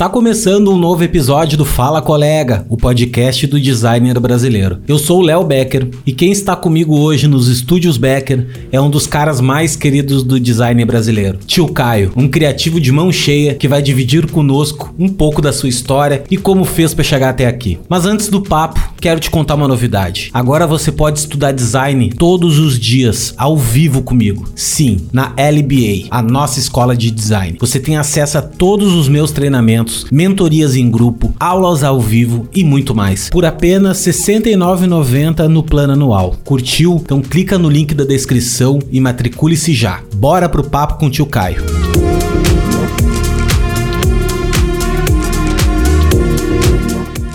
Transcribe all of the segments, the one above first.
Está começando um novo episódio do Fala Colega, o podcast do designer brasileiro. Eu sou o Léo Becker e quem está comigo hoje nos estúdios Becker é um dos caras mais queridos do design brasileiro, Tio Caio, um criativo de mão cheia que vai dividir conosco um pouco da sua história e como fez para chegar até aqui. Mas antes do papo, quero te contar uma novidade. Agora você pode estudar design todos os dias, ao vivo comigo. Sim, na LBA, a nossa escola de design. Você tem acesso a todos os meus treinamentos mentorias em grupo, aulas ao vivo e muito mais. Por apenas R$ 69,90 no plano anual. Curtiu? Então clica no link da descrição e matricule-se já. Bora pro papo com o tio Caio.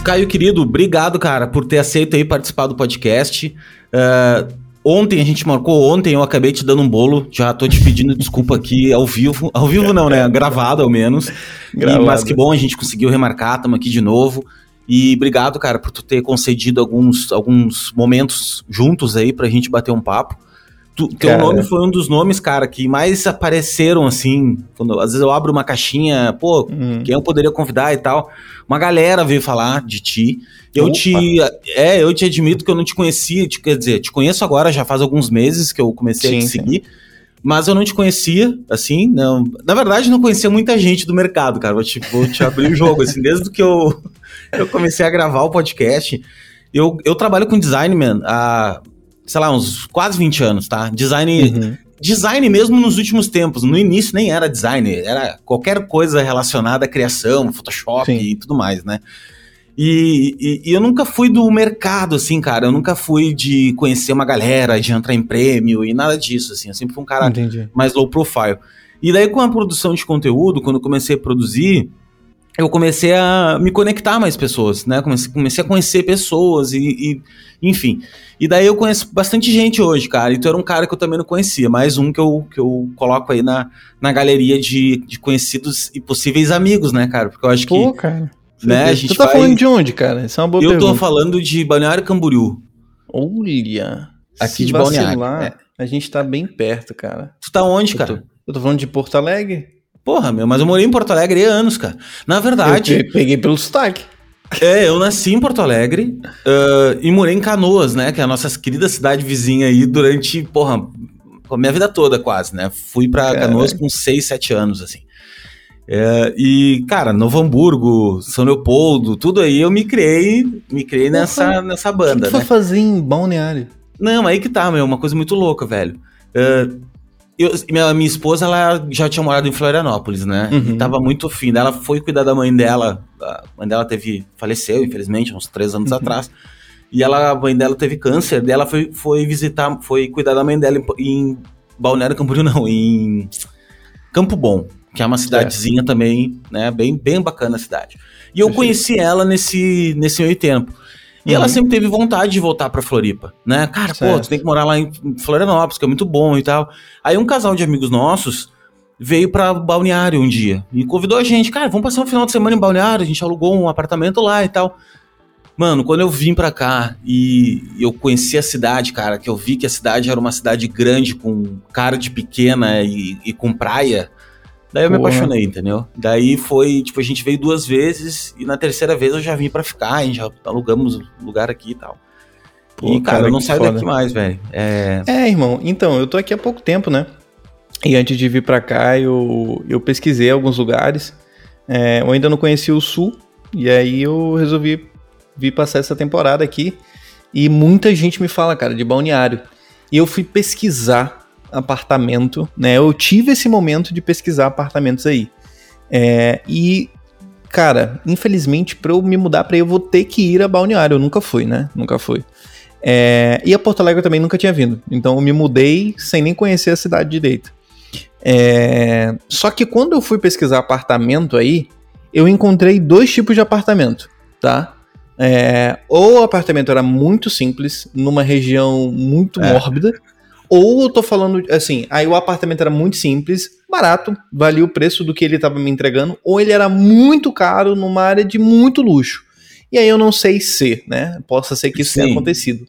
Caio, querido, obrigado, cara, por ter aceito aí participar do podcast. Uh, Ontem a gente marcou, ontem eu acabei te dando um bolo, já tô te pedindo desculpa aqui ao vivo. Ao vivo não, né? Gravado ao menos. Gravado. E, mas que bom, a gente conseguiu remarcar, estamos aqui de novo. E obrigado, cara, por tu ter concedido alguns, alguns momentos juntos aí pra gente bater um papo. Tu, teu nome foi um dos nomes, cara, que mais apareceram, assim, quando às vezes eu abro uma caixinha, pô, uhum. quem eu poderia convidar e tal. Uma galera veio falar de ti. Eu Opa. te. É, eu te admito que eu não te conhecia, te, quer dizer, te conheço agora, já faz alguns meses que eu comecei sim, a te seguir. Mas eu não te conhecia, assim, não. Na verdade, não conhecia muita gente do mercado, cara. Vou te, vou te abrir o jogo, assim, desde que eu, eu comecei a gravar o podcast. Eu, eu trabalho com design, man, há sei lá, uns quase 20 anos, tá? Design. Uhum. Design mesmo nos últimos tempos. No início nem era design, era qualquer coisa relacionada à criação, Photoshop Sim. e tudo mais, né? E, e, e, eu nunca fui do mercado, assim, cara. Eu nunca fui de conhecer uma galera, de entrar em prêmio e nada disso, assim. Eu sempre fui um cara Entendi. mais low profile. E daí, com a produção de conteúdo, quando eu comecei a produzir, eu comecei a me conectar mais pessoas, né? Comecei, comecei a conhecer pessoas e, e, enfim. E daí eu conheço bastante gente hoje, cara. E tu era um cara que eu também não conhecia, mais um que eu, que eu coloco aí na, na galeria de, de conhecidos e possíveis amigos, né, cara? Porque eu acho Pô, que. cara. Né, a gente tu tá vai... falando de onde, cara? Isso é uma boa eu pergunta. tô falando de Balneário Camboriú. Olha. Aqui de Balneário. É. A gente tá bem perto, cara. Tu tá onde, eu cara? Tô, eu tô falando de Porto Alegre. Porra, meu, mas eu morei em Porto Alegre há anos, cara. Na verdade. Eu peguei pelo sotaque. É, eu nasci em Porto Alegre uh, e morei em Canoas, né? Que é a nossa querida cidade vizinha aí durante, porra, a minha vida toda quase, né? Fui pra Caramba. Canoas com 6, 7 anos, assim. É, e, cara, Novo Hamburgo, São Leopoldo, tudo aí eu me criei, me criei nessa, nessa banda, o que né? foi fazer em Balneário? Não, aí que tá, meu, uma coisa muito louca, velho. Uh, eu, minha, minha esposa, ela já tinha morado em Florianópolis, né? Uhum. E tava muito fim. Ela foi cuidar da mãe dela. A mãe dela teve. faleceu, infelizmente, uns três anos uhum. atrás. E ela, a mãe dela teve câncer. Daí ela foi, foi visitar, foi cuidar da mãe dela em, em Balneário Camboriú, não, em Campo Bom, que é uma cidadezinha é. também, né? Bem, bem bacana a cidade. E eu conheci ela nesse, nesse meio tempo. E uhum. ela sempre teve vontade de voltar pra Floripa, né? Cara, certo. pô, tu tem que morar lá em Florianópolis, que é muito bom e tal. Aí um casal de amigos nossos veio pra Balneário um dia e convidou a gente, cara, vamos passar um final de semana em Balneário, a gente alugou um apartamento lá e tal. Mano, quando eu vim pra cá e eu conheci a cidade, cara, que eu vi que a cidade era uma cidade grande, com cara de pequena e, e com praia, Daí eu Porra. me apaixonei, entendeu? Daí foi, tipo, a gente veio duas vezes e na terceira vez eu já vim para ficar, a gente já alugamos lugar aqui e tal. Pô, e, cara, cara eu não saio foda. daqui mais, velho. É... é, irmão, então, eu tô aqui há pouco tempo, né? E antes de vir para cá, eu, eu pesquisei alguns lugares. É, eu ainda não conhecia o Sul, e aí eu resolvi vir passar essa temporada aqui. E muita gente me fala, cara, de balneário. E eu fui pesquisar apartamento, né? Eu tive esse momento de pesquisar apartamentos aí. É, e, cara, infelizmente, para eu me mudar para aí, eu vou ter que ir a Balneário. Eu nunca fui, né? Nunca fui. É, e a Porto Alegre eu também nunca tinha vindo. Então eu me mudei sem nem conhecer a cidade direito. É, só que quando eu fui pesquisar apartamento aí, eu encontrei dois tipos de apartamento, tá? É, ou o apartamento era muito simples, numa região muito é. mórbida, ou eu tô falando assim, aí o apartamento era muito simples, barato, valia o preço do que ele estava me entregando, ou ele era muito caro numa área de muito luxo. E aí eu não sei se, né? Possa ser que isso Sim. tenha acontecido.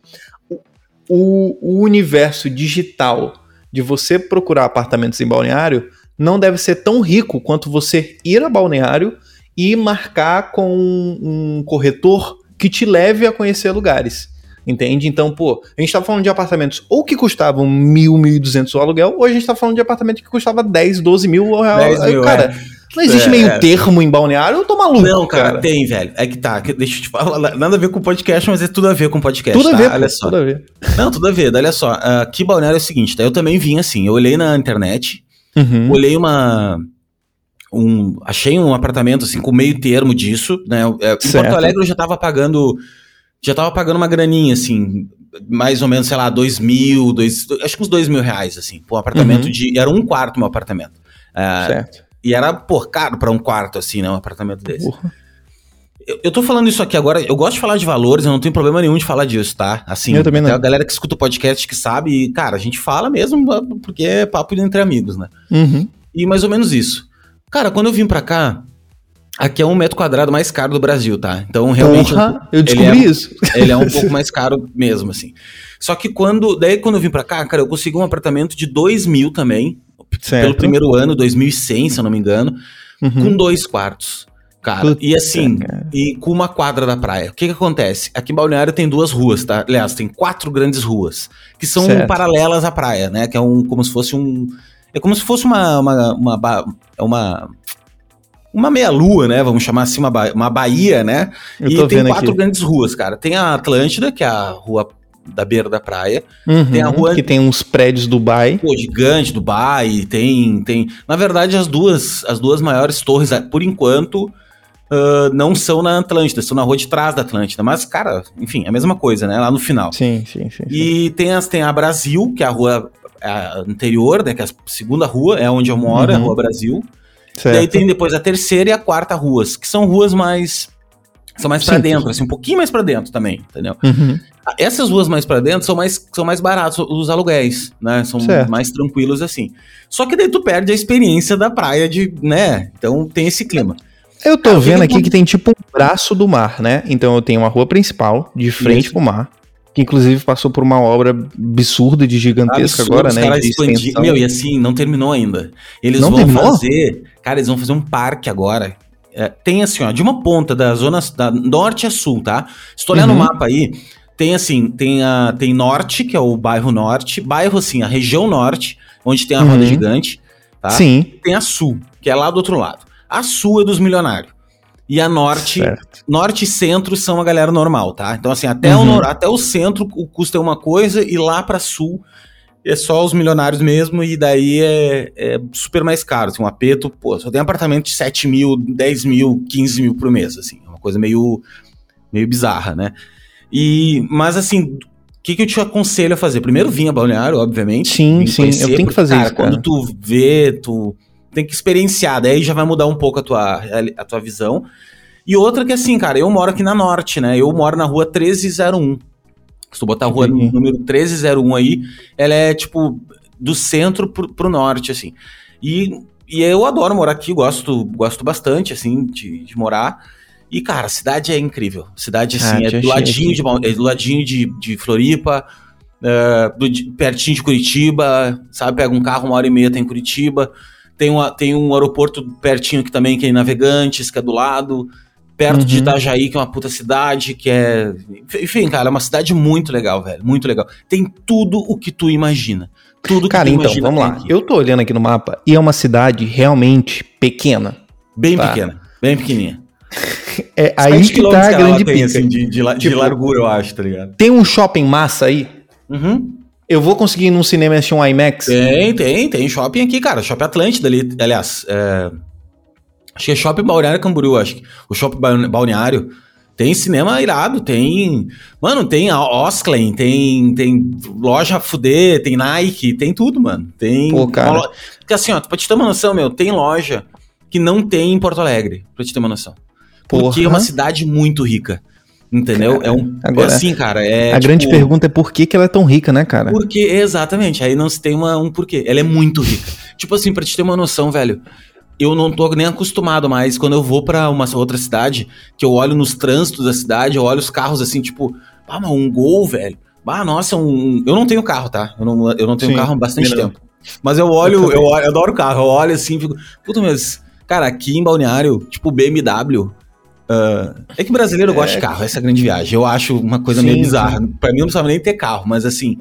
O, o, universo digital de você procurar apartamentos em balneário não deve ser tão rico quanto você ir a balneário e marcar com um corretor que te leve a conhecer lugares. Entende? Então, pô, a gente tá falando de apartamentos ou que custavam mil, mil e duzentos o aluguel, ou a gente tá falando de apartamento que custava 10, 12 mil o real. 10 mil, cara, é. não existe É, meio é. termo em balneário, eu tô maluco, Não, cara, cara. tem, velho. É que tá. Deixa eu te falar. Nada a ver com podcast, mas é tudo a ver com podcast. Tudo a tá? ver, Olha pô, só. tudo a ver. Não, tudo a ver. Olha só. ah, Aqui Balneário é o seguinte, tá? Eu também vim assim. Eu olhei na internet, Uhum. olhei uma. Um, achei um apartamento assim com meio termo disso, né? É, Em Certo. Porto Alegre eu já tava pagando. Já tava pagando uma graninha, assim, mais ou menos, sei lá, dois mil, dois, acho que uns dois mil reais, assim, por um apartamento Uhum. de. Era um quarto meu apartamento. Ah, Certo. e era, pô, caro pra um quarto, assim, né? Um apartamento desse. Porra. Eu, eu tô falando isso aqui agora, eu gosto de falar de valores, eu não tenho problema nenhum de falar disso, tá? Assim, Eu também não. tem a galera que escuta o podcast que sabe, e, cara, a gente fala mesmo porque é papo entre amigos, né? Uhum. E mais ou menos isso. Cara, quando eu vim pra cá, aqui é um metro quadrado mais caro do Brasil, tá? Então, realmente, Porra, eu ele descobri é- isso. ele é um pouco mais caro mesmo, assim. Só que quando, daí quando eu vim pra cá, cara, eu consegui um apartamento de 2 mil também, Certo. pelo primeiro ano, 2100, se eu não me engano, Uhum. com dois quartos. Cara, Puta, e assim, cara. e com uma quadra da praia. O que que acontece? Aqui em Balneário tem duas ruas, tá? Aliás, tem quatro grandes ruas, que são Certo. paralelas à praia, né? Que é um, como se fosse um... É como se fosse uma... uma, uma, é uma uma meia-lua, né? Vamos chamar assim, uma, ba uma baía, né? Eu e tem quatro aqui. grandes ruas, cara. Tem a Atlântida, que é a rua da beira da praia. Uhum, tem a rua- Que tem uns prédios Dubai. Pô, gigante, Dubai, tem, tem. Na verdade, as duas, as duas maiores torres, ah, por enquanto, ah, não são na Atlântida, são na rua de trás da Atlântida. Mas, cara, enfim, é a mesma coisa, né? Lá no final. Sim, sim, sim. sim. E tem, as, tem a Brasil, que é a rua ah, anterior, né? Que é a segunda rua, é onde eu moro, é a Uhum. Rua Brasil. Certo. E aí tem depois a terceira e a quarta ruas, que são ruas mais. São mais pra Sim. dentro, assim, um pouquinho mais pra dentro também, entendeu? Uhum. Essas ruas mais pra dentro são mais, são mais baratos os aluguéis, né? São Certo. mais tranquilos assim. Só que daí tu perde a experiência da praia de, né? Então tem esse clima. Eu tô que vendo aqui que tem tipo um braço do mar, né? Então eu tenho uma rua principal, de frente Isso. pro mar, que inclusive passou por uma obra absurda de gigantesca Absurdo, agora, os né? caras. Meu, e assim, não terminou ainda. Eles Não vão terminou? fazer. Cara, eles vão fazer um parque agora. É, tem assim, ó, de uma ponta da zona da norte a sul, tá? Se tu olhar no Uhum. mapa aí, tem assim, tem a tem norte, que é o bairro norte, bairro assim, a região norte, onde tem a roda Uhum. gigante, tá? Sim, Tem a sul, que é lá do outro lado. A sul é dos milionários. E a norte, certo. norte e centro são a galera normal, tá? Então, assim, até, Uhum. o, até o centro o custo é uma coisa e lá pra sul é só os milionários mesmo e daí é, é super mais caro. Assim, um apeto, pô, só tem apartamento de 7 mil, 10 mil, 15 mil por mês, assim. É uma coisa meio, meio bizarra, né? E, mas, assim, o que, que eu te aconselho a fazer? Primeiro, vinha Balneário, obviamente. Sim, Vim sim, conhecer, eu tenho que porque, fazer isso, cara. Quando tu vê, tu tem que experienciar, daí já vai mudar um pouco a tua, a tua visão. E outra que assim, cara, eu moro aqui na Norte, né? Eu moro na rua 1301. Se tu botar a rua Uhum. número 1301 aí, ela é tipo do centro pro, pro norte, assim. E, e eu adoro morar aqui, gosto, gosto bastante, assim, de, de morar. E, cara, a cidade é incrível. A cidade, assim, Ah, é do ladinho, de, é do ladinho de, de Floripa, é, do- de- pertinho de Curitiba, sabe? Pega um carro, uma hora e meia tem Curitiba. Tem, uma, tem um aeroporto pertinho aqui também, que é em Navegantes, que é do lado. Perto de Uhum. Itajaí, que é uma puta cidade, que é. Enfim, cara, é uma cidade muito legal, velho. Muito legal. Tem tudo o que tu imagina. Tudo Cara, que tu então, imagina vamos tem lá. aqui. Eu tô olhando aqui no mapa e é uma cidade realmente pequena. Bem Tá. pequena. Bem pequenininha. É aí que tá a grande tem, pica. assim, de, de, la- de Tipo- largura, eu acho, tá ligado? Tem um shopping massa aí? Uhum. Eu vou conseguir ir num cinema e assistir um IMAX? Tem, tem, tem shopping aqui, cara. Shopping Atlântida ali, aliás. é, Acho que é Shopping Balneário Camboriú, acho que. O Shopping Balne- Balneário. Tem cinema irado, tem. Mano, tem a Osklen, tem, tem loja fuder, tem Nike, tem tudo, mano. Tem. Pô, cara. lo- Porque assim, ó, pra te ter uma noção, meu, tem loja que não tem em Porto Alegre, pra te ter uma noção. Porque é Porra. uma cidade muito rica. Entendeu? é um. agora, é assim, cara. É, a grande tipo, pergunta é por que, que ela é tão rica, né, cara? porque, exatamente, aí não se tem uma, um porquê. Ela é muito rica. tipo assim, pra te ter uma noção, velho, eu não tô nem acostumado mais quando eu vou pra uma outra cidade, que eu olho nos trânsitos da cidade, eu olho os carros assim, tipo, ah, mas um gol, velho. Ah, nossa, um. Eu não tenho carro, tá? Eu não, eu não tenho Sim, carro há bastante não. tempo. Mas eu olho, Eu eu, olho, eu adoro carro, eu olho assim fico, puta, mas. Cara, aqui em Balneário, tipo, BMW. Uh, é que brasileiro é. gosta de carro, essa é a grande viagem. Eu acho uma coisa sim, meio bizarra. Sim. Pra mim não precisava nem ter carro, mas assim.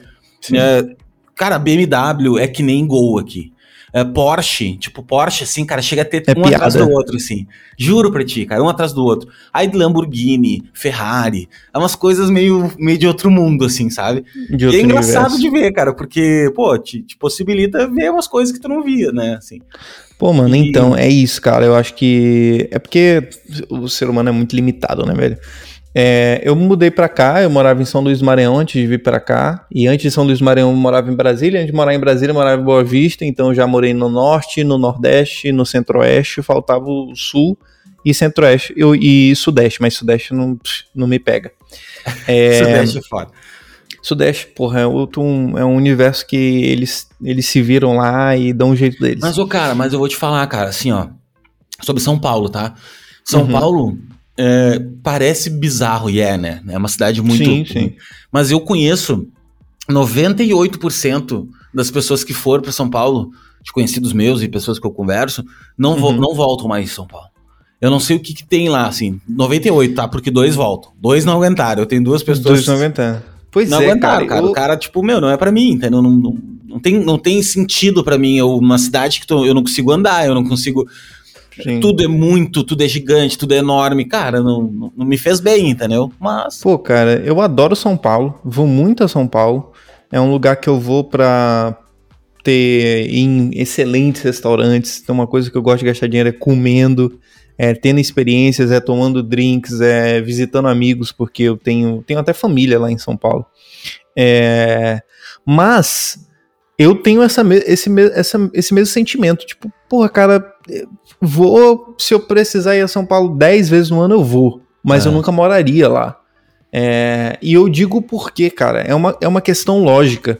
É, cara, BMW é que nem Gol aqui. É, Porsche, tipo, Porsche, assim, cara, chega a ter é um piada. atrás do outro, assim. Juro pra ti, cara, um atrás do outro. Aí Lamborghini, Ferrari, é umas coisas meio, meio de outro mundo, assim, sabe? De e é engraçado universo. de ver, cara, porque, pô, te, te, possibilita ver umas coisas que tu não via, né, assim. Pô, mano, e... então, é isso, cara. Eu acho que. É porque o ser humano é muito limitado, né, velho? É, eu mudei para cá, eu morava em São Luís Maranhão antes de vir para cá. E antes de São Luís Maranhão eu morava em Brasília. Antes de morar em Brasília eu morava em Boa Vista. Então já morei no Norte, no Nordeste, no Centro-Oeste. Faltava o Sul e Centro-Oeste eu, e Sudeste. Mas Sudeste não, não me pega. É, Sudeste é foda. Sudeste, porra, é, outro, um, é um universo que eles, eles se viram lá e dão um jeito deles. Mas, ô, cara, mas eu vou te falar, cara, assim, ó. Sobre São Paulo, tá? São uhum. Paulo é, parece bizarro e é, né? É uma cidade muito. Sim, sim. Mas eu conheço 98% das pessoas que foram para São Paulo, de conhecidos meus e pessoas que eu converso, não, uhum. vo não voltam mais em São Paulo. Eu não sei o que, que, tem lá, assim. 98, tá? Porque dois voltam. Dois não aguentaram. Eu tenho duas pessoas. Dois não aguentaram. Pois não é, aguentaram, cara. cara. Eu... O cara, tipo, meu, não é para mim, entendeu? Não, não, não, tem, não tem sentido para mim. Eu, uma cidade que tô, eu não consigo andar, eu não consigo Sim. Tudo é muito, tudo é gigante, tudo é enorme. Cara, não, não, não me fez bem, entendeu? Mas. Pô, cara, eu adoro São Paulo, vou muito a São Paulo. É um lugar que eu vou pra ter em excelentes restaurantes. Então, uma coisa que eu gosto de gastar dinheiro é comendo, é tendo experiências, é tomando drinks, é visitando amigos, porque eu tenho, tenho até família lá em São Paulo. É, mas eu tenho essa, esse, essa, esse mesmo sentimento. Tipo, porra, cara, vou. Se eu precisar ir a São Paulo 10 vezes no ano, eu vou. Mas é. eu nunca moraria lá. É, e eu digo por quê, cara. É uma, é uma questão lógica.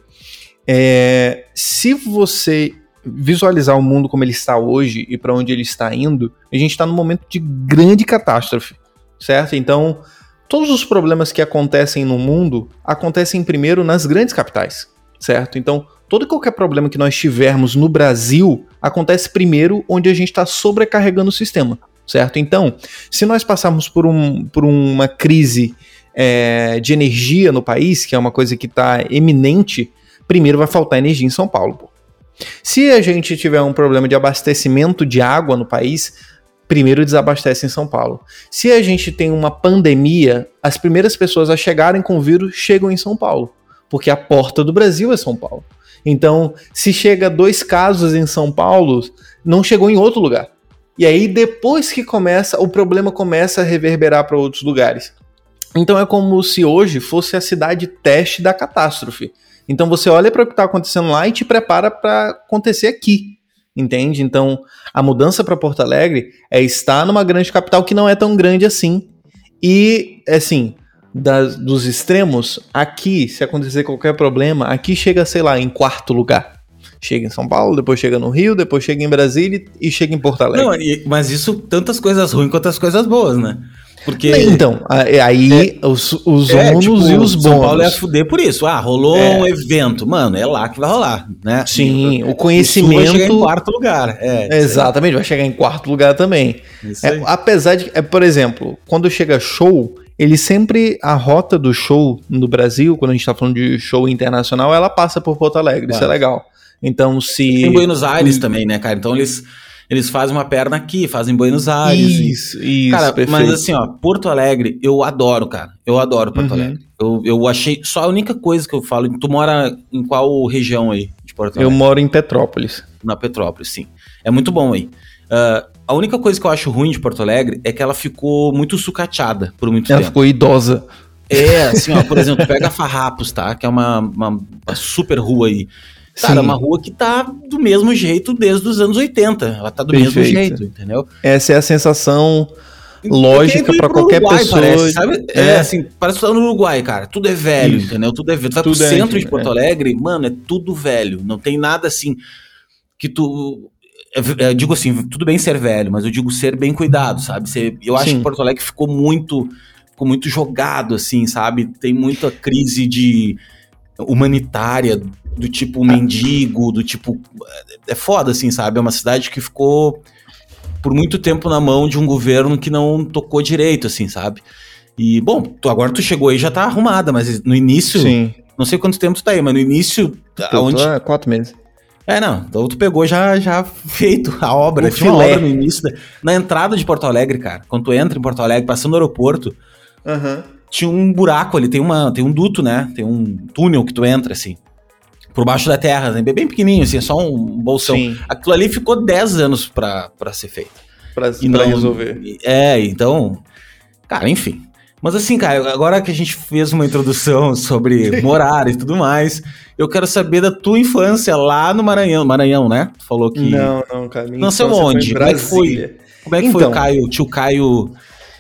É, se você visualizar o mundo como ele está hoje e para onde ele está indo, a gente está num momento de grande catástrofe, certo? Então, todos os problemas que acontecem no mundo acontecem primeiro nas grandes capitais, certo? Então, todo e qualquer problema que nós tivermos no Brasil acontece primeiro onde a gente está sobrecarregando o sistema, certo? Então, se nós passarmos por, um, por uma crise é, de energia no país, que é uma coisa que está eminente, primeiro vai faltar energia em São Paulo. Pô. Se a gente tiver um problema de abastecimento de água no país, primeiro desabastece em São Paulo. Se a gente tem uma pandemia, as primeiras pessoas a chegarem com o vírus chegam em São Paulo, porque a porta do Brasil é São Paulo. Então, se chega dois casos em São Paulo, não chegou em outro lugar. E aí, depois que começa, o problema começa a reverberar para outros lugares. Então, é como se hoje fosse a cidade teste da catástrofe. Então, você olha para o que está acontecendo lá e te prepara para acontecer aqui. Entende? Então, a mudança para Porto Alegre é estar numa grande capital que não é tão grande assim. E, assim, das, dos extremos, aqui, se acontecer qualquer problema, aqui chega, sei lá, em quarto lugar. Chega em São Paulo, depois chega no Rio, depois chega em Brasília e chega em Porto Alegre. Não, mas isso, tantas coisas ruins quanto as coisas boas, né? Porque. Então, aí é, os, os é, ônus tipo, e os bônus. São Paulo é fuder por isso. Ah, rolou é. um evento. Mano, é lá que vai rolar, né? Sim, o conhecimento. vai chegar em quarto lugar. É, Exatamente, vai chegar em quarto lugar também. É, apesar de. É, por exemplo, quando chega show ele sempre, a rota do show no Brasil, quando a gente tá falando de show internacional, ela passa por Porto Alegre, isso é legal. Então, se. Tem Buenos Aires também, né, cara? Então eles. Eles fazem uma perna aqui, fazem Buenos Aires. Isso, isso. Cara, perfeito. mas assim, ó, Porto Alegre, eu adoro, cara. Eu adoro Porto uhum. Alegre. Eu, eu achei. Só a única coisa que eu falo. Tu mora em qual região aí de Porto Alegre? Eu moro em Petrópolis. Na Petrópolis, sim. É muito bom aí. Uh, a única coisa que eu acho ruim de Porto Alegre é que ela ficou muito sucateada por muito ela tempo. Ela ficou idosa. É, assim, ó, por exemplo, pega Farrapos, tá? Que é uma, uma, uma super rua aí. Cara, Sim. é uma rua que tá do mesmo jeito desde os anos 80. Ela tá do Perfeito. mesmo jeito, entendeu? Essa é a sensação lógica para qualquer Uruguai, pessoa. Parece, sabe? É. é. assim, parece que tá no Uruguai, cara. Tudo é velho, Isso. entendeu? Tudo é velho. Tu vai tudo pro é centro de Porto é. Alegre, mano, é tudo velho. Não tem nada assim que tu eu digo assim, tudo bem ser velho, mas eu digo ser bem cuidado, sabe? Ser, eu acho Sim. que Porto Alegre ficou muito, ficou muito jogado, assim, sabe? Tem muita crise de humanitária, do tipo mendigo, do tipo. É foda, assim, sabe? É uma cidade que ficou. por muito tempo na mão de um governo que não tocou direito, assim, sabe? E, bom, tu, agora tu chegou aí já tá arrumada, mas no início. Sim. Não sei quanto tempo tu tá aí, mas no início. Tô, onde... tô há quatro meses. É, não. Então tu pegou já, já feito a obra. O Tinha uma filé. obra no início, da- na entrada de Porto Alegre, cara. Quando tu entra em Porto Alegre, passando no aeroporto, Aham. tinha um buraco ali, tem, uma, tem um duto, né? Tem um túnel que tu entra, assim. Por baixo da terra, né? bem pequenininho, assim, só um bolsão. Sim, Aquilo ali ficou 10 anos pra ser feito. pra, E pra não- resolver. É, então. Cara, enfim. Mas assim, cara, agora que a gente fez uma introdução sobre morar e tudo mais, eu quero saber da tua infância lá no Maranhão. Maranhão, né? Tu falou que. Não, não, cara. Não sei onde, como é que foi? Como é que foi Então. o Caio, o tio Caio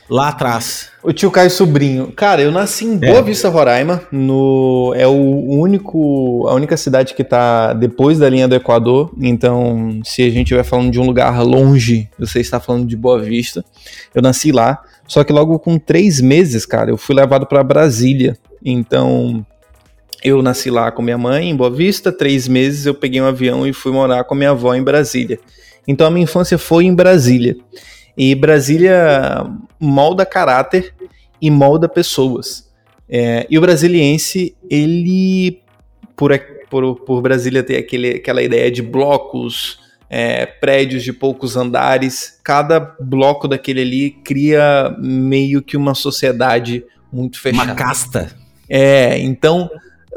lá atrás? O tio Caio Sobrinho. Cara, eu nasci em É. Boa Vista, Roraima. No, é o único, a única cidade que tá depois da linha do Equador. Então, se a gente estiver falando de um lugar longe, você está falando de Boa Vista. Eu nasci lá. Só que logo com três meses, cara, eu fui levado para Brasília. Então, eu nasci lá com minha mãe em Boa Vista. Três meses eu peguei um avião e fui morar com minha avó em Brasília. Então, a minha infância foi em Brasília. E Brasília molda caráter e molda pessoas. É, e o brasiliense, ele, por, por, por Brasília ter aquele, aquela ideia de blocos, é, prédios de poucos andares, cada bloco daquele ali cria meio que uma sociedade muito fechada. Uma casta. É, então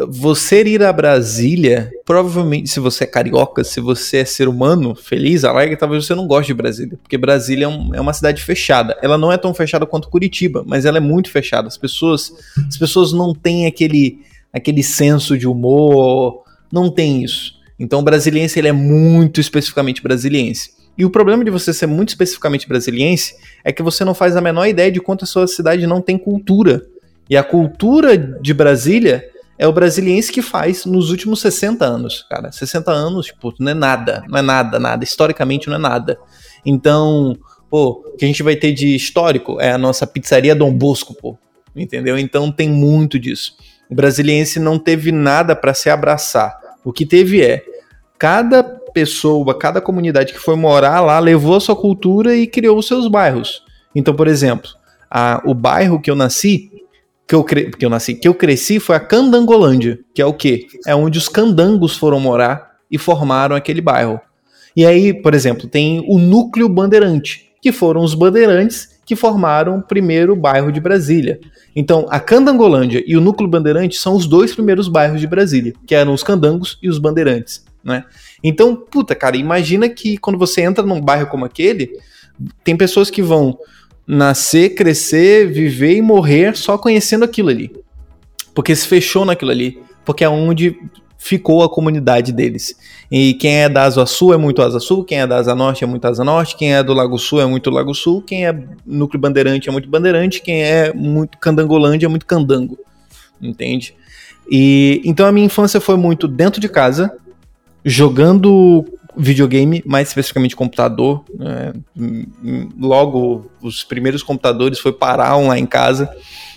você ir a Brasília, provavelmente, se você é carioca, se você é ser humano, feliz, alegre, talvez você não goste de Brasília, porque Brasília é, um- é uma cidade fechada. Ela não é tão fechada quanto Curitiba, mas ela é muito fechada. As pessoas, as pessoas não têm aquele, aquele senso de humor, não tem isso. Então o brasiliense ele é muito especificamente brasiliense. E o problema de você ser muito especificamente brasiliense é que você não faz a menor ideia de quanto a sua cidade não tem cultura. E a cultura de Brasília é o brasiliense que faz nos últimos 60 anos, cara. 60 anos, tipo, não é nada, não é nada, nada. Historicamente não é nada. Então, pô, o que a gente vai ter de histórico é a nossa pizzaria Dom Bosco, pô. Entendeu? Então tem muito disso. O brasiliense não teve nada para se abraçar. O que teve é cada pessoa, cada comunidade que foi morar lá levou a sua cultura e criou os seus bairros. Então, por exemplo, a- o bairro que eu nasci, que eu, cre- que eu nasci, que eu cresci foi a Candangolândia, que é o quê? É onde os candangos foram morar e formaram aquele bairro. E aí, por exemplo, tem o núcleo bandeirante, que foram os bandeirantes que formaram o primeiro bairro de Brasília. Então, a Candangolândia e o núcleo bandeirante são os dois primeiros bairros de Brasília, que eram os candangos e os bandeirantes, né? Então, puta, cara, imagina que quando você entra num bairro como aquele, tem pessoas que vão nascer, crescer, viver e morrer só conhecendo aquilo ali. Porque se fechou naquilo ali. Porque é onde ficou a comunidade deles. E quem é da Asa Sul é muito Asa Sul, quem é da Asa Norte é muito Asa Norte, quem é do Lago Sul é muito Lago Sul, quem é Núcleo Bandeirante é muito Bandeirante, quem é muito Candangolândia é muito Candango. Entende? E então a minha infância foi muito dentro de casa, jogando videogame, mais especificamente computador. né? Hum, Logo, os primeiros computadores foi parar lá em casa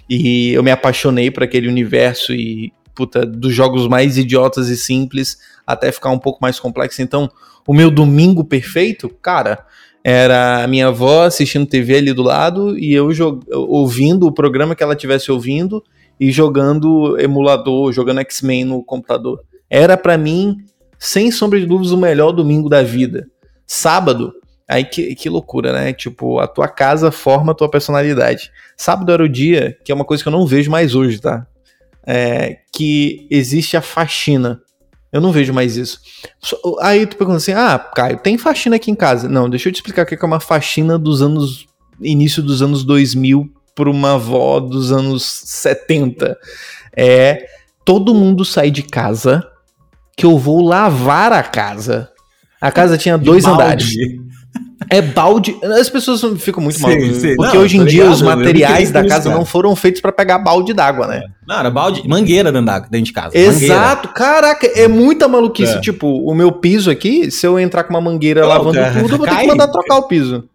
e eu me apaixonei por aquele universo e puta, dos jogos mais idiotas e simples até ficar um pouco mais complexo. Então, o meu domingo perfeito, cara, era a minha avó assistindo TV ali do lado e eu ouvindo o programa que ela estivesse ouvindo e jogando emulador, jogando X-Men no computador. Era pra mim, sem sombra de dúvidas, o melhor domingo da vida. Sábado, aí que, que loucura, né? Tipo, a tua casa forma a tua personalidade. Sábado era o dia, que é uma coisa que eu não vejo mais hoje, tá? É, que existe a faxina. Eu não vejo mais isso. Aí tu pergunta assim: ah, Caio, tem faxina aqui em casa? Não, deixa eu te explicar o que é uma faxina dos anos. início dos anos 2000 para uma avó dos anos 70. É todo mundo sai de casa que eu vou lavar a casa. A casa tinha dois De balde. andares. É balde. As pessoas ficam muito Sim, sim. Porque Não, hoje em tô dia ligado, os materiais da isso, casa cara. não foram feitos para pegar balde d'água, né? Não, era balde, mangueira dentro, de casa. Exato, caraca, é muita maluquice. É. Tipo, o meu piso aqui, se eu entrar com uma mangueira Não, lavando cara, tudo, eu vou ter que mandar trocar o piso. Mangueira.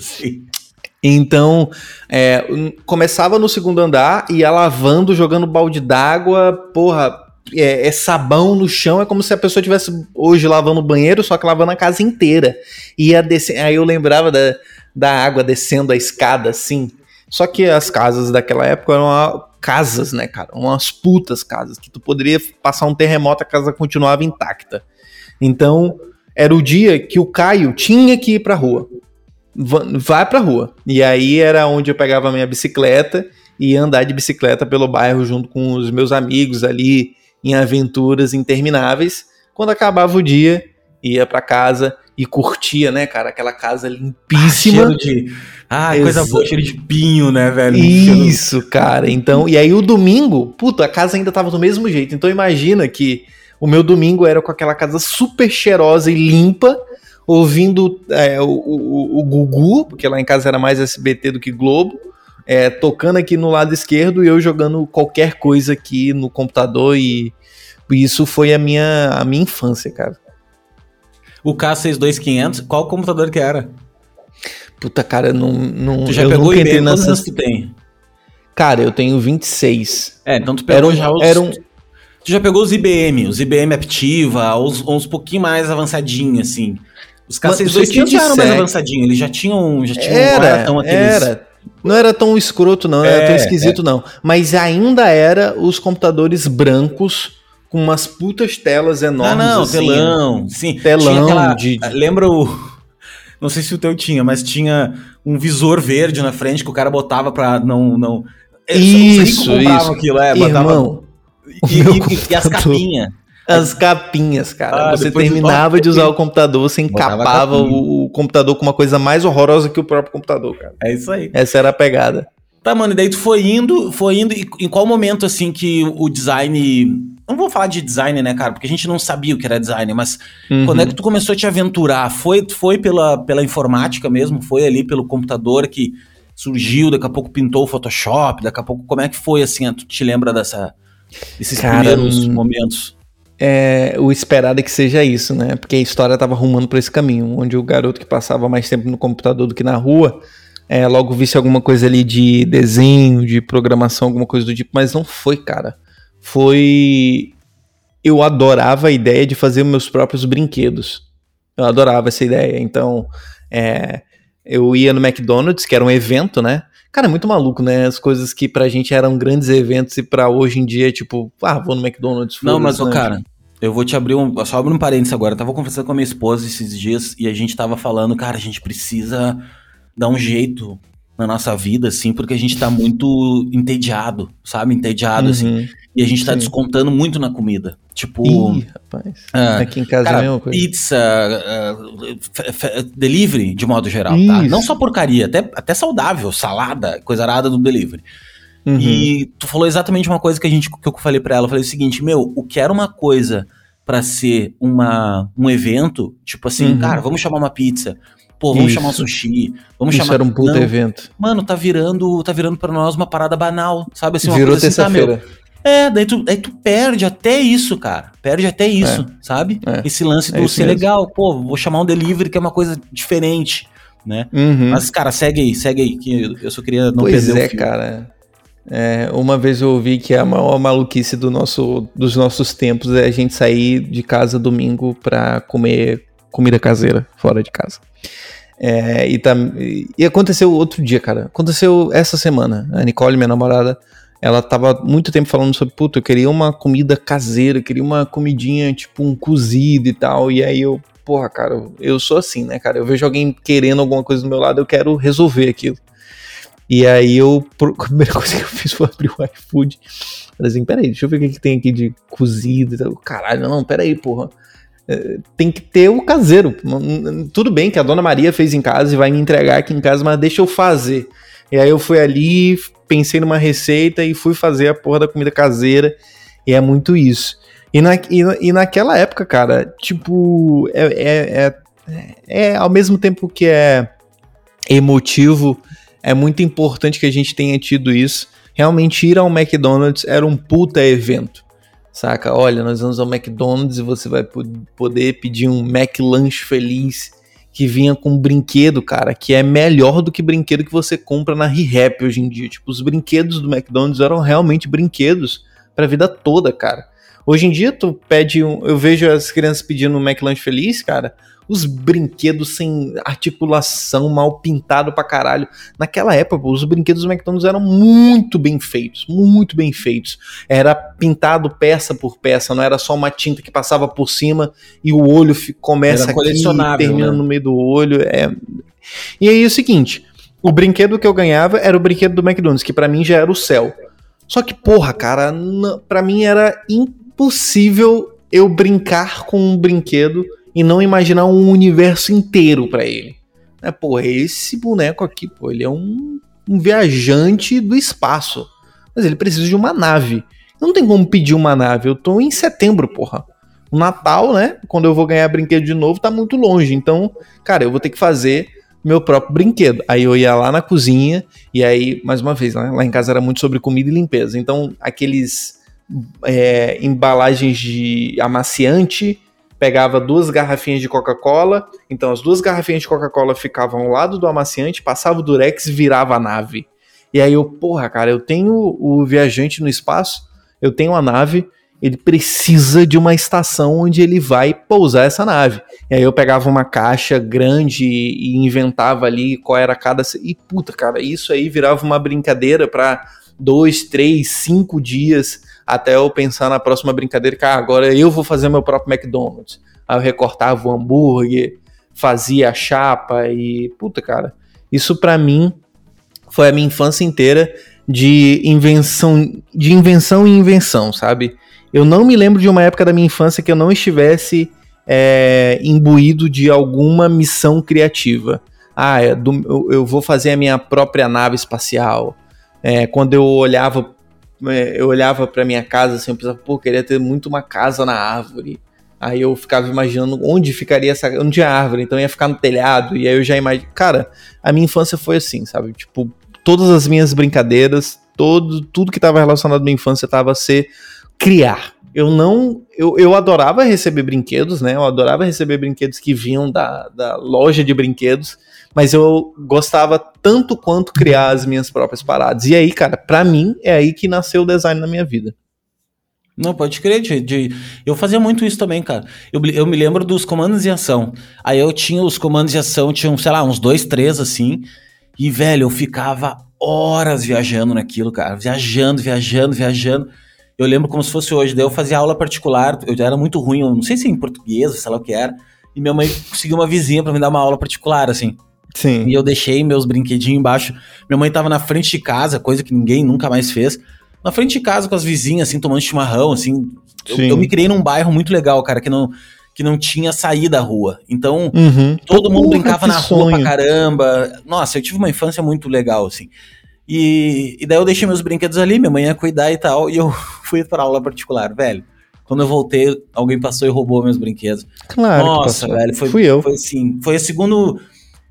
Sim. Então, é, começava no segundo andar, ia lavando, jogando balde d'água, porra, é, é, sabão no chão, é como se a pessoa estivesse hoje lavando o banheiro, só que lavando a casa inteira. E aí eu lembrava da, da água descendo a escada assim. Só que as casas daquela época eram casas, né, cara? Umas putas casas, que tu poderia passar um terremoto, a casa continuava intacta. Então, era o dia que o Caio tinha que ir pra rua. Vai pra rua. E aí era onde eu pegava a minha bicicleta e ia andar de bicicleta pelo bairro junto com os meus amigos ali em aventuras intermináveis. Quando acabava o dia, ia para casa e curtia, né, cara, aquela casa limpíssima. Ah, de... Ah, coisa boa, cheiro de pinho, né, velho? Isso, cara. Então, e aí o domingo, puta, a casa ainda tava do mesmo jeito. Então imagina que o meu domingo era com aquela casa super cheirosa e limpa, ouvindo é, o, o, o Gugu, porque lá em casa era mais SBT do que Globo, é, tocando aqui no lado esquerdo e eu jogando qualquer coisa aqui no computador e isso foi a minha, a minha infância, cara. O K62500, qual computador que era? Puta, cara, não. não tu já eu pegou nunca entrei nessas... Quantos anos tu tem? Cara, eu tenho 26. É, então tu pegou era já os... Era um... Tu já pegou os IBM, os IBM Aptiva, uns, uns pouquinho mais avançadinhos, assim. Os K62500 já eram mais avançadinhos, eles já tinham, já tinham era, um aqueles... Era, não era tão escroto, não, não é, era tão é, esquisito, é. não. Mas ainda era os computadores brancos com umas putas telas enormes. Ah, não, assim, telão. Sim, telão aquela, de. Lembra o. Não sei se o teu tinha, mas tinha um visor verde na frente que o cara botava pra não. não... Isso, isso. Aquilo, é, Irmão, botava... e, e, e, as capinhas. As capinhas, cara. Ah, você terminava de usar o computador, você encapava o, o, computador com uma coisa mais horrorosa que o próprio computador, cara. É isso aí. Essa era a pegada. Tá, mano, e daí tu foi indo, foi indo, e em qual momento, assim, que o design... Não vou falar de design, né, cara, porque a gente não sabia o que era design, mas uhum. quando é que tu começou a te aventurar? Foi, foi pela, pela informática mesmo? Foi ali pelo computador que surgiu, daqui a pouco pintou o Photoshop, daqui a pouco, como é que foi, assim, tu te lembra dessa, desses cara, primeiros momentos? É, o esperado é que seja isso, né? Porque a história estava arrumando para esse caminho, onde o garoto que passava mais tempo no computador do que na rua, é, logo visse alguma coisa ali de desenho, de programação, alguma coisa do tipo, mas não foi, cara. Foi. Eu adorava a ideia de fazer meus próprios brinquedos. Eu adorava essa ideia. Então, é, eu ia no McDonald's, que era um evento, né? Cara, é muito maluco, né? As coisas que pra gente eram grandes eventos e pra hoje em dia, tipo, ah, vou no McDonald's. Não, mas, né? cara, eu vou te abrir um. Só abrir um parênteses agora. Eu tava conversando com a minha esposa esses dias e a gente tava falando, cara, a gente precisa dar um jeito na nossa vida, assim, porque a gente tá muito entediado, sabe? Entediado, assim. uhum. assim. E a gente tá Sim. descontando muito na comida. Tipo. Ih, rapaz. Uh, Aqui em casa cara, é a mesma coisa. Pizza, uh, delivery, de modo geral, tá? Isso. tá? Não só porcaria, até, até saudável, salada, coisa arada do delivery. Uhum. E tu falou exatamente uma coisa que a gente que eu falei para ela. Eu falei o seguinte, meu, o que era uma coisa para ser uma, um evento, tipo assim, uhum. cara, vamos chamar uma pizza. Pô, vamos Isso. chamar um sushi, vamos Isso chamar. era um puto Não, evento. Mano, tá virando, tá virando para nós uma parada banal, sabe assim, uma Virou assim, tá, meu. É, daí tu, daí tu perde até isso, cara. Perde até isso, é. sabe? É. Esse lance é do ser mesmo. legal. Pô, vou chamar um delivery que é uma coisa diferente, né? Uhum. Mas, cara, segue aí, segue aí, que eu só queria não pois perder é, o fio. cara. É, uma vez eu ouvi que a maior maluquice do nosso, dos nossos tempos é a gente sair de casa domingo pra comer comida caseira fora de casa. É, e, tá, e aconteceu outro dia, cara. Aconteceu essa semana. A Nicole, minha namorada, ela tava muito tempo falando sobre, puta, eu queria uma comida caseira, queria uma comidinha, tipo, um cozido e tal. E aí eu, porra, cara, eu sou assim, né, cara? Eu vejo alguém querendo alguma coisa do meu lado, eu quero resolver aquilo. E aí eu, a primeira coisa que eu fiz foi abrir o iFood. Falei assim, peraí, deixa eu ver o que, que tem aqui de cozido e tal. Caralho, não, peraí, porra. É, tem que ter o caseiro. Tudo bem que a dona Maria fez em casa e vai me entregar aqui em casa, mas deixa eu fazer. E aí eu fui ali, pensei numa receita e fui fazer a porra da comida caseira. E é muito isso. E, na, e, e naquela época, cara, tipo, é, é, é, é, ao mesmo tempo que é emotivo, é muito importante que a gente tenha tido isso. Realmente ir ao McDonald's era um puta evento. Saca? Olha, nós vamos ao McDonald's e você vai poder pedir um McLanche feliz que vinha com brinquedo, cara, que é melhor do que brinquedo que você compra na ReHap hoje em dia. Tipo, os brinquedos do McDonald's eram realmente brinquedos pra vida toda, cara. Hoje em dia, tu pede um. Eu vejo as crianças pedindo um McLanche feliz, cara. Os brinquedos sem articulação, mal pintado pra caralho. Naquela época, os brinquedos do McDonald's eram muito bem feitos. Muito bem feitos. Era pintado peça por peça, não era só uma tinta que passava por cima e o olho começa aqui e termina né? no meio do olho. É... E aí é o seguinte: o brinquedo que eu ganhava era o brinquedo do McDonald's, que para mim já era o céu. Só que, porra, cara, para mim era impossível eu brincar com um brinquedo e não imaginar um universo inteiro para ele. É, pô, esse boneco aqui, pô, ele é um, um viajante do espaço. Mas ele precisa de uma nave. Não tem como pedir uma nave. Eu tô em setembro, porra. O Natal, né? Quando eu vou ganhar brinquedo de novo, tá muito longe. Então, cara, eu vou ter que fazer meu próprio brinquedo. Aí eu ia lá na cozinha e aí, mais uma vez, né, lá em casa era muito sobre comida e limpeza. Então, aqueles é, embalagens de amaciante, pegava duas garrafinhas de Coca-Cola. Então, as duas garrafinhas de Coca-Cola ficavam ao lado do amaciante, passava o durex virava a nave. E aí eu, porra, cara, eu tenho o viajante no espaço, eu tenho a nave, ele precisa de uma estação onde ele vai pousar essa nave. E aí eu pegava uma caixa grande e inventava ali qual era cada. E puta, cara, isso aí virava uma brincadeira para dois, três, cinco dias até eu pensar na próxima brincadeira que ah, agora eu vou fazer meu próprio McDonald's. Aí eu recortava o hambúrguer, fazia a chapa e puta, cara, isso para mim foi a minha infância inteira de invenção, de invenção e invenção, sabe? Eu não me lembro de uma época da minha infância que eu não estivesse é, imbuído de alguma missão criativa. Ah, é eu, eu, vou fazer a minha própria nave espacial. É, quando eu olhava eu olhava para minha casa assim, eu pensava, pô, queria ter muito uma casa na árvore. Aí eu ficava imaginando onde ficaria essa. Não tinha árvore, então ia ficar no telhado. E aí eu já imagino. Cara, a minha infância foi assim, sabe? Tipo, todas as minhas brincadeiras, todo, tudo que estava relacionado à minha infância estava a ser criar. Eu não. Eu, eu adorava receber brinquedos, né? Eu adorava receber brinquedos que vinham da, da loja de brinquedos, mas eu gostava tanto quanto criar as minhas próprias paradas. E aí, cara, pra mim, é aí que nasceu o design na minha vida. Não, pode crer, de, de, eu fazia muito isso também, cara. Eu, eu me lembro dos comandos de ação. Aí eu tinha os comandos de ação, tinham, sei lá, uns dois, três, assim. E, velho, eu ficava horas viajando naquilo, cara. Viajando, viajando, viajando. Eu lembro como se fosse hoje. Daí eu fazia aula particular, eu era muito ruim, eu não sei se em português, sei lá o que era. E minha mãe conseguiu uma vizinha para me dar uma aula particular, assim. Sim. E eu deixei meus brinquedinhos embaixo. Minha mãe tava na frente de casa, coisa que ninguém nunca mais fez. Na frente de casa com as vizinhas, assim, tomando chimarrão, assim. Eu, eu, me criei num bairro muito legal, cara, que não, que não tinha saída da rua. Então, uhum. todo mundo brincava na sonho. rua pra caramba. Nossa, eu tive uma infância muito legal, assim. E, e daí eu deixei meus brinquedos ali, minha mãe ia cuidar e tal, e eu fui pra aula particular, velho. Quando eu voltei, alguém passou e roubou meus brinquedos. Claro. Nossa, velho, foi, Fui eu. Foi assim, foi o segundo.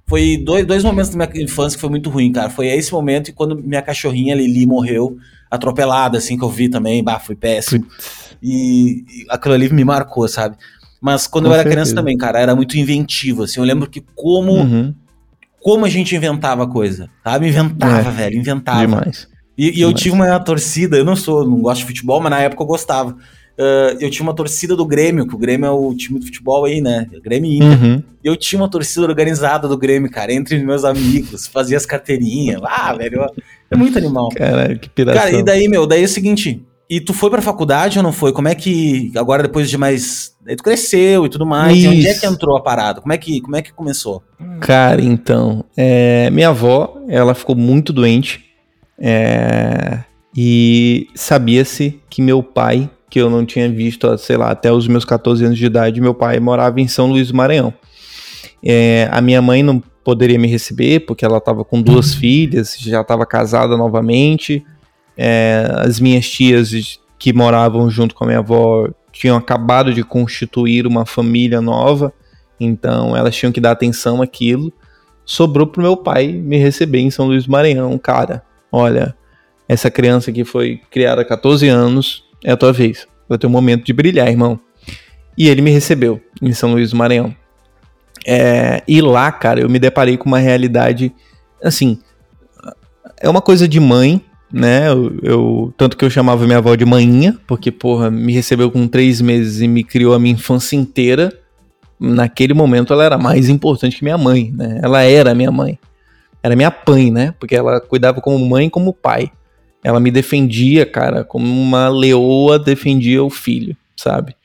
Foi dois, dois momentos da minha infância que foi muito ruim, cara. Foi esse momento e quando minha cachorrinha Lili morreu, atropelada, assim, que eu vi também, bah, foi péssimo. E, e aquilo ali me marcou, sabe? Mas quando Com eu era certeza. criança também, cara, era muito inventivo, assim. Eu lembro que como uhum como a gente inventava coisa, sabe? Inventava, é, velho, inventava. Demais. E, e demais. eu tive uma torcida, eu não sou, não gosto de futebol, mas na época eu gostava. Uh, eu tinha uma torcida do Grêmio, que o Grêmio é o time de futebol aí, né? Grêmio Inter. Uhum. Eu tinha uma torcida organizada do Grêmio, cara, entre meus amigos, fazia as carteirinhas. Ah, velho, é muito animal. Caralho, que piração. Cara, e daí, meu, daí é o seguinte, e tu foi pra faculdade ou não foi? Como é que, agora depois de mais, aí tu cresceu e tudo mais, e onde é que entrou a parada? Como é que, como é que começou? Cara, então, é, minha avó, ela ficou muito doente, é, e sabia-se que meu pai, que eu não tinha visto, sei lá, até os meus 14 anos de idade, meu pai morava em São Luís do Maranhão. É, a minha mãe não poderia me receber, porque ela estava com duas uhum. filhas, já estava casada novamente, é, as minhas tias que moravam junto com a minha avó tinham acabado de constituir uma família nova, então elas tinham que dar atenção àquilo. Sobrou pro meu pai me receber em São Luís do Maranhão, cara. Olha, essa criança que foi criada há 14 anos, é a tua vez. Vai ter um momento de brilhar, irmão. E ele me recebeu em São Luís do Maranhão. É, e lá, cara, eu me deparei com uma realidade assim. É uma coisa de mãe, né? Eu, eu, tanto que eu chamava minha avó de manhinha, porque, porra, me recebeu com três meses e me criou a minha infância inteira. Naquele momento ela era mais importante que minha mãe, né? Ela era minha mãe. Era minha pai, né? Porque ela cuidava como mãe e como pai. Ela me defendia, cara, como uma leoa defendia o filho, sabe?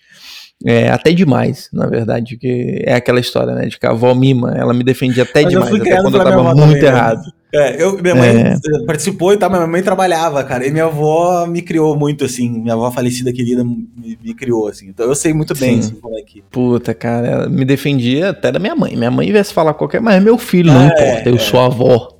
É, até demais, na verdade, que é aquela história, né, de que a avó mima, ela me defendia até Mas demais, até quando eu tava muito também, né? errado. Né? É, eu, minha mãe é. participou e tal, minha mãe trabalhava, cara, e minha avó me criou muito, assim, minha avó falecida querida me, me criou, assim, então eu sei muito bem assim, como é que... Puta, cara, ela me defendia até da minha mãe, minha mãe viesse falar qualquer, mas é meu filho, não é, importa, eu é. sou a avó.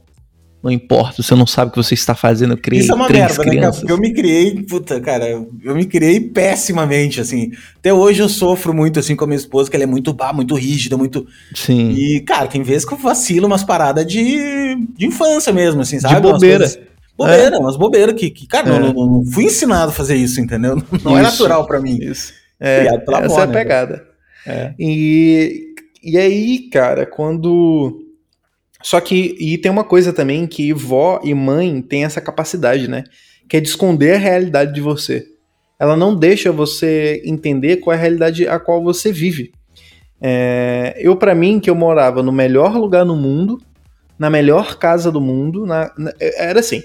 Não importa, você não sabe o que você está fazendo. Eu criei Isso é uma merda, crianças. né, Porque eu me criei, puta, cara, eu me criei pessimamente, assim. Até hoje eu sofro muito, assim, com a minha esposa, que ela é muito, bah, muito rígida, muito. Sim. E, cara, tem vezes que eu vacilo umas paradas de, de infância mesmo, assim, sabe? De bobeira. Umas bobeira, é. umas bobeiras que, que cara, é. não, não, não, fui ensinado a fazer isso, entendeu? Não é isso, é natural para mim. Isso. É, essa avó, é a né, pegada. É. E, e aí, cara, quando só que, e tem uma coisa também que vó e mãe têm essa capacidade, né? Que é de esconder a realidade de você. Ela não deixa você entender qual é a realidade a qual você vive. É, eu, para mim, que eu morava no melhor lugar no mundo, na melhor casa do mundo, na, na, era assim: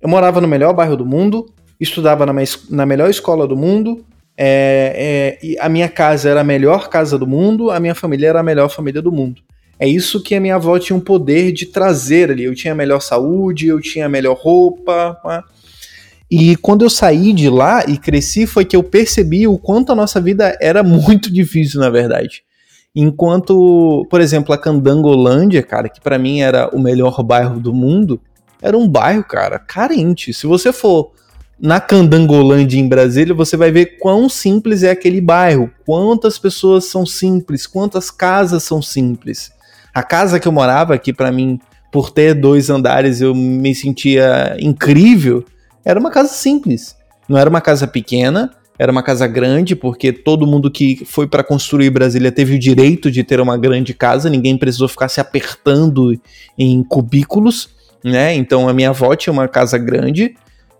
eu morava no melhor bairro do mundo, estudava na, na melhor escola do mundo, é, é, a minha casa era a melhor casa do mundo, a minha família era a melhor família do mundo. É isso que a minha avó tinha um poder de trazer ali. Eu tinha melhor saúde, eu tinha melhor roupa. Né? E quando eu saí de lá e cresci, foi que eu percebi o quanto a nossa vida era muito difícil, na verdade. Enquanto, por exemplo, a Candangolândia, cara, que para mim era o melhor bairro do mundo, era um bairro, cara, carente. Se você for na Candangolândia em Brasília, você vai ver quão simples é aquele bairro, quantas pessoas são simples, quantas casas são simples. A casa que eu morava, que para mim, por ter dois andares, eu me sentia incrível, era uma casa simples. Não era uma casa pequena, era uma casa grande, porque todo mundo que foi para construir Brasília teve o direito de ter uma grande casa, ninguém precisou ficar se apertando em cubículos, né? Então a minha avó tinha uma casa grande,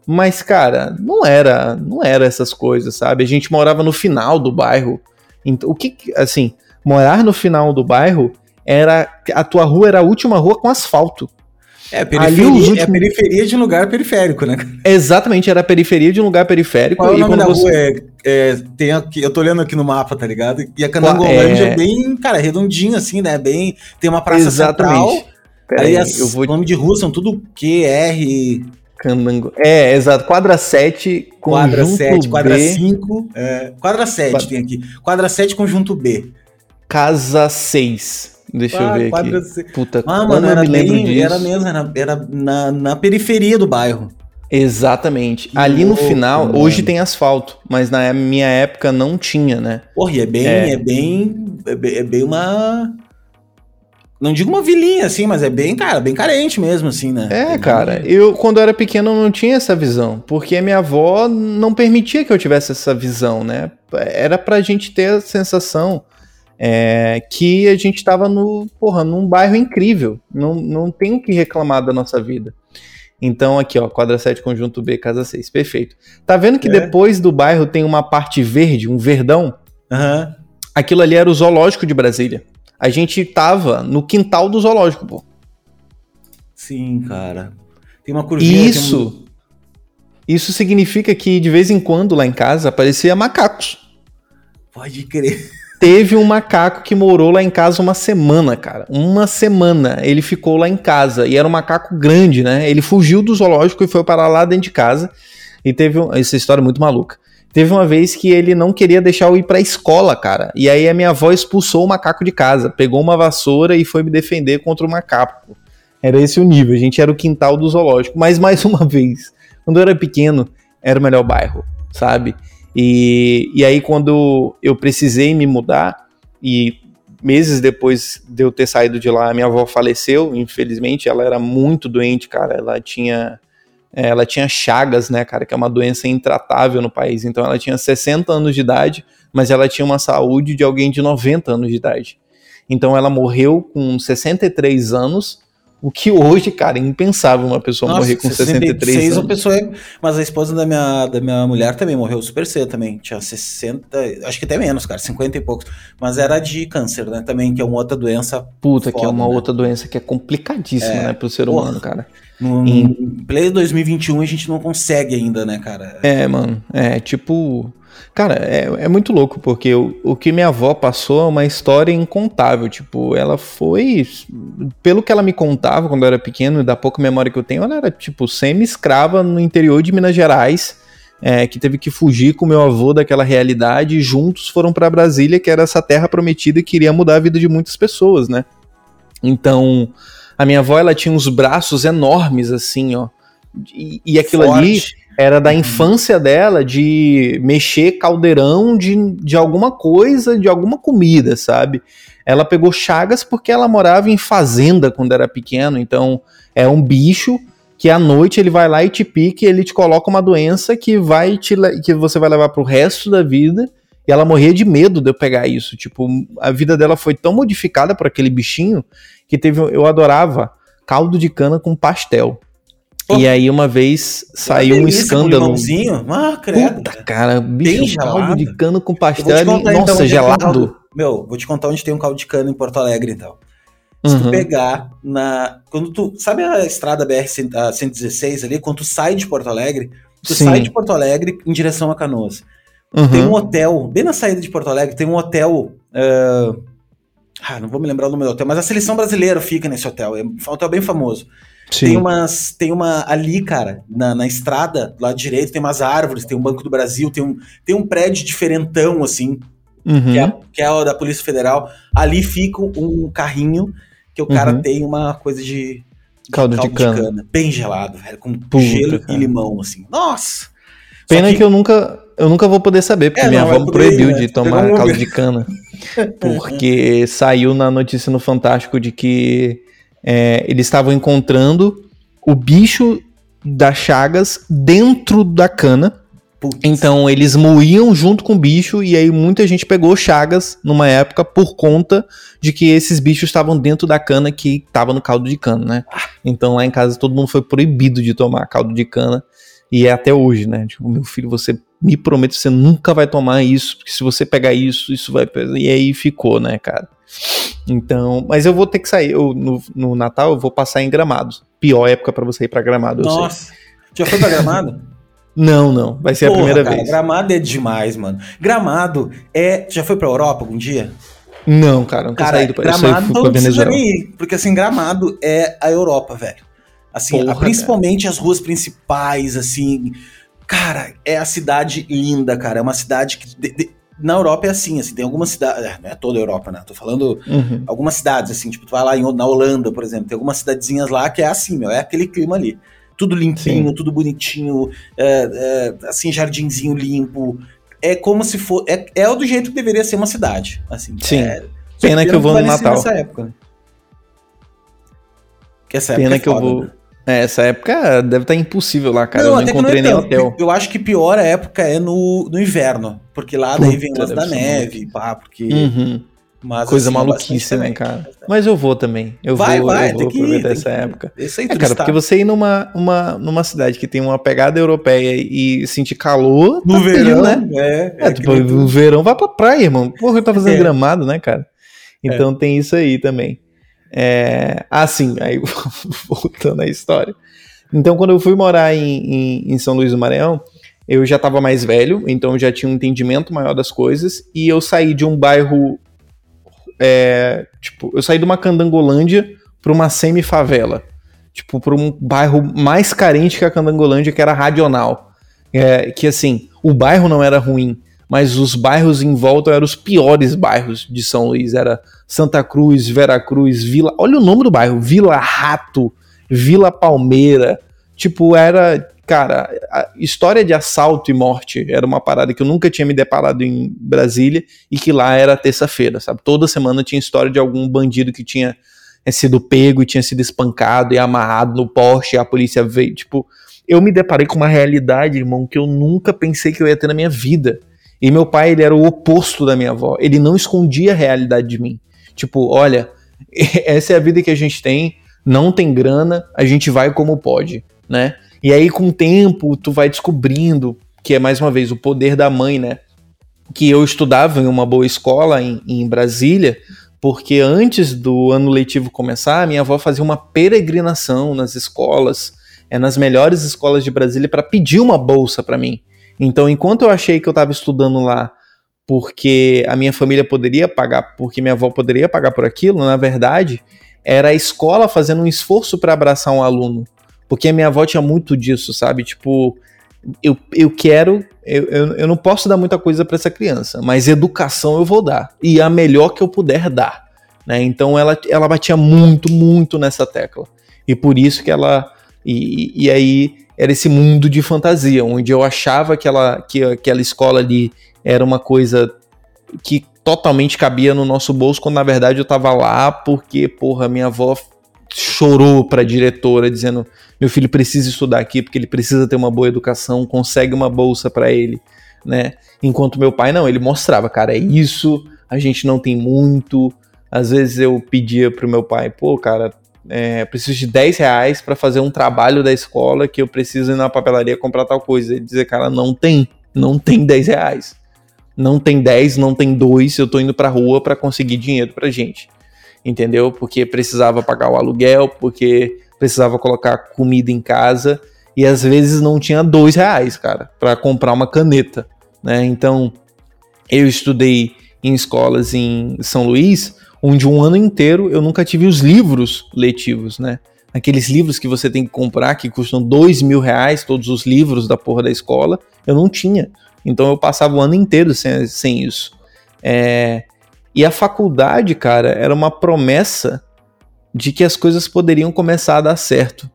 mas cara, não era, não era essas coisas, sabe? A gente morava no final do bairro. Então, o que assim, morar no final do bairro era a tua rua era a última rua com asfalto. É, periferia, últimos... é periferia de um lugar periférico, né? Exatamente, era a periferia de um lugar periférico. Qual é o nome da você... rua? É, é, tem aqui, eu tô olhando aqui no mapa, tá ligado? E a Canangolândia é... é bem, cara, redondinho assim, né? Bem, tem uma praça Exatamente. central. Pera aí, as, eu vou... nome de rua são tudo QR... Candango. É, exato. Quadra 7, quadra 7, B. quadra 5. É, quadra 7 quadra... tem aqui. Quadra 7, conjunto B. Casa 6. Deixa ah, eu ver aqui. Puta, ah, mano, era, bem, era mesmo, era, era na, na periferia do bairro. Exatamente. Que Ali louco, no final, mano. hoje tem asfalto, mas na minha época não tinha, né? Porra, e é bem, é, é bem, é bem, é bem uma não digo uma vilinha assim, mas é bem, cara, bem carente mesmo assim, né? É, é cara, eu quando eu era pequeno não tinha essa visão, porque a minha avó não permitia que eu tivesse essa visão, né? Era pra gente ter a sensação é, que a gente estava no, porra, num bairro incrível. Não, não tem o que reclamar da nossa vida. Então, aqui, ó, quadra 7, conjunto B, casa 6. Perfeito. Tá vendo que é. depois do bairro tem uma parte verde, um verdão? Uhum. Aquilo ali era o zoológico de Brasília. A gente tava no quintal do zoológico, pô. Sim, cara. Tem uma curvinha. Isso. Um... Isso significa que de vez em quando lá em casa aparecia macacos. Pode crer. Teve um macaco que morou lá em casa uma semana, cara. Uma semana. Ele ficou lá em casa. E era um macaco grande, né? Ele fugiu do zoológico e foi parar lá dentro de casa. E teve. Um... Essa história é muito maluca. Teve uma vez que ele não queria deixar eu ir pra escola, cara. E aí a minha avó expulsou o macaco de casa. Pegou uma vassoura e foi me defender contra o macaco. Era esse o nível. A gente era o quintal do zoológico. Mas mais uma vez, quando eu era pequeno, era o melhor bairro, sabe? E, e aí, quando eu precisei me mudar, e meses depois de eu ter saído de lá, minha avó faleceu, infelizmente, ela era muito doente, cara, ela tinha ela tinha chagas, né, cara, que é uma doença intratável no país. Então ela tinha 60 anos de idade, mas ela tinha uma saúde de alguém de 90 anos de idade. Então ela morreu com 63 anos, O que hoje, cara, é impensável uma pessoa Nossa, morrer com 63 66, anos. pessoa é... Mas a esposa da minha, da minha mulher também morreu super cedo também. Tinha 60, acho que até menos, cara, 50 e poucos. Mas era de câncer, né? Também, que é uma outra doença. Puta, foda, que é uma né? outra doença que é complicadíssima, é, né, pro ser porra, humano, cara. No, em play 2021 a gente não consegue ainda, né, cara? É, mano. É, tipo. Cara, é, é muito louco, porque o, o que minha avó passou é uma história incontável. Tipo, ela foi. Pelo que ela me contava quando eu era pequeno, e da pouca memória que eu tenho, ela era, tipo, semi-escrava no interior de Minas Gerais. É, que teve que fugir com meu avô daquela realidade e juntos foram para Brasília, que era essa terra prometida e queria mudar a vida de muitas pessoas, né? Então, a minha avó, ela tinha uns braços enormes, assim, ó. E, e aquilo Forte. ali era da uhum. infância dela de mexer caldeirão de, de alguma coisa, de alguma comida, sabe? Ela pegou chagas porque ela morava em fazenda quando era pequeno, então é um bicho que à noite ele vai lá e te pica e ele te coloca uma doença que vai te que você vai levar pro resto da vida. E ela morria de medo de eu pegar isso. Tipo, a vida dela foi tão modificada por aquele bichinho que teve eu adorava caldo de cana com pastel. E aí uma vez saiu um escândalo. Um ah, credo. Puta, cara, bicho, caldo de cano com pastel. Contar, nossa, então, gelado. Meu, vou te contar onde tem um caldo de cana em Porto Alegre, então. Se uhum. tu pegar na. Quando tu. Sabe a estrada BR-116 ali? Quando tu sai de Porto Alegre, tu Sim. sai de Porto Alegre em direção a Canoas. Uhum. Tem um hotel, bem na saída de Porto Alegre, tem um hotel. Uh, ah, não vou me lembrar o nome do hotel, mas a seleção brasileira fica nesse hotel. É um hotel bem famoso. Sim. Tem umas. Tem uma. Ali, cara, na, na estrada, do lado direito, tem umas árvores, tem um Banco do Brasil, tem um, tem um prédio diferentão, assim, uhum. que, é, que é o da Polícia Federal. Ali fica um carrinho que o cara uhum. tem uma coisa de. de caldo, caldo de, cana. de, cana. Bem gelado, velho, com Puta, gelo cara. e limão, assim. Nossa! Pena que... que, eu nunca. Eu nunca vou poder saber, porque é, minha avó me proibiu né? de tomar caldo de cana. Porque saiu na notícia no Fantástico de que é, eles estavam encontrando o bicho das chagas dentro da cana. Putz. Então eles moíam junto com o bicho e aí muita gente pegou chagas numa época por conta de que esses bichos estavam dentro da cana que estava no caldo de cana, né? Então lá em casa todo mundo foi proibido de tomar caldo de cana e é até hoje, né? Tipo, meu filho, você me promete, você nunca vai tomar isso, porque se você pegar isso, isso vai. E aí ficou, né, cara? Então, mas eu vou ter que sair. Eu, no, no Natal eu vou passar em Gramado. Pior época para você ir para Gramado. Nossa, já foi para Gramado? não, não. Vai ser Porra, a primeira cara, vez. Gramado é demais, mano. Gramado é. Já foi pra Europa algum dia? Não, cara, não cara, saído pra Gramado não precisa nem ir, porque assim, Gramado é a Europa, velho. Assim, Porra, principalmente cara. as ruas principais, assim. Cara, é a cidade linda, cara. É uma cidade que. De, de, na Europa é assim, assim, tem algumas cidades, é, não é toda a Europa, né? Tô falando uhum. algumas cidades, assim, tipo, tu vai lá em, na Holanda, por exemplo, tem algumas cidadezinhas lá que é assim, meu, é aquele clima ali. Tudo limpinho, Sim. tudo bonitinho, é, é, assim, jardinzinho limpo. É como se for. É, é do jeito que deveria ser uma cidade. Assim, Sim. É, pena que eu vou no Natal. Nessa época. Que essa pena época é que foda, eu vou. Né? É, essa época deve estar tá impossível lá, cara. Não, eu não encontrei não é nem hotel. Eu acho que pior a época é no, no inverno. Porque lá Puta, daí vem as da neve, pá, porque. Uhum. Mas, Coisa assim, maluquice, né, cara? Mas eu vou também. Eu vai, vou, vai, eu vou aproveitar ir, essa época. Isso aí é, cara, porque você ir numa, uma, numa cidade que tem uma pegada europeia e sentir calor. No tá verão, né? É, é, é tipo, no verão vai pra praia, irmão. Porra, tá fazendo é. gramado, né, cara? Então é. tem isso aí também. É, assim, aí voltando à história. Então, quando eu fui morar em, em, em São Luís do Maranhão, eu já estava mais velho, então eu já tinha um entendimento maior das coisas, e eu saí de um bairro. É, tipo, eu saí de uma candangolândia para uma semi-favela. Tipo, para um bairro mais carente que a candangolândia, que era radional. É, que assim, o bairro não era ruim, mas os bairros em volta eram os piores bairros de São Luís. Era Santa Cruz, Veracruz, Vila. Olha o nome do bairro: Vila Rato, Vila Palmeira. Tipo, era. Cara, história de assalto e morte era uma parada que eu nunca tinha me deparado em Brasília e que lá era terça-feira, sabe? Toda semana tinha história de algum bandido que tinha é, sido pego e tinha sido espancado e amarrado no poste e a polícia veio. Tipo, eu me deparei com uma realidade, irmão, que eu nunca pensei que eu ia ter na minha vida. E meu pai, ele era o oposto da minha avó. Ele não escondia a realidade de mim. Tipo, olha, essa é a vida que a gente tem. não tem grana, a gente vai como pode, né? E aí com o tempo tu vai descobrindo que é mais uma vez o poder da mãe, né? Que eu estudava em uma boa escola em, em Brasília, porque antes do ano letivo começar, minha avó fazia uma peregrinação nas escolas, é nas melhores escolas de Brasília para pedir uma bolsa para mim. Então, enquanto eu achei que eu estava estudando lá porque a minha família poderia pagar, porque minha avó poderia pagar por aquilo, na verdade, era a escola fazendo um esforço para abraçar um aluno. Porque a minha avó tinha muito disso, sabe? Tipo, eu, eu quero, eu, eu, eu não posso dar muita coisa para essa criança, mas educação eu vou dar. E a melhor que eu puder dar. Né? Então ela, ela batia muito, muito nessa tecla. E por isso que ela. E, e aí era esse mundo de fantasia, onde eu achava que, ela, que aquela escola ali era uma coisa que totalmente cabia no nosso bolso, quando na verdade eu tava lá porque, porra, minha avó chorou para a diretora dizendo: "Meu filho precisa estudar aqui porque ele precisa ter uma boa educação, consegue uma bolsa para ele", né? Enquanto meu pai não, ele mostrava, cara, é isso, a gente não tem muito. Às vezes eu pedia pro meu pai, pô, cara, é, preciso de 10 reais para fazer um trabalho da escola que eu preciso ir na papelaria comprar tal coisa. Ele dizer, cara, não tem, não tem 10 reais. Não tem 10, não tem 2, eu tô indo pra rua para conseguir dinheiro pra gente entendeu? Porque precisava pagar o aluguel, porque precisava colocar comida em casa e às vezes não tinha dois reais, cara, para comprar uma caneta, né? Então eu estudei em escolas em São Luís, onde um ano inteiro eu nunca tive os livros letivos, né? Aqueles livros que você tem que comprar que custam dois mil reais, todos os livros da porra da escola, eu não tinha. Então eu passava o ano inteiro sem, sem isso. É, e a faculdade, cara, era uma promessa de que as coisas poderiam começar a dar certo.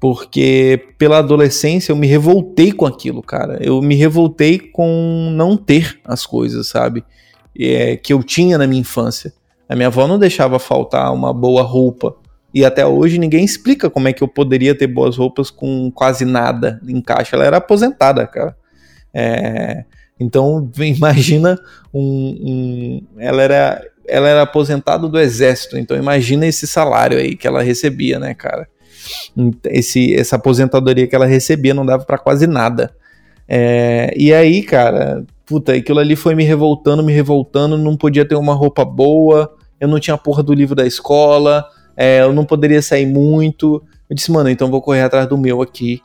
Porque pela adolescência eu me revoltei com aquilo, cara. Eu me revoltei com não ter as coisas, sabe? É, que eu tinha na minha infância. A minha avó não deixava faltar uma boa roupa. E até hoje ninguém explica como é que eu poderia ter boas roupas com quase nada em caixa. Ela era aposentada, cara. É, então, imagina um, um, ela era ela era aposentada do exército, então imagina esse salário aí que ela recebia, né, cara? Esse, essa aposentadoria que ela recebia não dava para quase nada. É, e aí, cara, puta, aquilo ali foi me revoltando, me revoltando, não podia ter uma roupa boa, eu não tinha a porra do livro da escola, é, eu não poderia sair muito. Eu disse, mano, então vou correr atrás do meu aqui.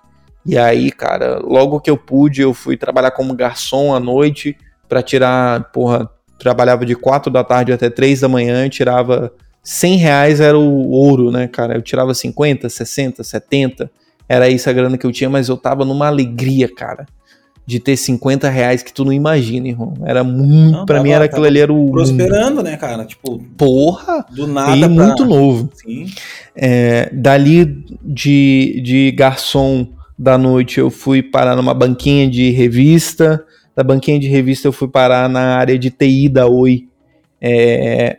E aí, cara, logo que eu pude, eu fui trabalhar como garçom à noite para tirar, porra, trabalhava de 4 da tarde até 3 da manhã, tirava 100 reais era o ouro, né, cara? Eu tirava 50, 60, 70, era isso a grana que eu tinha, mas eu tava numa alegria, cara, de ter 50 reais que tu não imagina, irmão. Era muito, não, pra mim era aquilo ali, era o... Prosperando, né, cara? Tipo... Porra! Do nada e pra... muito novo. Sim. É, dali de, de garçom da noite eu fui parar numa banquinha de revista, da banquinha de revista eu fui parar na área de TI da Oi. É,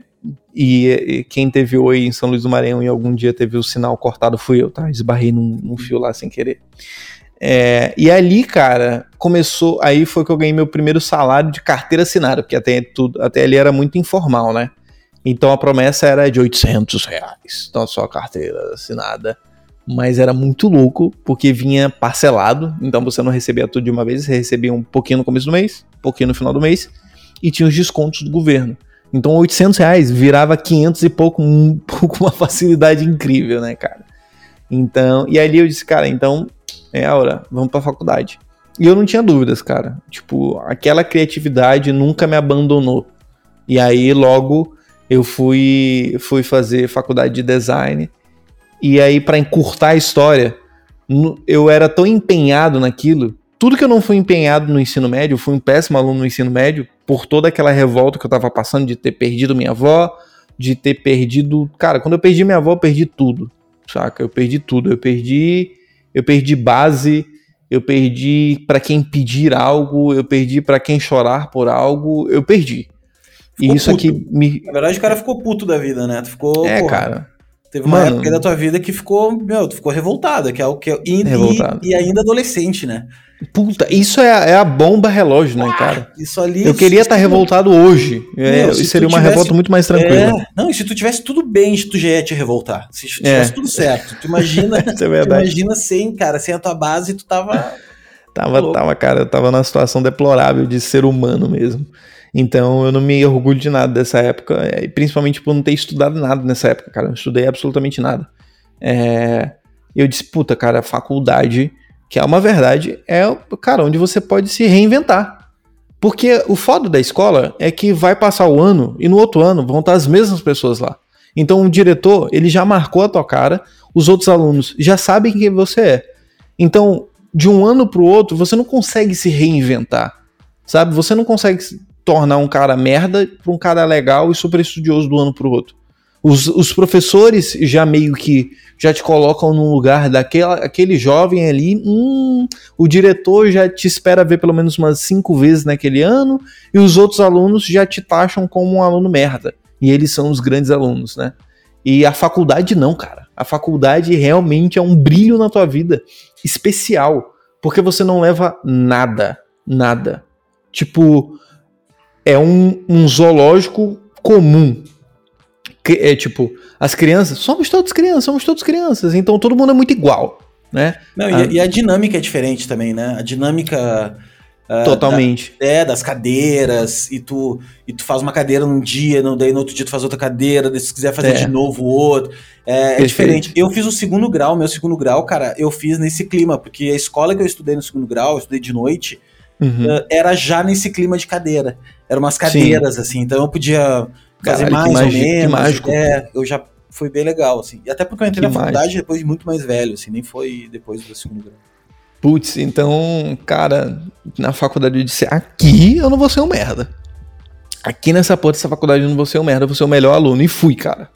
e, e, quem teve Oi em São Luís do Maranhão e algum dia teve o sinal cortado fui eu, tá? Esbarrei num, num fio lá sem querer. É, e ali, cara, começou. Aí foi que eu ganhei meu primeiro salário de carteira assinada, porque até, tudo, até ali era muito informal, né? Então a promessa era de 800 reais. Então só carteira assinada mas era muito louco porque vinha parcelado, então você não recebia tudo de uma vez, você recebia um pouquinho no começo do mês, um pouquinho no final do mês, e tinha os descontos do governo. Então 800 reais virava 500 e pouco um, uma facilidade incrível, né, cara? Então, e ali eu disse, cara, então é a hora, vamos pra faculdade. E eu não tinha dúvidas, cara. Tipo, aquela criatividade nunca me abandonou. E aí logo eu fui fui fazer faculdade de design e aí, para encurtar a história, eu era tão empenhado naquilo. Tudo que eu não fui empenhado no ensino médio, eu fui um péssimo aluno no ensino médio, por toda aquela revolta que eu tava passando de ter perdido minha avó, de ter perdido. Cara, quando eu perdi minha avó, eu perdi tudo. Saca? Eu perdi tudo. Eu perdi. Eu perdi base, eu perdi para quem pedir algo, eu perdi para quem chorar por algo, eu perdi. Ficou e isso puto. aqui me. Na verdade, o cara ficou puto da vida, né? Tu ficou. É, porra. cara. Teve uma Mano, época da tua vida que ficou, meu, tu ficou revoltada, que é o que é, e, revoltado. E, e, ainda adolescente, né? Puta, isso é a, é a bomba relógio, né, ah, cara? Isso ali. Eu queria estar tá revoltado hoje. É, meu, seria uma tivesse, revolta muito mais tranquila. É, não, e se tu tivesse tudo bem, tu já ia te revoltar. Se é. tivesse tudo certo. Tu imagina, é tu imagina sem, cara, sem a tua base, tu tava. tava, tava, cara, eu tava numa situação deplorável de ser humano mesmo. Então eu não me orgulho de nada dessa época, é, principalmente por não ter estudado nada nessa época, cara. Eu não estudei absolutamente nada. É, eu disse, puta, cara, faculdade, que é uma verdade, é, cara, onde você pode se reinventar. Porque o foda da escola é que vai passar o ano e no outro ano vão estar as mesmas pessoas lá. Então o diretor, ele já marcou a tua cara, os outros alunos já sabem quem você é. Então, de um ano para o outro, você não consegue se reinventar. Sabe? Você não consegue tornar um cara merda para um cara legal e super estudioso do ano para o outro. Os, os, professores já meio que já te colocam no lugar daquele aquele jovem ali. Hum, o diretor já te espera ver pelo menos umas cinco vezes naquele ano, e os outros alunos já te taxam como um aluno merda. E eles são os grandes alunos, né? E a faculdade não, cara. A faculdade realmente é um brilho na tua vida especial, porque você não leva nada, nada. Tipo, é um, um zoológico comum. Que é tipo, as crianças, somos todos crianças, somos todos crianças, então todo mundo é muito igual, né? Não, a, e, a dinâmica é diferente também, né? A dinâmica. Uh, Totalmente. Da, é, das cadeiras, e tu, e tu faz uma cadeira num dia, no, daí no outro dia tu faz outra cadeira, se quiser fazer é. de novo outro. É, é, diferente. Eu fiz o segundo grau, meu segundo grau, cara, eu fiz nesse clima, porque a escola que eu estudei no segundo grau, eu estudei de noite, uhum. uh, era já nesse clima de cadeira. Eram umas cadeiras, Sim. assim, então eu podia fazer Caralho, mais ou menos. Que mágico. É, eu já foi bem legal, assim. E até porque eu entrei que na faculdade mágico. depois de muito mais velho, assim, nem foi depois do segundo grau. Putz, então, cara, na faculdade eu disse, aqui eu não vou ser um merda. Aqui nessa porta dessa faculdade eu não vou ser um merda, eu vou ser o melhor aluno. E fui, cara.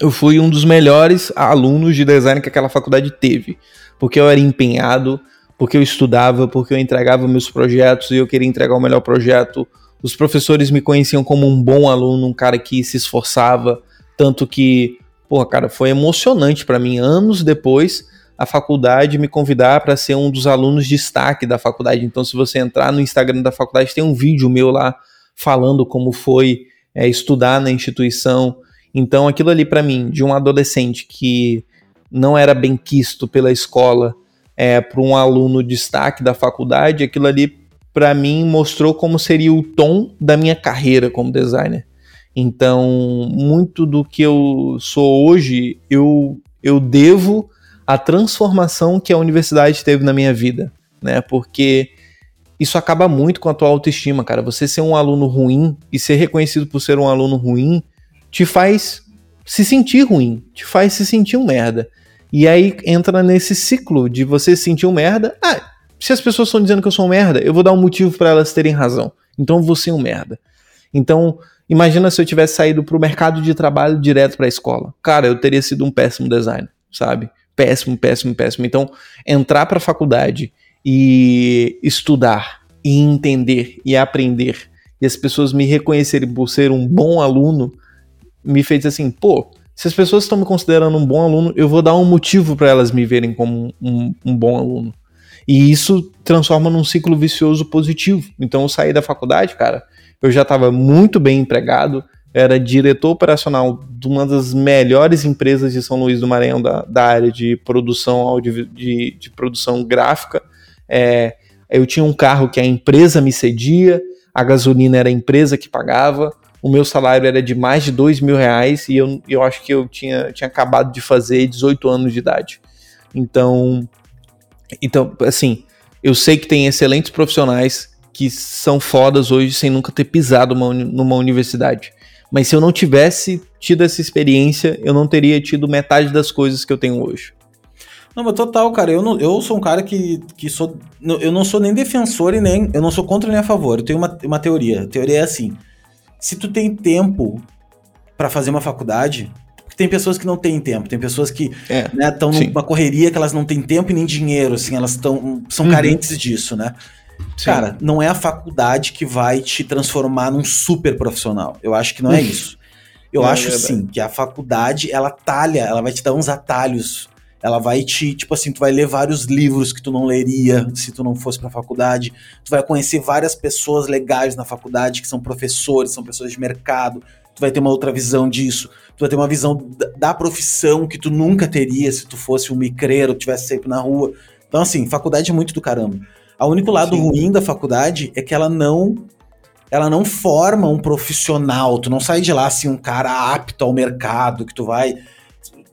Eu fui um dos melhores alunos de design que aquela faculdade teve. Porque eu era empenhado, porque eu estudava, porque eu entregava meus projetos e eu queria entregar o melhor projeto os professores me conheciam como um bom aluno, um cara que se esforçava, tanto que, porra, cara, foi emocionante para mim anos depois a faculdade me convidar para ser um dos alunos de destaque da faculdade. Então, se você entrar no Instagram da faculdade, tem um vídeo meu lá falando como foi é, estudar na instituição. Então, aquilo ali para mim, de um adolescente que não era bem quisto pela escola, é, para um aluno de destaque da faculdade, aquilo ali para mim mostrou como seria o tom da minha carreira como designer. Então, muito do que eu sou hoje, eu, eu devo à transformação que a universidade teve na minha vida, né? Porque isso acaba muito com a tua autoestima, cara. Você ser um aluno ruim e ser reconhecido por ser um aluno ruim te faz se sentir ruim, te faz se sentir um merda. E aí entra nesse ciclo de você se sentir um merda. Ah, se as pessoas estão dizendo que eu sou um merda, eu vou dar um motivo para elas terem razão. Então vou ser um merda. Então, imagina se eu tivesse saído para o mercado de trabalho direto para a escola. Cara, eu teria sido um péssimo designer, sabe? Péssimo, péssimo, péssimo. Então, entrar para a faculdade e estudar e entender e aprender e as pessoas me reconhecerem por ser um bom aluno me fez assim, pô, se as pessoas estão me considerando um bom aluno, eu vou dar um motivo para elas me verem como um, um bom aluno. E isso transforma num ciclo vicioso positivo. Então eu saí da faculdade, cara, eu já estava muito bem empregado, era diretor operacional de uma das melhores empresas de São Luís do Maranhão da, da área de produção audio, de, de produção gráfica. É, eu tinha um carro que a empresa me cedia, a gasolina era a empresa que pagava, o meu salário era de mais de dois mil reais e eu, eu acho que eu tinha, tinha acabado de fazer 18 anos de idade. Então então, assim, eu sei que tem excelentes profissionais que são fodas hoje sem nunca ter pisado uma, numa universidade. Mas se eu não tivesse tido essa experiência, eu não teria tido metade das coisas que eu tenho hoje. Não, mas total, cara. Eu, não, eu sou um cara que, que sou. Eu não sou nem defensor e nem. Eu não sou contra nem a favor. Eu tenho uma, uma teoria. A teoria é assim: se tu tem tempo para fazer uma faculdade, tem pessoas que não têm tempo, tem pessoas que estão é, né, numa correria que elas não têm tempo e nem dinheiro, assim, elas tão, são uhum. carentes disso, né? Sim. Cara, não é a faculdade que vai te transformar num super profissional. Eu acho que não é isso. Eu é acho verdade. sim que a faculdade, ela talha, ela vai te dar uns atalhos. Ela vai te, tipo assim, tu vai ler vários livros que tu não leria se tu não fosse pra faculdade. Tu vai conhecer várias pessoas legais na faculdade que são professores, são pessoas de mercado. Tu vai ter uma outra visão disso. Tu vai ter uma visão da, profissão que tu nunca teria se tu fosse um micreiro, tivesse sempre na rua. Então, assim, faculdade é muito do caramba. O único lado Sim. ruim da faculdade é que ela não ela não forma um profissional. Tu não sai de lá assim um cara apto ao mercado que tu vai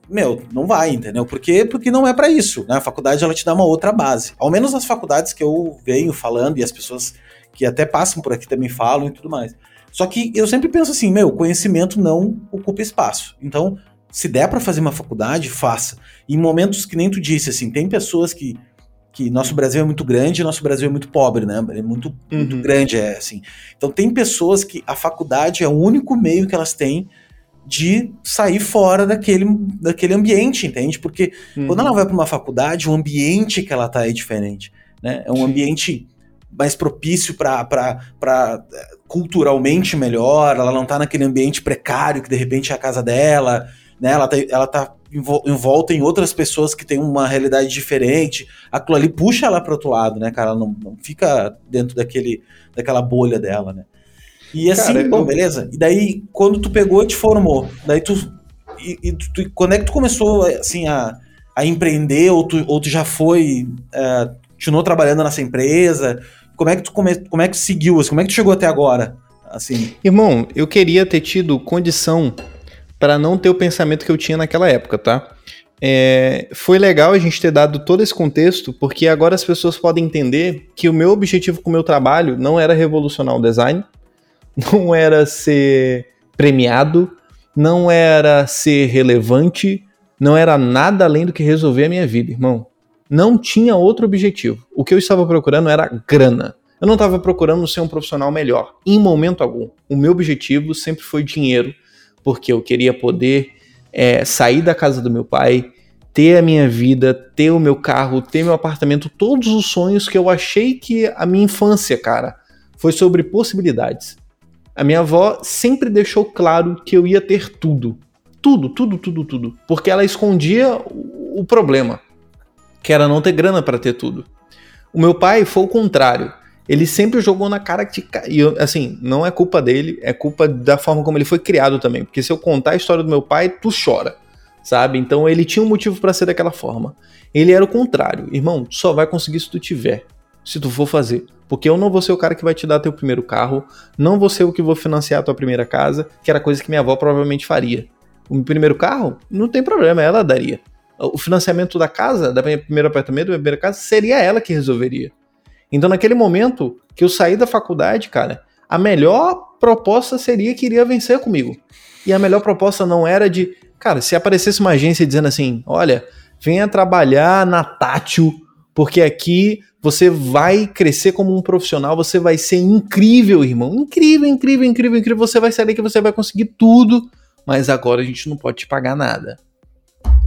meu, não vai, entendeu? Por quê? Porque não é para isso, né? A faculdade ela te dá uma outra base. Ao menos as faculdades que eu venho falando e as pessoas que até passam por aqui também falam e tudo mais. Só que eu sempre penso assim, meu, conhecimento não ocupa espaço. Então, se der para fazer uma faculdade, faça. Em momentos que nem tu disse, assim, tem pessoas que que nosso Brasil é muito grande e nosso Brasil é muito pobre, né? É muito, uhum. muito grande, é assim. Então tem pessoas que a faculdade é o único meio que elas têm de sair fora daquele, daquele ambiente, entende? Porque uhum. quando ela vai para uma faculdade, o ambiente que ela tá é diferente, né? É um ambiente mais propício para culturalmente melhor, ela não tá naquele ambiente precário que de repente é a casa dela, né? Ela tá, ela tá envolta em outras pessoas que têm uma realidade diferente. Aquilo ali puxa ela para outro lado, né, cara? Ela não, não fica dentro daquele, daquela bolha dela, né? E assim, cara, bom, eu... beleza. E daí, quando tu pegou e te formou, daí tu. E, e tu, quando é que tu começou, assim, a, a empreender? Ou tu, ou tu já foi. Uh, continuou trabalhando nessa empresa? Como é que tu come, como é que seguiu? Assim, como é que tu chegou até agora? Assim? Irmão, eu queria ter tido condição para não ter o pensamento que eu tinha naquela época, tá? É, foi legal a gente ter dado todo esse contexto, porque agora as pessoas podem entender que o meu objetivo com o meu trabalho não era revolucionar o design, não era ser premiado, não era ser relevante, não era nada além do que resolver a minha vida, irmão. Não tinha outro objetivo. O que eu estava procurando era grana. Eu não estava procurando ser um profissional melhor, em momento algum. O meu objetivo sempre foi dinheiro porque eu queria poder é, sair da casa do meu pai, ter a minha vida, ter o meu carro, ter meu apartamento, todos os sonhos que eu achei que a minha infância, cara, foi sobre possibilidades. A minha avó sempre deixou claro que eu ia ter tudo. Tudo, tudo, tudo, tudo. Porque ela escondia o problema, que era não ter grana para ter tudo. O meu pai foi o contrário ele sempre jogou na cara que. E eu, assim, não é culpa dele, é culpa da forma como ele foi criado também. Porque se eu contar a história do meu pai, tu chora, sabe? Então ele tinha um motivo para ser daquela forma. Ele era o contrário. Irmão, tu só vai conseguir se tu tiver, se tu for fazer. Porque eu não vou ser o cara que vai te dar teu primeiro carro, não vou ser o que vou financiar a tua primeira casa, que era coisa que minha avó provavelmente faria. O primeiro carro, não tem problema, ela daria. O financiamento da casa, da minha primeiro apartamento, da minha primeira casa, seria ela que resolveria. Então, naquele momento que eu saí da faculdade, cara, a melhor proposta seria que iria vencer comigo. E a melhor proposta não era de, cara, se aparecesse uma agência dizendo assim: olha, venha trabalhar na Tátil, porque aqui você vai crescer como um profissional, você vai ser incrível, irmão. Incrível, incrível, incrível, incrível. Você vai saber que você vai conseguir tudo, mas agora a gente não pode te pagar nada.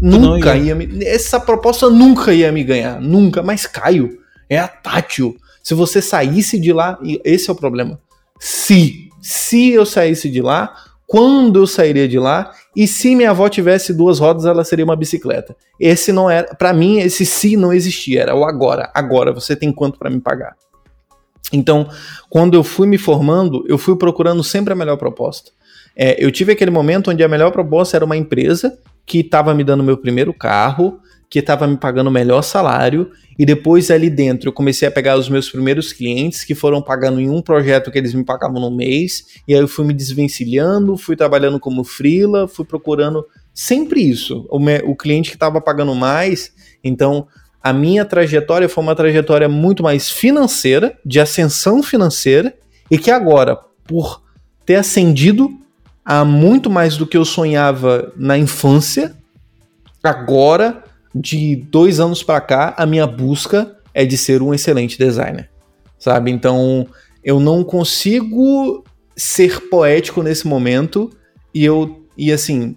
Nunca ia. ia me... Essa proposta nunca ia me ganhar, nunca, mas Caio é a tátil. Se você saísse de lá, esse é o problema. Se, se eu saísse de lá, quando eu sairia de lá, e se minha avó tivesse duas rodas, ela seria uma bicicleta. Esse não era, para mim, esse se não existia, era o agora. Agora, você tem quanto para me pagar? Então, quando eu fui me formando, eu fui procurando sempre a melhor proposta. É, eu tive aquele momento onde a melhor proposta era uma empresa que estava me dando meu primeiro carro, que estava me pagando o melhor salário, e depois ali dentro eu comecei a pegar os meus primeiros clientes que foram pagando em um projeto que eles me pagavam no mês, e aí eu fui me desvencilhando, fui trabalhando como freela, fui procurando sempre isso, o, me, o cliente que estava pagando mais, então a minha trajetória foi uma trajetória muito mais financeira, de ascensão financeira, e que agora, por ter ascendido a muito mais do que eu sonhava na infância, agora de dois anos para cá, a minha busca é de ser um excelente designer, sabe? Então, eu não consigo ser poético nesse momento e eu e assim,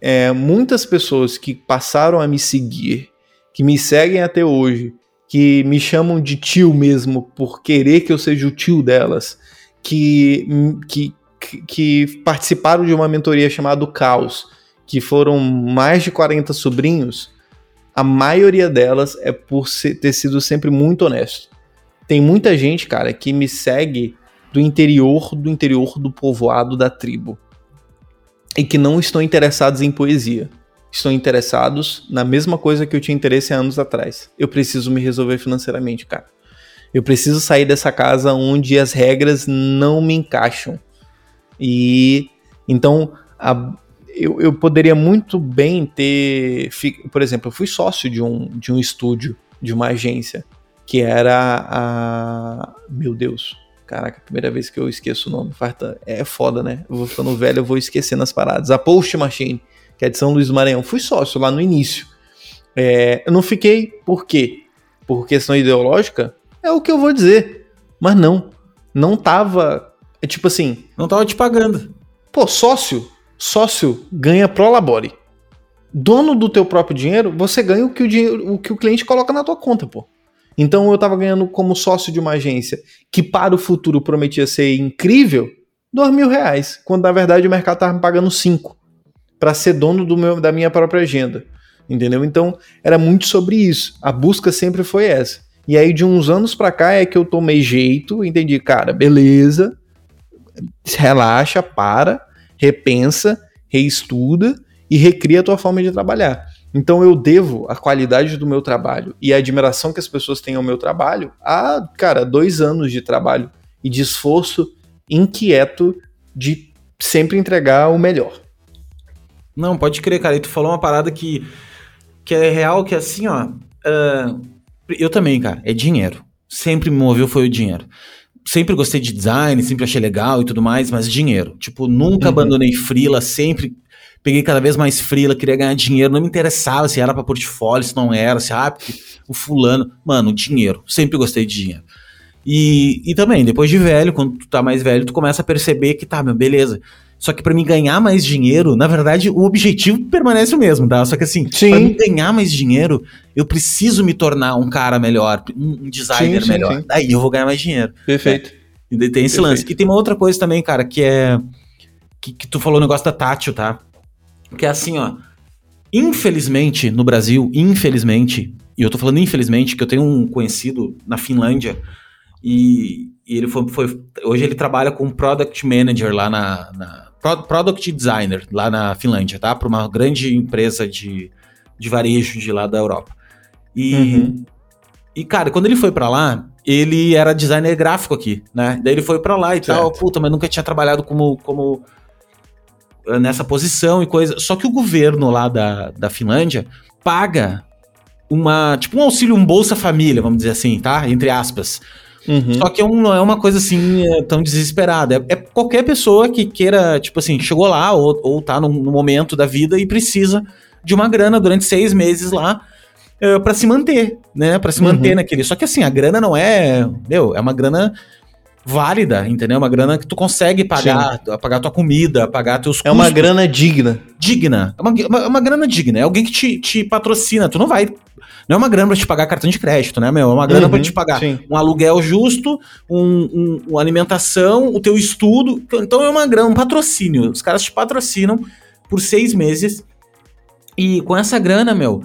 é, muitas pessoas que passaram a me seguir, que me seguem até hoje, que me chamam de tio mesmo por querer que eu seja o tio delas, que, que que participaram de uma mentoria chamada Caos, que foram mais de 40 sobrinhos, a maioria delas é por ter sido sempre muito honesto. Tem muita gente, cara, que me segue do interior do interior do povoado da tribo e que não estão interessados em poesia. Estão interessados na mesma coisa que eu tinha interesse há anos atrás. Eu preciso me resolver financeiramente, cara. Eu preciso sair dessa casa onde as regras não me encaixam. E então a, eu, eu poderia muito bem ter. Por exemplo, eu fui sócio de um, de um estúdio, de uma agência, que era a. Meu Deus. Caraca, primeira vez que eu esqueço o nome. É foda, né? Eu vou ficando velho, eu vou esquecendo as paradas. A Post Machine, que é de São Luís do Maranhão. Fui sócio lá no início. É, eu não fiquei, por quê? Por questão ideológica? É o que eu vou dizer. Mas não. Não tava. É tipo assim. Não tava te pagando. Pô, sócio Sócio ganha pro labore. Dono do teu próprio dinheiro, você ganha o que o, dinheiro, o que o cliente coloca na tua conta, pô. Então eu tava ganhando como sócio de uma agência que para o futuro prometia ser incrível, dois mil reais, quando na verdade o mercado tava me pagando cinco para ser dono do meu, da minha própria agenda, entendeu? Então era muito sobre isso. A busca sempre foi essa. E aí de uns anos para cá é que eu tomei jeito, entendi, cara, beleza, relaxa, para, repensa, reestuda e recria a tua forma de trabalhar. Então eu devo a qualidade do meu trabalho e a admiração que as pessoas têm ao meu trabalho a, cara, dois anos de trabalho e de esforço inquieto de sempre entregar o melhor. Não, pode crer, cara. E tu falou uma parada que, que é real, que é assim, ó. Uh, eu também, cara, é dinheiro. Sempre me moveu foi o dinheiro sempre gostei de design, sempre achei legal e tudo mais, mas dinheiro. Tipo, nunca uhum. abandonei frila, sempre peguei cada vez mais frila, queria ganhar dinheiro, não me interessava se era para portfólio, se não era, se ah, o fulano, mano, dinheiro, sempre gostei de dinheiro. E, e também, depois de velho, quando tu tá mais velho, tu começa a perceber que tá, meu, beleza. Só que para mim ganhar mais dinheiro, na verdade, o objetivo permanece o mesmo, tá? Só que assim, para mim ganhar mais dinheiro, eu preciso me tornar um cara melhor, um designer sim, melhor. Sim, sim. Daí eu vou ganhar mais dinheiro. Perfeito. É. Tem esse Perfeito. lance. E tem uma outra coisa também, cara, que é. Que, que tu falou o negócio da tátil, tá? Que é assim, ó. Infelizmente, no Brasil, infelizmente, e eu tô falando infelizmente, que eu tenho um conhecido na Finlândia, e, e ele foi, foi, Hoje ele trabalha com Product Manager lá na, na Product Designer lá na Finlândia, tá? Para uma grande empresa de, de varejo de lá da Europa. E, uhum. e cara, quando ele foi para lá, ele era designer gráfico aqui, né? Daí ele foi para lá e certo. tal, puta, mas nunca tinha trabalhado como, como eh, nessa posição e coisa. Só que o governo lá da, da Finlândia paga uma, tipo um auxílio, um Bolsa Família, vamos dizer assim, tá? Entre aspas Uhum. Só que é não é uma coisa assim é, tão desesperada. É, é, qualquer pessoa que queira, tipo assim, chegou lá ou, ou tá no, no momento da vida e precisa de uma grana durante seis meses lá uh, é, para se manter, né? Para se uhum. manter naquele. Só que assim, a grana não é. Meu, é uma grana válida, entendeu? Uma grana que tu consegue pagar, Sim. pagar tua comida, pagar teus custos. É uma grana digna. Digna. É uma, uma, uma, grana digna. É alguém que te, te patrocina. Tu não vai não é uma grana pra te pagar cartão de crédito, né, meu? É uma grana uhum, pra te pagar sim. um aluguel justo, um, um, uma alimentação, o teu estudo. Então é uma grana, um patrocínio. Os caras te patrocinam por seis meses. E com essa grana, meu,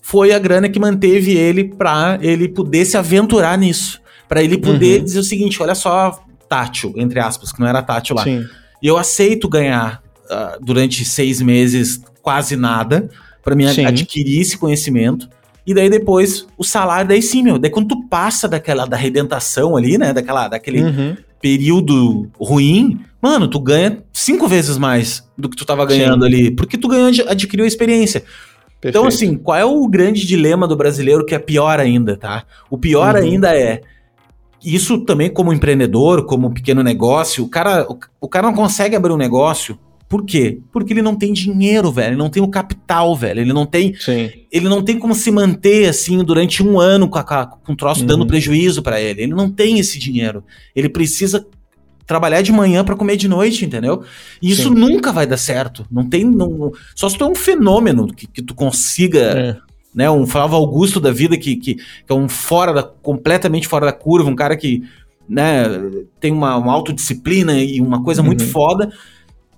foi a grana que manteve ele pra ele poder se aventurar nisso. Para ele poder uhum. dizer o seguinte: olha só, tátil, entre aspas, que não era tátil lá. Sim. E eu aceito ganhar uh, durante seis meses quase nada para mim Sim. adquirir esse conhecimento. E daí depois o salário, daí sim, meu. Daí quando tu passa daquela da arrebentação ali, né? Daquela, daquele uhum. período ruim, mano, tu ganha cinco vezes mais do que tu tava ganhando sim. ali. Porque tu ganhou, adquiriu a experiência. Perfeito. Então, assim, qual é o grande dilema do brasileiro que é pior ainda, tá? O pior uhum. ainda é. Isso também, como empreendedor, como pequeno negócio, o cara, o, o cara não consegue abrir um negócio por quê? Porque ele não tem dinheiro, velho. Ele não tem o capital, velho. Ele não tem. Sim. Ele não tem como se manter assim durante um ano com, a, com um troço uhum. dando prejuízo para ele. Ele não tem esse dinheiro. Ele precisa trabalhar de manhã para comer de noite, entendeu? E isso Sim. nunca vai dar certo. Não tem. Não, só se tu é um fenômeno que, que tu consiga. É. Né, um Flávio Augusto da vida que, que, que é um fora da. completamente fora da curva, um cara que né, tem uma, uma autodisciplina e uma coisa uhum. muito foda,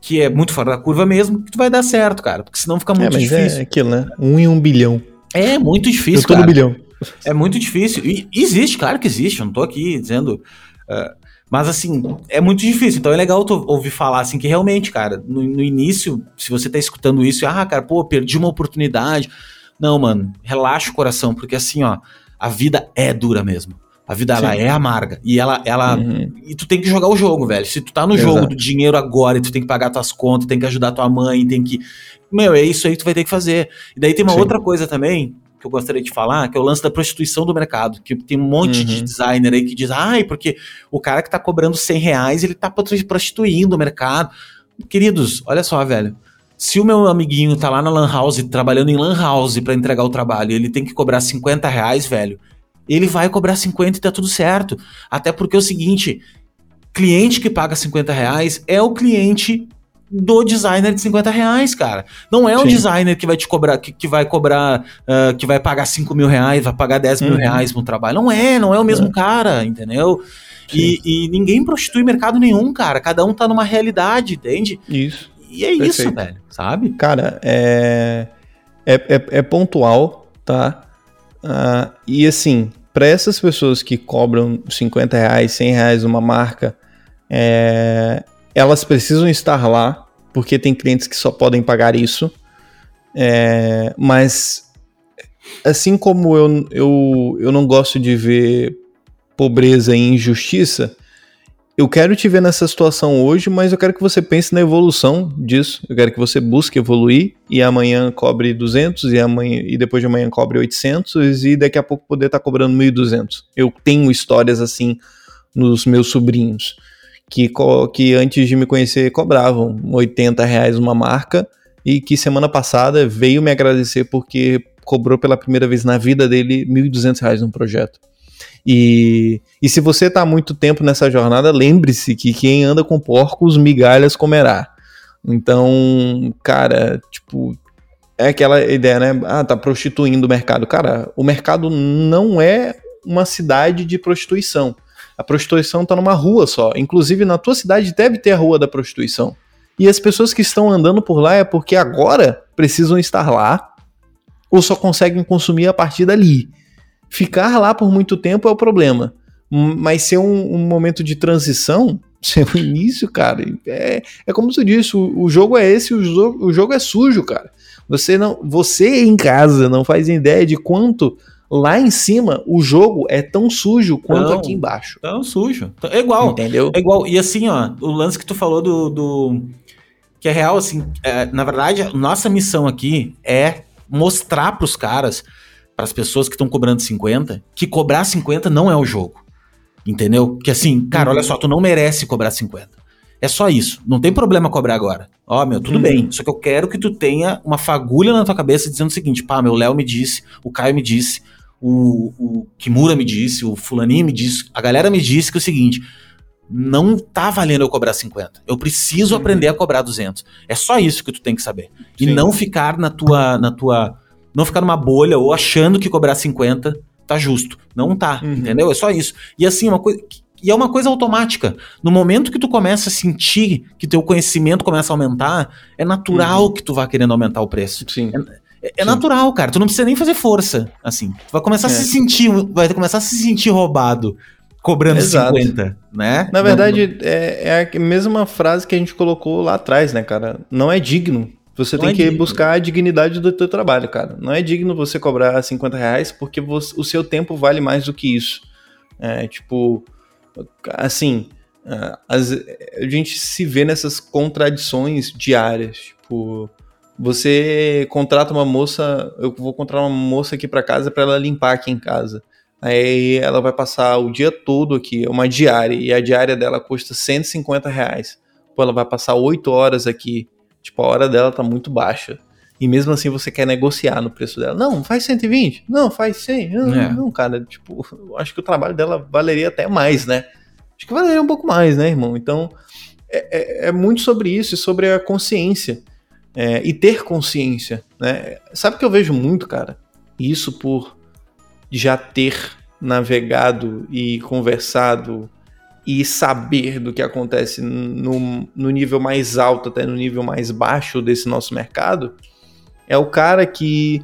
que é muito fora da curva mesmo, que tu vai dar certo, cara. Porque senão fica muito é, é difícil. É aquilo, né? Um em um bilhão. É muito difícil, eu tô cara. no bilhão. É muito difícil. E existe, claro que existe. Eu não tô aqui dizendo. Uh, mas assim, é muito difícil. Então é legal tu ouvir falar assim que realmente, cara, no, no início, se você tá escutando isso, ah, cara, pô, perdi uma oportunidade. Não, mano, relaxa o coração, porque assim, ó, a vida é dura mesmo. A vida ela é amarga. E ela. ela uhum. E tu tem que jogar o jogo, velho. Se tu tá no Exato. jogo do dinheiro agora e tu tem que pagar tuas contas, tem que ajudar tua mãe, tem que. Meu, é isso aí que tu vai ter que fazer. E daí tem uma Sim. outra coisa também que eu gostaria de falar, que é o lance da prostituição do mercado. Que tem um monte uhum. de designer aí que diz, ai, porque o cara que tá cobrando 100 reais, ele tá prostituindo o mercado. Queridos, olha só, velho. Se o meu amiguinho tá lá na Lan House, trabalhando em Lan House para entregar o trabalho, ele tem que cobrar 50 reais, velho ele vai cobrar 50 e tá tudo certo. Até porque é o seguinte: cliente que paga 50 reais é o cliente do designer de 50 reais, cara. Não é Sim. designer que vai te cobrar, que, que vai cobrar, uh, que vai pagar 5 mil reais, vai pagar 10 mil uhum. reais no trabalho. Não é, não é o mesmo é. cara, entendeu? E, e, ninguém prostitui mercado nenhum, cara. Cada um tá numa realidade, entende? Isso. E é Perfeito. isso, velho, sabe? Cara, é, é, é, é pontual, tá? Uh, e assim, para essas pessoas que cobram 50 reais, 100 reais uma marca, é, elas precisam estar lá, porque tem clientes que só podem pagar isso. É, mas assim como eu, eu, eu não gosto de ver pobreza e injustiça, eu quero te ver nessa situação hoje, mas eu quero que você pense na evolução disso. Eu quero que você busque evoluir e amanhã cobre 200 e amanhã e depois de amanhã cobre 800 e daqui a pouco poder estar tá cobrando 1.200. Eu tenho histórias assim nos meus sobrinhos que, que antes de me conhecer cobravam 80 reais uma marca e que semana passada veio me agradecer porque cobrou pela primeira vez na vida dele 1.200 reais num projeto. E, e se você está muito tempo nessa jornada, lembre-se que quem anda com porcos, migalhas comerá. Então, cara, tipo, é aquela ideia, né? Ah, tá prostituindo o mercado. Cara, o mercado não é uma cidade de prostituição. A prostituição tá numa rua só. Inclusive, na tua cidade deve ter a rua da prostituição. E as pessoas que estão andando por lá é porque agora precisam estar lá ou só conseguem consumir a partir dali. Ficar lá por muito tempo é o problema. Mas ser um, um momento de transição, ser o início, cara, é, é como tu disse, o, o jogo é esse, o jogo, o jogo é sujo, cara. Você não, você em casa não faz ideia de quanto lá em cima o jogo é tão sujo quanto aqui embaixo. Tão sujo. É igual. Entendeu? É igual. E assim, ó, o lance que tu falou do. do que é real, assim, é, na verdade, nossa missão aqui é mostrar pros caras para as pessoas que estão cobrando 50, que cobrar 50 não é o jogo. Entendeu? Que assim, cara, olha só, tu não merece cobrar 50. É só isso. Não tem problema cobrar agora. Ó, oh, meu, tudo uhum. bem. Só que eu quero que tu tenha uma fagulha na tua cabeça dizendo o seguinte: pá, meu Léo me disse, o Caio me disse, o, o Kimura me disse, o Fulaninho me disse, a galera me disse que é o seguinte: não tá valendo eu cobrar 50. Eu preciso uhum. aprender a cobrar 200. É só isso que tu tem que saber. Sim. E não ficar na tua, na tua não ficar numa bolha ou achando que cobrar 50 tá justo. Não tá, uhum. entendeu? É só isso. E assim, uma coisa. E é uma coisa automática. No momento que tu começa a sentir que teu conhecimento começa a aumentar, é natural uhum. que tu vá querendo aumentar o preço. Sim. É, é natural, cara. Tu não precisa nem fazer força. Assim, tu vai começar é. a se sentir, vai começar a se sentir roubado cobrando Exato. 50, né? Na verdade, não, não... É, é a mesma frase que a gente colocou lá atrás, né, cara? Não é digno você não tem é que digno. buscar a dignidade do teu trabalho, cara. Não é digno você cobrar 50 reais porque você, o seu tempo vale mais do que isso. É, tipo, assim, as, a gente se vê nessas contradições diárias. Tipo, você contrata uma moça, eu vou contratar uma moça aqui para casa para ela limpar aqui em casa. Aí ela vai passar o dia todo aqui, é uma diária, e a diária dela custa 150 reais. Pô, ela vai passar 8 horas aqui Tipo, a hora dela tá muito baixa. E mesmo assim você quer negociar no preço dela. Não, faz 120. Não, faz 100. Não, é. não cara, tipo, eu acho que o trabalho dela valeria até mais, né? Acho que valeria um pouco mais, né, irmão? Então, é, é, é muito sobre isso e sobre a consciência. É, e ter consciência, né? Sabe que eu vejo muito, cara? Isso por já ter navegado e conversado e saber do que acontece no, no nível mais alto até no nível mais baixo desse nosso mercado é o cara que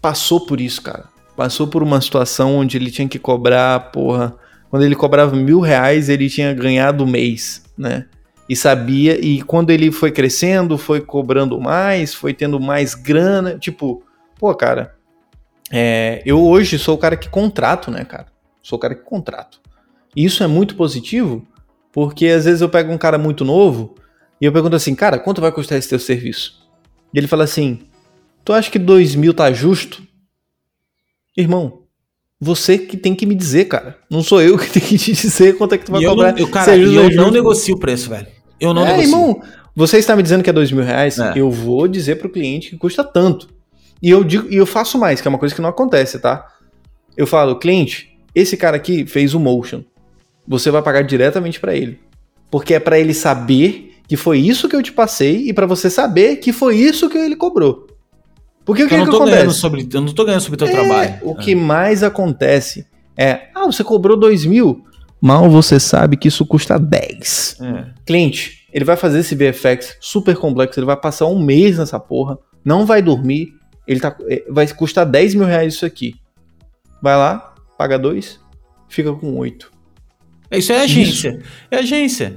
passou por isso, cara. Passou por uma situação onde ele tinha que cobrar, porra. Quando ele cobrava mil reais, ele tinha ganhado mês, né? E sabia, e quando ele foi crescendo, foi cobrando mais, foi tendo mais grana. Tipo, pô, cara, é, eu hoje sou o cara que contrato, né, cara? Sou o cara que contrato. E isso é muito positivo, porque às vezes eu pego um cara muito novo e eu pergunto assim, cara, quanto vai custar esse teu serviço? E ele fala assim, tu acha que dois mil tá justo? Irmão, você que tem que me dizer, cara. Não sou eu que tenho que te dizer quanto é que tu vai e cobrar. Eu, não, eu, cara, eu, não negocio o preço, velho. Eu não é, negocio. irmão, você está me dizendo que é dois mil reais? É. Eu vou dizer pro cliente que custa tanto. E eu digo, e eu faço mais, que é uma coisa que não acontece, tá? Eu falo, cliente, esse cara aqui fez o motion. Você vai pagar diretamente para ele. Porque é para ele saber que foi isso que eu te passei e para você saber que foi isso que ele cobrou. Porque o que, eu não que acontece? Ganhando sobre, eu não tô ganhando sobre o teu é, trabalho. O que mais acontece é, ah, você cobrou dois mil. Mal você sabe que isso custa 10. É. Cliente, ele vai fazer esse VFX super complexo, ele vai passar um mês nessa porra, não vai dormir, ele tá, vai custar 10 mil reais isso aqui. Vai lá, paga dois, fica com oito. Isso é agência. Isso. É agência.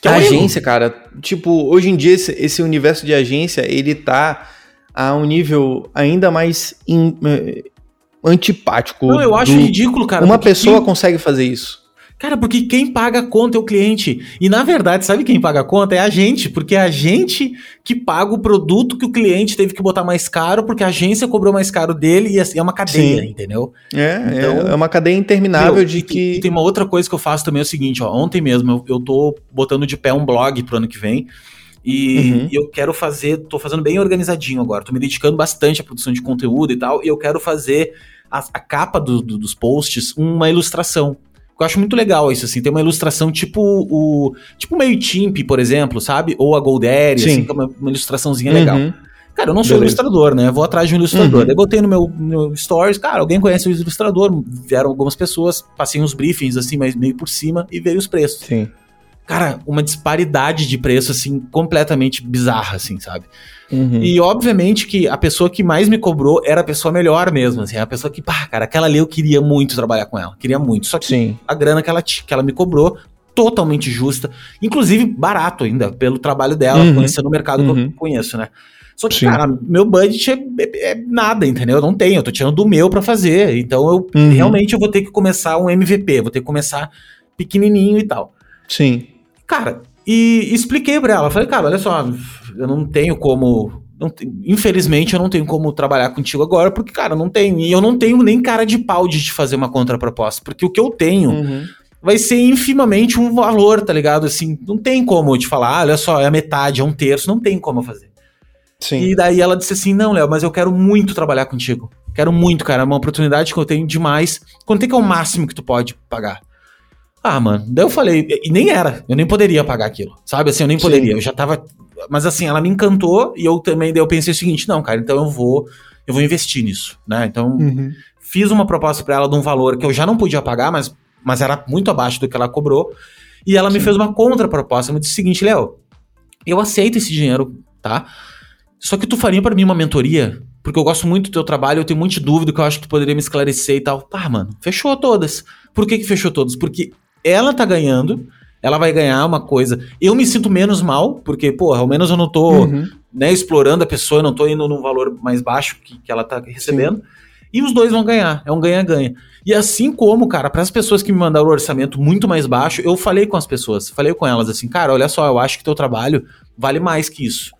Que é a agência, cara, tipo, hoje em dia esse, esse, universo de agência, ele tá a um nível ainda mais in, uh, antipático. Não, eu acho do... ridículo, cara. Uma pessoa consegue fazer isso. Cara, porque quem paga a conta é o cliente. E na verdade, sabe quem paga a conta? É a gente, porque é a gente que paga o produto que o cliente teve que botar mais caro, porque a agência cobrou mais caro dele e assim, é uma cadeia, Sim. entendeu? É, então, é uma cadeia interminável meu, de que. Tem uma outra coisa que eu faço também é o seguinte, ó. Ontem mesmo eu, eu tô botando de pé um blog pro ano que vem. E, uhum. eu quero fazer, tô fazendo bem organizadinho agora, tô me dedicando bastante à produção de conteúdo e tal, e eu quero fazer a, a capa do, do, dos posts uma ilustração. Eu acho muito legal isso, assim. Tem uma ilustração tipo o. Tipo meio Timp, por exemplo, sabe? Ou a Goldere, assim, que é uma, uma ilustraçãozinha uhum. legal. Cara, eu não sou Beleza. ilustrador, né? Vou atrás de um ilustrador. Uhum. Daí botei no meu, meu stories, cara, alguém conhece o ilustrador? Vieram algumas pessoas, passei uns briefings, assim, mas meio por cima, e veio os preços. Sim. Cara, uma disparidade de preço, assim, completamente bizarra, assim, sabe? Uhum. E obviamente que a pessoa que mais me cobrou era a pessoa melhor mesmo, assim, a pessoa que, pá, cara, aquela ali eu queria muito trabalhar com ela, queria muito. Só que Sim. a grana que ela, que ela me cobrou, totalmente justa, inclusive barato ainda, pelo trabalho dela, uhum. conhecendo o mercado uhum. que eu uhum. conheço, né? Só que, Sim. cara, meu budget é, é, é, nada, entendeu? Eu não tenho, eu tô tirando do meu para fazer. Então eu uhum. realmente eu vou ter que começar um MVP, vou ter que começar pequenininho e tal. Sim. Cara, e expliquei pra ela, falei, cara, olha só, eu não tenho como. Não, infelizmente, eu não tenho como trabalhar contigo agora, porque, cara, não tenho. E eu não tenho nem cara de pau de te fazer uma contraproposta, porque o que eu tenho. Uhum. Vai ser infimamente um valor, tá ligado? Assim, não tem como eu te falar, ah, olha só, é a metade, é um terço, não tem como eu fazer. Sim. E daí ela disse assim: Não, Léo, mas eu quero muito trabalhar contigo. Quero muito, cara. É uma oportunidade que eu tenho demais. Quanto é que é o máximo que tu pode pagar? Ah, mano. Daí eu falei, e nem era, eu nem poderia pagar aquilo, sabe? Assim, eu nem poderia, Sim. eu já tava. Mas assim, ela me encantou e eu também daí eu pensei o seguinte: não, cara, então eu vou, eu vou investir nisso, né? Então, uhum. fiz uma proposta para ela de um valor que eu já não podia pagar, mas, mas era muito abaixo do que ela cobrou. E ela Sim. me fez uma contraproposta. Me disse o seguinte, Léo, eu aceito esse dinheiro, tá? Só que tu faria para mim uma mentoria? Porque eu gosto muito do teu trabalho, eu tenho muita dúvida que eu acho que tu poderia me esclarecer e tal. Pá, mano, fechou todas. Por que que fechou todas? Porque ela tá ganhando, ela vai ganhar uma coisa. Eu me sinto menos mal, porque, pô, ao menos eu não tô uhum. né, explorando a pessoa, eu não tô indo num valor mais baixo que, que ela tá recebendo. Sim. E os dois vão ganhar, é um ganha-ganha. E assim como, cara, para as pessoas que me mandaram o orçamento muito mais baixo, eu falei com as pessoas, falei com elas assim, cara, olha só, eu acho que teu trabalho vale mais que isso.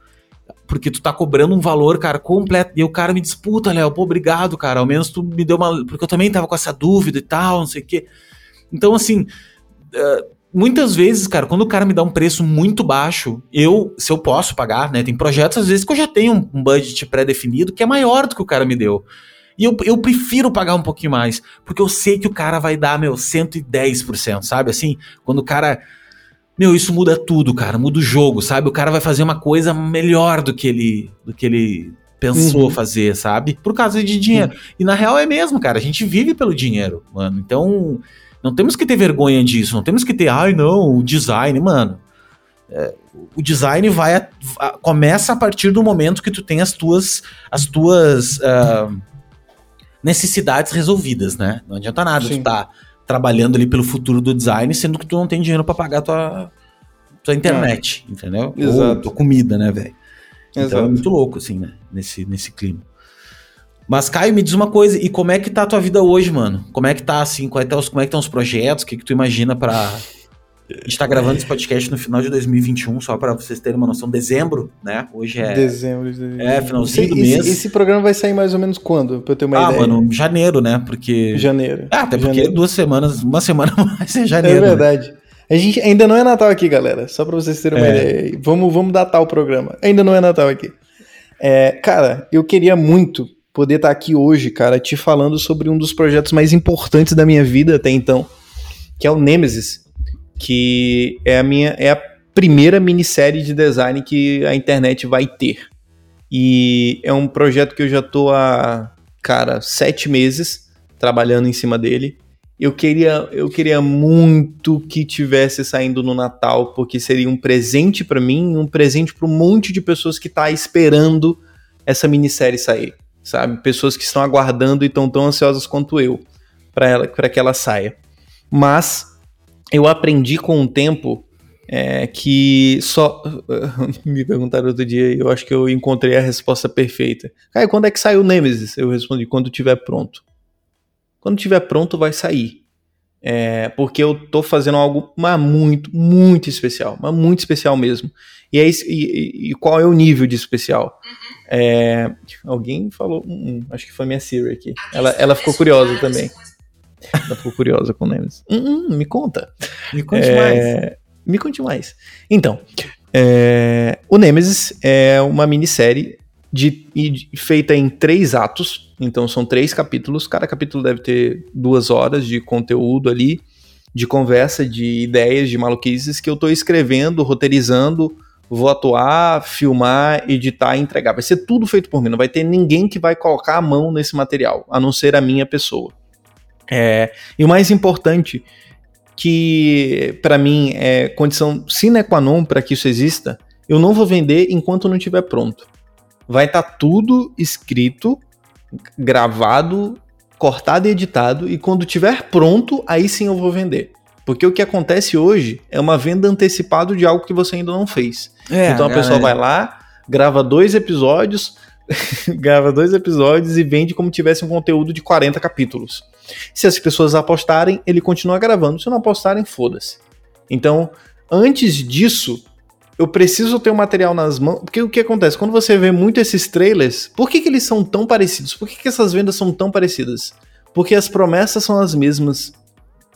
Porque tu tá cobrando um valor, cara, completo. E o cara me disputa, Léo, pô, obrigado, cara. Ao menos tu me deu uma. Porque eu também tava com essa dúvida e tal, não sei o quê. Então, assim, uh, muitas vezes, cara, quando o cara me dá um preço muito baixo, eu, se eu posso pagar, né? Tem projetos, às vezes, que eu já tenho um, budget pré-definido que é maior do que o cara me deu. E eu, eu prefiro pagar um pouquinho mais, porque eu sei que o cara vai dar, meu, 110%, sabe? Assim, quando o cara. Meu, isso muda tudo, cara, muda o jogo, sabe? O cara vai fazer uma coisa melhor do que ele, do que ele pensou uhum. fazer, sabe? Por causa de dinheiro. Uhum. E na real é mesmo, cara, a gente vive pelo dinheiro, mano. Então, Não temos que ter vergonha disso, não temos que ter, ai não, o design, mano. É, o design vai a, a, começa a partir do momento que tu tem as tuas as tuas uh, necessidades resolvidas, né? Não adianta nada Sim. tu tá trabalhando ali pelo futuro do design, sendo que tu não tem dinheiro para pagar tua tua internet, é. entendeu? Exato. Ou tua comida, né, velho? Então é muito louco assim, né, nesse nesse clima. Mas, Caio, me diz uma coisa, e como é que tá a tua vida hoje, mano? Como é que tá, assim, como é que estão tá tá os projetos? O que, que tu imagina pra... A gente tá gravando esse podcast no final de 2021, só para vocês terem uma noção. Dezembro, né? Hoje é... Dezembro. É, finalzinho do mês. Esse, esse, programa vai sair mais ou menos quando? Pra eu ter uma ah, ideia. Ah, mano, janeiro, né? Porque... Janeiro. Ah, até porque janeiro. duas semanas, uma semana mais é janeiro. É verdade. Né? A gente ainda não é Natal aqui, galera. Só pra vocês terem uma é. ideia. Vamos, vamos datar o programa. Ainda não é Natal aqui. É, cara, eu queria muito poder estar tá aqui hoje, cara, te falando sobre um dos projetos mais importantes da minha vida até então, que é o Nemesis, que é a minha é a primeira minissérie de design que a internet vai ter. E é um projeto que eu já tô há, cara, sete meses trabalhando em cima dele. Eu queria, eu queria muito que tivesse saindo no Natal, porque seria um presente para mim, um presente para um monte de pessoas que tá esperando essa minissérie sair sabe? Pessoas que estão aguardando e estão tão ansiosas quanto eu para ela, para que ela saia. Mas eu aprendi com o tempo é, que só me perguntaram outro dia e eu acho que eu encontrei a resposta perfeita. Caio, quando é que sai o Nemesis? Eu respondi quando tiver pronto. Quando tiver pronto vai sair. É, porque eu tô fazendo algo mas muito, muito especial, mas muito especial mesmo. E, é, e, e qual é o nível de especial? Uhum. É, alguém falou, hum, hum, acho que foi minha Siri aqui. Ela, ela ficou curiosa também. Ela ficou curiosa com o Nemesis. Hum, hum, me conta. Me conte é, mais. Me conte mais. Então, é, o Nemesis é uma minissérie de, de, feita em três atos. Então, são três capítulos. Cada capítulo deve ter duas horas de conteúdo ali, de conversa, de ideias, de maluquices que eu estou escrevendo, roteirizando vou atuar, filmar, editar e entregar. Vai ser tudo feito por mim, não vai ter ninguém que vai colocar a mão nesse material, a não ser a minha pessoa. É, e o mais importante, que para mim é condição sine qua non para que isso exista, eu não vou vender enquanto não estiver pronto. Vai estar tá tudo escrito, gravado, cortado e editado, e quando estiver pronto, aí sim eu vou vender. Porque o que acontece hoje é uma venda antecipada de algo que você ainda não fez. É, então a pessoa vai lá, grava dois episódios, grava dois episódios e vende como tivesse um conteúdo de 40 capítulos. Se as pessoas apostarem, ele continua gravando. Se não apostarem, foda-se. Então, antes disso, eu preciso ter o um material nas mãos. Porque o que acontece? Quando você vê muito esses trailers, por que, que eles são tão parecidos? Por que, que essas vendas são tão parecidas? Porque as promessas são as mesmas.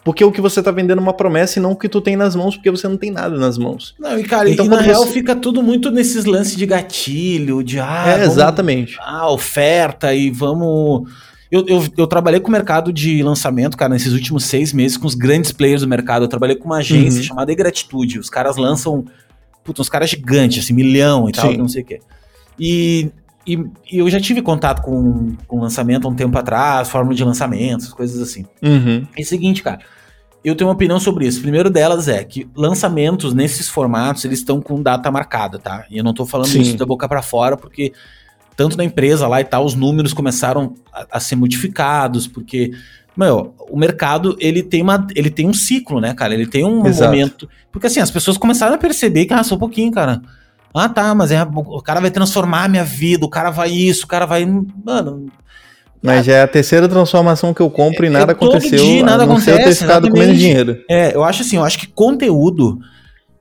Porque o que você tá vendendo é uma promessa e não o que tu tem nas mãos, porque você não tem nada nas mãos. Não, e cara, então, e na real fica tudo muito nesses lances de gatilho, de ah, é, vamos, exatamente. Ah, oferta e vamos. Eu, eu, eu, trabalhei com o mercado de lançamento, cara, nesses últimos seis meses, com os grandes players do mercado. Eu trabalhei com uma agência uhum. chamada Gratitude. Os caras lançam. Putz, uns caras gigantes, assim, milhão e tal, não sei o quê. E, e, e, eu já tive contato com, com lançamento há um tempo atrás, fórmula de lançamentos, coisas assim. Uhum. É o seguinte, cara eu tenho uma opinião sobre isso. primeiro delas é que lançamentos nesses formatos, eles estão com data marcada, tá? E eu não tô falando Sim. isso da boca para fora, porque tanto na empresa lá e tal, os números começaram a, a, ser modificados, porque, meu, o mercado, ele tem, uma, ele tem um ciclo, né, cara? Ele tem um Exato. momento... Porque, assim, as pessoas começaram a perceber que, ah, só um pouquinho, cara. Ah, tá, mas é, o cara vai transformar a minha vida, o cara vai isso, o cara vai... Mano, mas já é a terceira transformação que eu compro e é, nada aconteceu. Dia, nada acontece, eu ter ficado com menos dinheiro. É, eu acho assim, eu acho que conteúdo,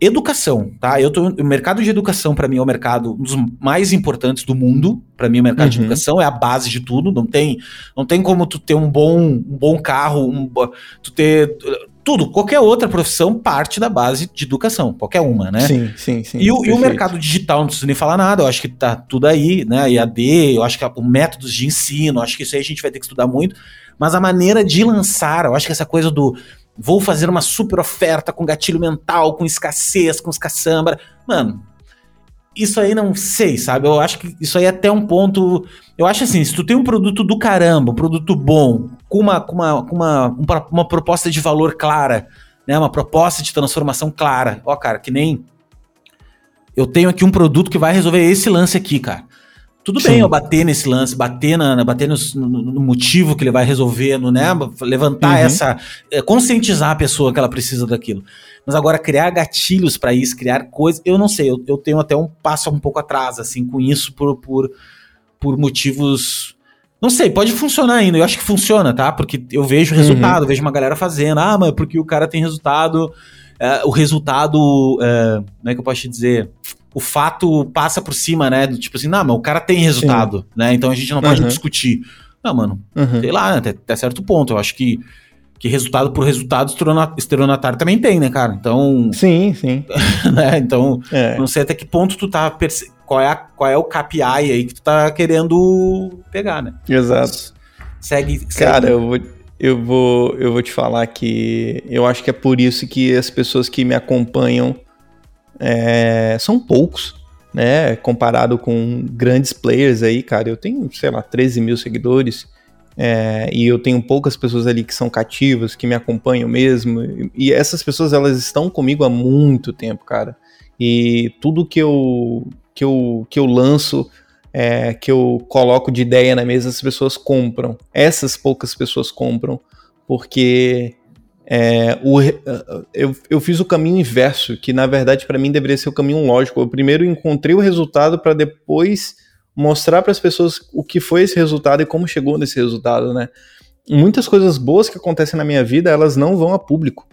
educação, tá? Eu tô, o mercado de educação para mim é o mercado um dos mais importantes do mundo. Para mim o mercado uhum. de educação é a base de tudo. Não tem, não tem como tu ter um bom, um bom carro, um, tu ter tudo, qualquer outra profissão parte da base de educação, qualquer uma, né? Sim, sim, sim. E o, e o, mercado digital, não preciso nem falar nada, eu acho que tá tudo aí, né? IAD, eu acho que o métodos de ensino, acho que isso aí a gente vai ter que estudar muito, mas a maneira de lançar, eu acho que essa coisa do vou fazer uma super oferta com gatilho mental, com escassez, com escassambra, mano, isso aí não sei, sabe? Eu acho que isso aí é até um ponto. Eu acho assim, se tu tem um produto do caramba, um produto bom, com uma, com uma, com uma, uma proposta de valor clara, né? Uma proposta de transformação clara. Ó, cara, que nem eu tenho aqui um produto que vai resolver esse lance aqui, cara. Tudo Sim. bem eu bater nesse lance, bater, na, bater no, no, motivo que ele vai resolver, no, né? Levantar uhum. essa. É, conscientizar a pessoa que ela precisa daquilo. Mas agora, criar gatilhos para isso, criar coisas. Eu não sei, eu, eu, tenho até um passo um pouco atrás, assim, com isso, por, por, por motivos. Não sei, pode funcionar ainda. Eu acho que funciona, tá? Porque eu vejo resultado, uhum. vejo uma galera fazendo. Ah, mas porque o cara tem resultado. É, o resultado. É, como é que eu posso te dizer? o fato passa por cima, né? Do tipo assim, não, mas o cara tem resultado, Sim. né? Então a gente não pode uhum. discutir. Não, mano, uhum. sei lá, até, até, certo ponto. Eu acho que, que resultado por resultado, estelionatário também tem, né, cara? Então. Sim, sim. né? Então, é. não sei até que ponto tu tá. Perce... Qual, é a, qual é o KPI aí que tu tá querendo pegar, né? Exato. Segue. segue. Cara, eu vou. Eu vou, eu vou te falar que eu acho que é por isso que as pessoas que me acompanham é, são poucos, né? Comparado com grandes players aí, cara. Eu tenho, sei lá, 13 mil seguidores. É, e eu tenho poucas pessoas ali que são cativas, que me acompanham mesmo. E, e essas pessoas, elas estão comigo há muito tempo, cara. E tudo que eu, que eu, que eu lanço, é, que eu coloco de ideia na mesa, as pessoas compram. Essas poucas pessoas compram, porque é, o, eu, eu fiz o caminho inverso, que na verdade para mim deveria ser o caminho lógico. Eu primeiro encontrei o resultado para depois mostrar para as pessoas o que foi esse resultado e como chegou nesse resultado, né? Muitas coisas boas que acontecem na minha vida, elas não vão a público.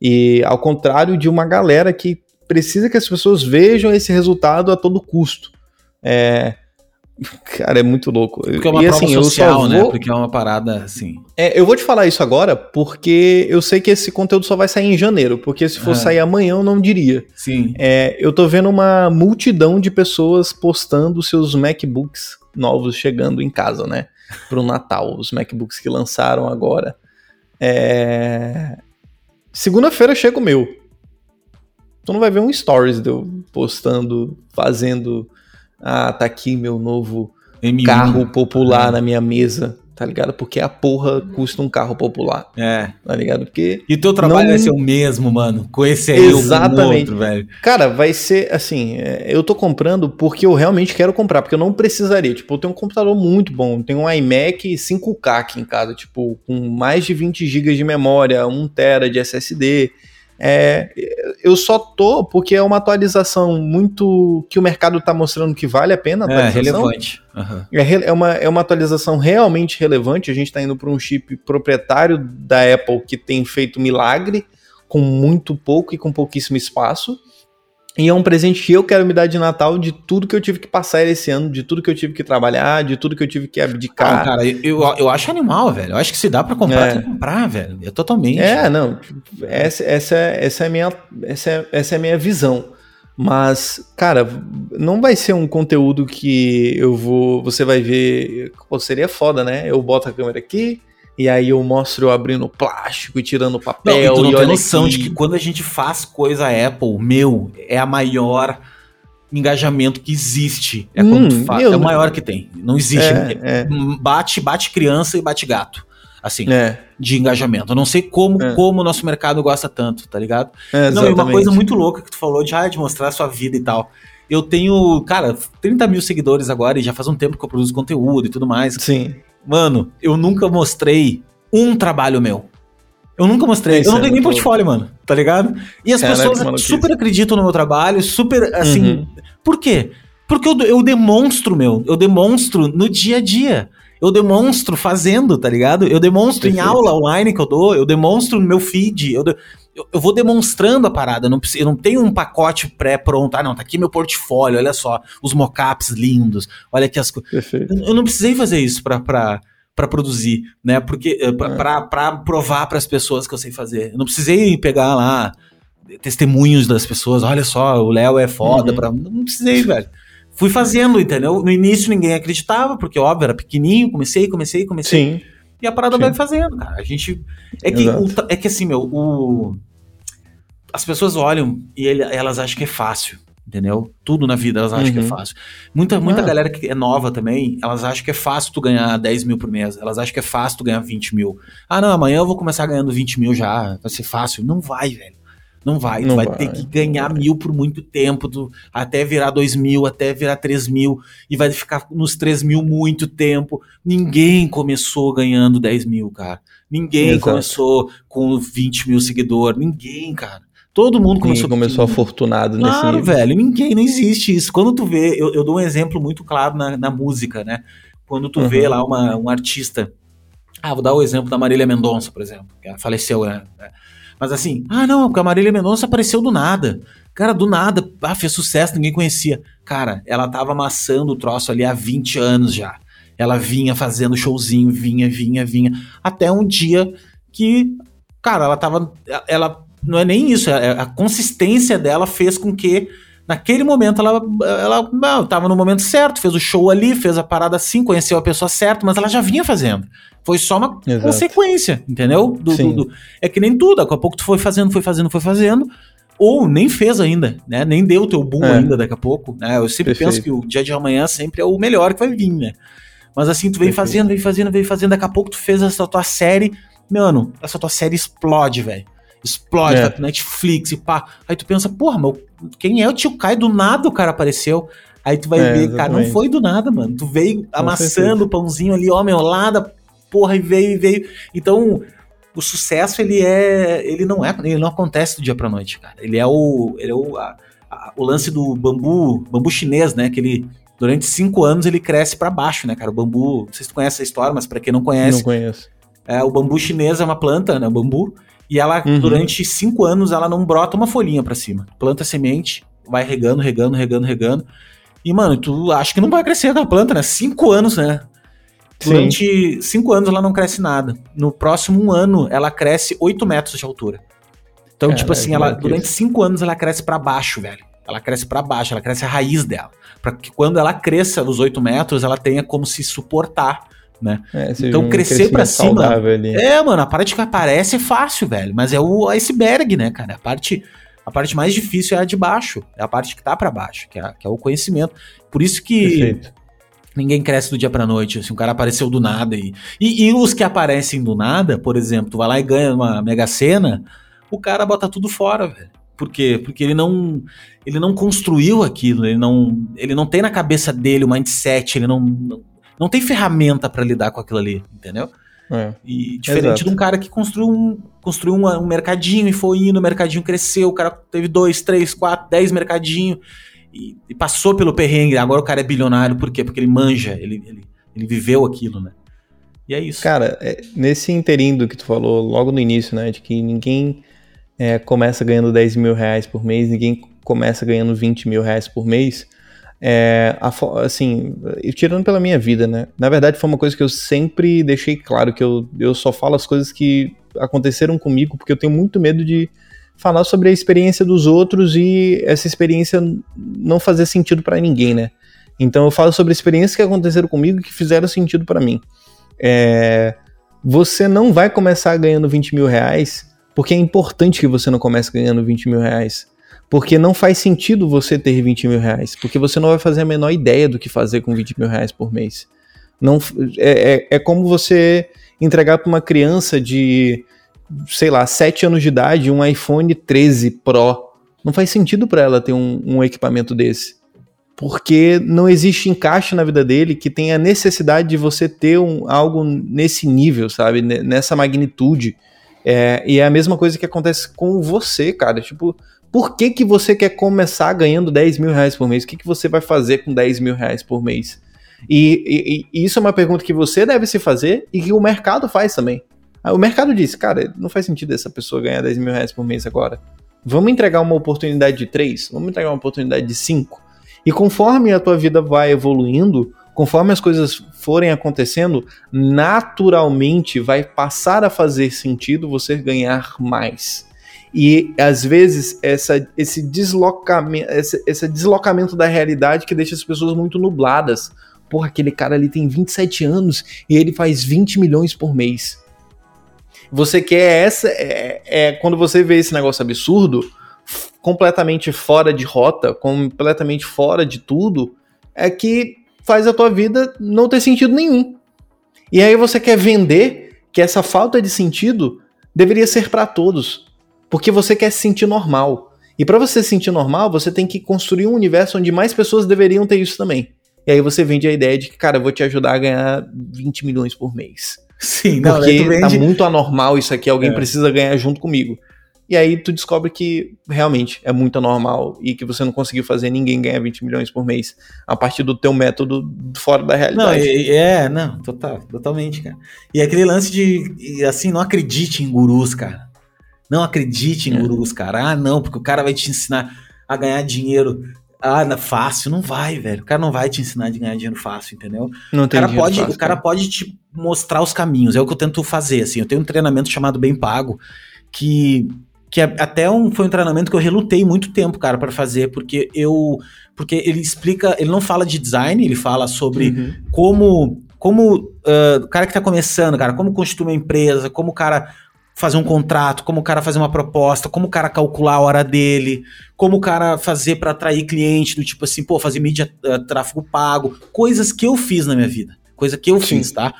E ao contrário de uma galera que precisa que as pessoas vejam esse resultado a todo custo. É, Cara, é muito louco. Porque é uma e, prova assim, social, né? Porque é uma parada assim. É, eu vou te falar isso agora porque eu sei que esse conteúdo só vai sair em janeiro. Porque se for é. sair amanhã, eu não diria. Sim. É, eu tô vendo uma multidão de pessoas postando seus MacBooks novos chegando em casa, né? Pro Natal. Os MacBooks que lançaram agora. É... Segunda-feira chega o meu. Tu não vai ver um stories de eu postando, fazendo ah, tá aqui meu novo M1. carro popular é. na minha mesa, tá ligado? Porque a porra custa um carro popular. É. Tá ligado? Porque. E teu trabalho não... vai ser o mesmo, mano. Com esse aí Exatamente. Outro, velho. Cara, vai ser assim. É, eu tô comprando porque eu realmente quero comprar, porque eu não precisaria. Tipo, eu tenho um computador muito bom. Eu tenho um iMac 5K aqui em casa, tipo, com mais de 20 GB de memória, 1 TB de SSD. É, eu só tô porque é uma atualização muito que o mercado está mostrando que vale a pena. A é relevante. Uhum. É, é, uma, é uma atualização realmente relevante. A gente está indo para um chip proprietário da Apple que tem feito milagre com muito pouco e com pouquíssimo espaço. E é um presente que eu quero me dar de Natal de tudo que eu tive que passar esse ano, de tudo que eu tive que trabalhar, de tudo que eu tive que abdicar. Ah, cara, eu, eu acho animal, velho. Eu acho que se dá para comprar, é. tem que comprar, velho. É totalmente. É, não. Essa, essa, essa, é, minha, essa, é, essa é a minha visão. Mas, cara, não vai ser um conteúdo que eu vou. Você vai ver. Pô, seria foda, né? Eu boto a câmera aqui, e aí eu mostro eu abrindo plástico e tirando papel. Não, e tu não e tem noção aqui. de que quando a gente faz coisa Apple, meu, é a maior engajamento que existe. É, hum, faz, é o maior que tem. Não existe. É, é. Bate, bate criança e bate gato. Assim, é. de engajamento. Eu não sei como é. como o nosso mercado gosta tanto, tá ligado? É, não, é uma coisa muito louca que tu falou de, ah, de mostrar a sua vida e tal. Eu tenho, cara, 30 mil seguidores agora e já faz um tempo que eu produzo conteúdo e tudo mais. Sim. Mano, eu nunca mostrei um trabalho meu. Eu nunca mostrei. Isso eu não tenho nem portfólio, mano. Tá ligado? E as pessoas super acreditam no meu trabalho, super assim. Uhum. Por quê? Porque eu, eu demonstro, meu. Eu demonstro no dia a dia. Eu demonstro fazendo, tá ligado? Eu demonstro Perfeito. em aula online que eu dou, eu demonstro no meu feed, eu, de, eu, eu, vou demonstrando a parada. Eu não, eu não tenho um pacote pré-pronto. Ah, não, tá aqui meu portfólio, olha só, os mockups lindos, olha aqui as coisas. Eu, eu não precisei fazer isso pra. pra para produzir, né? Porque eh, para é. provar para as pessoas que eu sei fazer. Eu não precisei pegar lá testemunhos das pessoas. Olha só, o Léo é foda. Uhum. Pra... Não precisei, velho. Fui fazendo, entendeu? No início ninguém acreditava, porque óbvio, era pequenininho. Comecei, comecei, comecei. Sim. E a parada Sim. vai fazendo, cara. A gente. É que, o, é que assim, meu, o. As pessoas olham e ele, elas acham que é fácil. Entendeu? Tudo na vida elas acham uhum. que é uhum. fácil. Muita, muita ah. galera que é nova também, elas acham que é fácil tu ganhar 10 mil por mês. Elas acham que é fácil tu ganhar 20 mil. Ah, não, amanhã eu vou começar ganhando 20 mil já. Vai ser fácil. Não vai, velho. Não vai. Não tu vai, vai, ter que ganhar mil por muito tempo, até virar dois mil, até virar três mil, e vai ficar nos três mil muito tempo. Ninguém começou ganhando 10 mil, cara. Ninguém Exato. começou com 20 mil seguidores. Ninguém, cara. Todo mundo começou. Ninguém começou afortunado nesse claro, nível. velho. Ninguém, não existe isso. Quando tu vê, eu, eu dou um exemplo muito claro na, na música, né? Quando tu uhum. vê lá uma, um artista. Ah, vou dar o exemplo da Marília Mendonça, por exemplo, que ela faleceu, né? Mas assim, ah, não, porque a Marília Mendonça apareceu do nada. Cara, do nada, ah, fez sucesso, ninguém conhecia. Cara, ela tava amassando o troço ali há 20 anos já. Ela vinha fazendo showzinho, vinha, vinha, vinha. Até um dia que, cara, ela tava. Ela. Não é nem isso, a, é, a consistência dela fez com que naquele momento ela, ela, ela tava no momento certo, fez o show ali, fez a parada assim, conheceu a pessoa certa, mas ela já vinha fazendo. Foi só uma Exato. consequência, entendeu? Do, do, do, é que nem tudo, daqui a pouco tu foi fazendo, foi fazendo, foi fazendo, ou nem fez ainda, né? Nem deu o teu boom é. ainda daqui a pouco, né? Eu sempre Perfeito. penso que o dia de amanhã sempre é o melhor que vai vir, né? Mas assim, tu vem Perfeito. fazendo, vem fazendo, vem fazendo, daqui a pouco tu fez essa tua série, mano, essa tua série explode, velho. Explode, é. pro Netflix e pá. Aí tu pensa, porra, meu, quem é o tio Kai? Do nada o cara apareceu. Aí tu vai é, ver, exatamente. cara, não foi do nada, mano. Tu veio amassando o pãozinho ali, ó, meu, lá da porra, e veio, e veio. Então, o sucesso, ele é. Ele não é. Ele não acontece do dia pra noite, cara. Ele é o. Ele é o, a, a, o lance do bambu. Bambu chinês, né? Que ele. Durante cinco anos ele cresce para baixo, né, cara? O bambu. Não sei se tu conhece essa história, mas para quem não conhece. Não conheço. É, o bambu chinês é uma planta, né? O bambu. E ela, uhum. durante cinco anos, ela não brota uma folhinha para cima. Planta semente, vai regando, regando, regando, regando. E, mano, tu acha que não vai crescer aquela planta, né? Cinco anos, né? Durante Sim. cinco anos ela não cresce nada. No próximo ano ela cresce oito metros de altura. Então, tipo assim, ela durante cinco anos ela cresce para baixo, velho. Ela cresce para baixo, ela cresce a raiz dela. para que quando ela cresça os oito metros, ela tenha como se suportar, né? É, então, um crescer para cima. Ali. É, mano, a parte que aparece é fácil, velho. Mas é o iceberg, né, cara? A parte. A parte mais difícil é a de baixo, é a parte que tá para baixo, que é, que é, o conhecimento. Por isso que Perfeito. Ninguém cresce do dia pra noite. Assim, um cara apareceu do nada. E, e, e, os que aparecem do nada, por exemplo, tu vai lá e ganha uma mega cena, o cara bota tudo fora, velho. Por quê? Porque ele não ele não construiu aquilo, ele não ele não tem na cabeça dele o mindset, ele não não, não tem ferramenta para lidar com aquilo ali, entendeu? É, e diferente exato. de um cara que construiu um, construiu um, um mercadinho e foi indo, o mercadinho cresceu, o cara teve dois, três, quatro, dez mercadinhos e, e, passou pelo perrengue. Agora o cara é bilionário, por quê? Porque ele manja, ele, ele, ele viveu aquilo, né? E é isso. Cara, é, nesse interindo que tu falou logo no início, né? De que ninguém é, começa ganhando 10 mil reais por mês, ninguém começa ganhando 20 mil reais por mês. É, assim, tirando pela minha vida, né? Na verdade, foi uma coisa que eu sempre deixei claro, que eu, eu só falo as coisas que aconteceram comigo, porque eu tenho muito medo de falar sobre a experiência dos outros e essa experiência não fazer sentido para ninguém, né? Então eu falo sobre experiências que aconteceram comigo e que fizeram sentido para mim. É, você não vai começar ganhando 20 mil reais porque é importante que você não comece ganhando 20 mil reais. Porque não faz sentido você ter 20 mil reais. Porque você não vai fazer a menor ideia do que fazer com 20 mil reais por mês. Não, é, é, é como você entregar para uma criança de sei lá, 7 anos de idade, um iPhone 13 Pro. Não faz sentido para ela ter um, um, equipamento desse. Porque não existe encaixe na vida dele que tenha necessidade de você ter um, algo nesse nível, sabe? Nessa magnitude. É, e é a mesma coisa que acontece com você, cara. Tipo, por que, que você quer começar ganhando 10 mil reais por mês? O que, que você vai fazer com 10 mil reais por mês? E, e, e, isso é uma pergunta que você deve se fazer e que o mercado faz também. O mercado disse, cara, não faz sentido essa pessoa ganhar 10 mil reais por mês agora. Vamos entregar uma oportunidade de 3? Vamos entregar uma oportunidade de 5? E conforme a tua vida vai evoluindo, conforme as coisas forem acontecendo, naturalmente vai passar a fazer sentido você ganhar mais. E às vezes essa, esse, deslocamento, esse, esse deslocamento da realidade que deixa as pessoas muito nubladas. Porra, aquele cara ali tem 27 anos e ele faz 20 milhões por mês. Você quer essa. É, é, quando você vê esse negócio absurdo, completamente fora de rota, completamente fora de tudo, é que faz a tua vida não ter sentido nenhum. E aí você quer vender que essa falta de sentido deveria ser para todos, porque você quer se sentir normal. E para você se sentir normal, você tem que construir um universo onde mais pessoas deveriam ter isso também. E aí você vende a ideia de que, cara, eu vou te ajudar a ganhar 20 milhões por mês. Sim, não, Porque vende... tá muito anormal isso aqui, alguém é. precisa ganhar junto comigo. E aí tu descobre que realmente é muito anormal e que você não conseguiu fazer ninguém ganhar 20 milhões por mês a partir do teu método fora da realidade. Não, é, não, total, totalmente, cara. E aquele lance de, assim, não acredite em gurus, cara. Não acredite em é. gurus, cara. Ah, não, porque o cara vai te ensinar a ganhar dinheiro ah, fácil, não vai, velho. O cara não vai te ensinar a ganhar dinheiro fácil, entendeu? Não tem o cara pode, fácil, O cara, pode te mostrar os caminhos, é o que eu tento fazer, assim. Eu tenho um treinamento chamado Bem Pago, que que é, até um, foi um treinamento que eu relutei muito tempo, cara, para fazer, porque eu porque ele explica, ele não fala de design, ele fala sobre uhum. como como uh, o cara que tá começando, cara, como constituir uma empresa, como o cara fazer um contrato, como o cara fazer uma proposta, como o cara calcular a hora dele, como o cara fazer para atrair cliente, do tipo assim, pô, fazer mídia, uh, tráfego pago, coisas que eu fiz na minha vida, coisa que eu Sim. fiz, tá?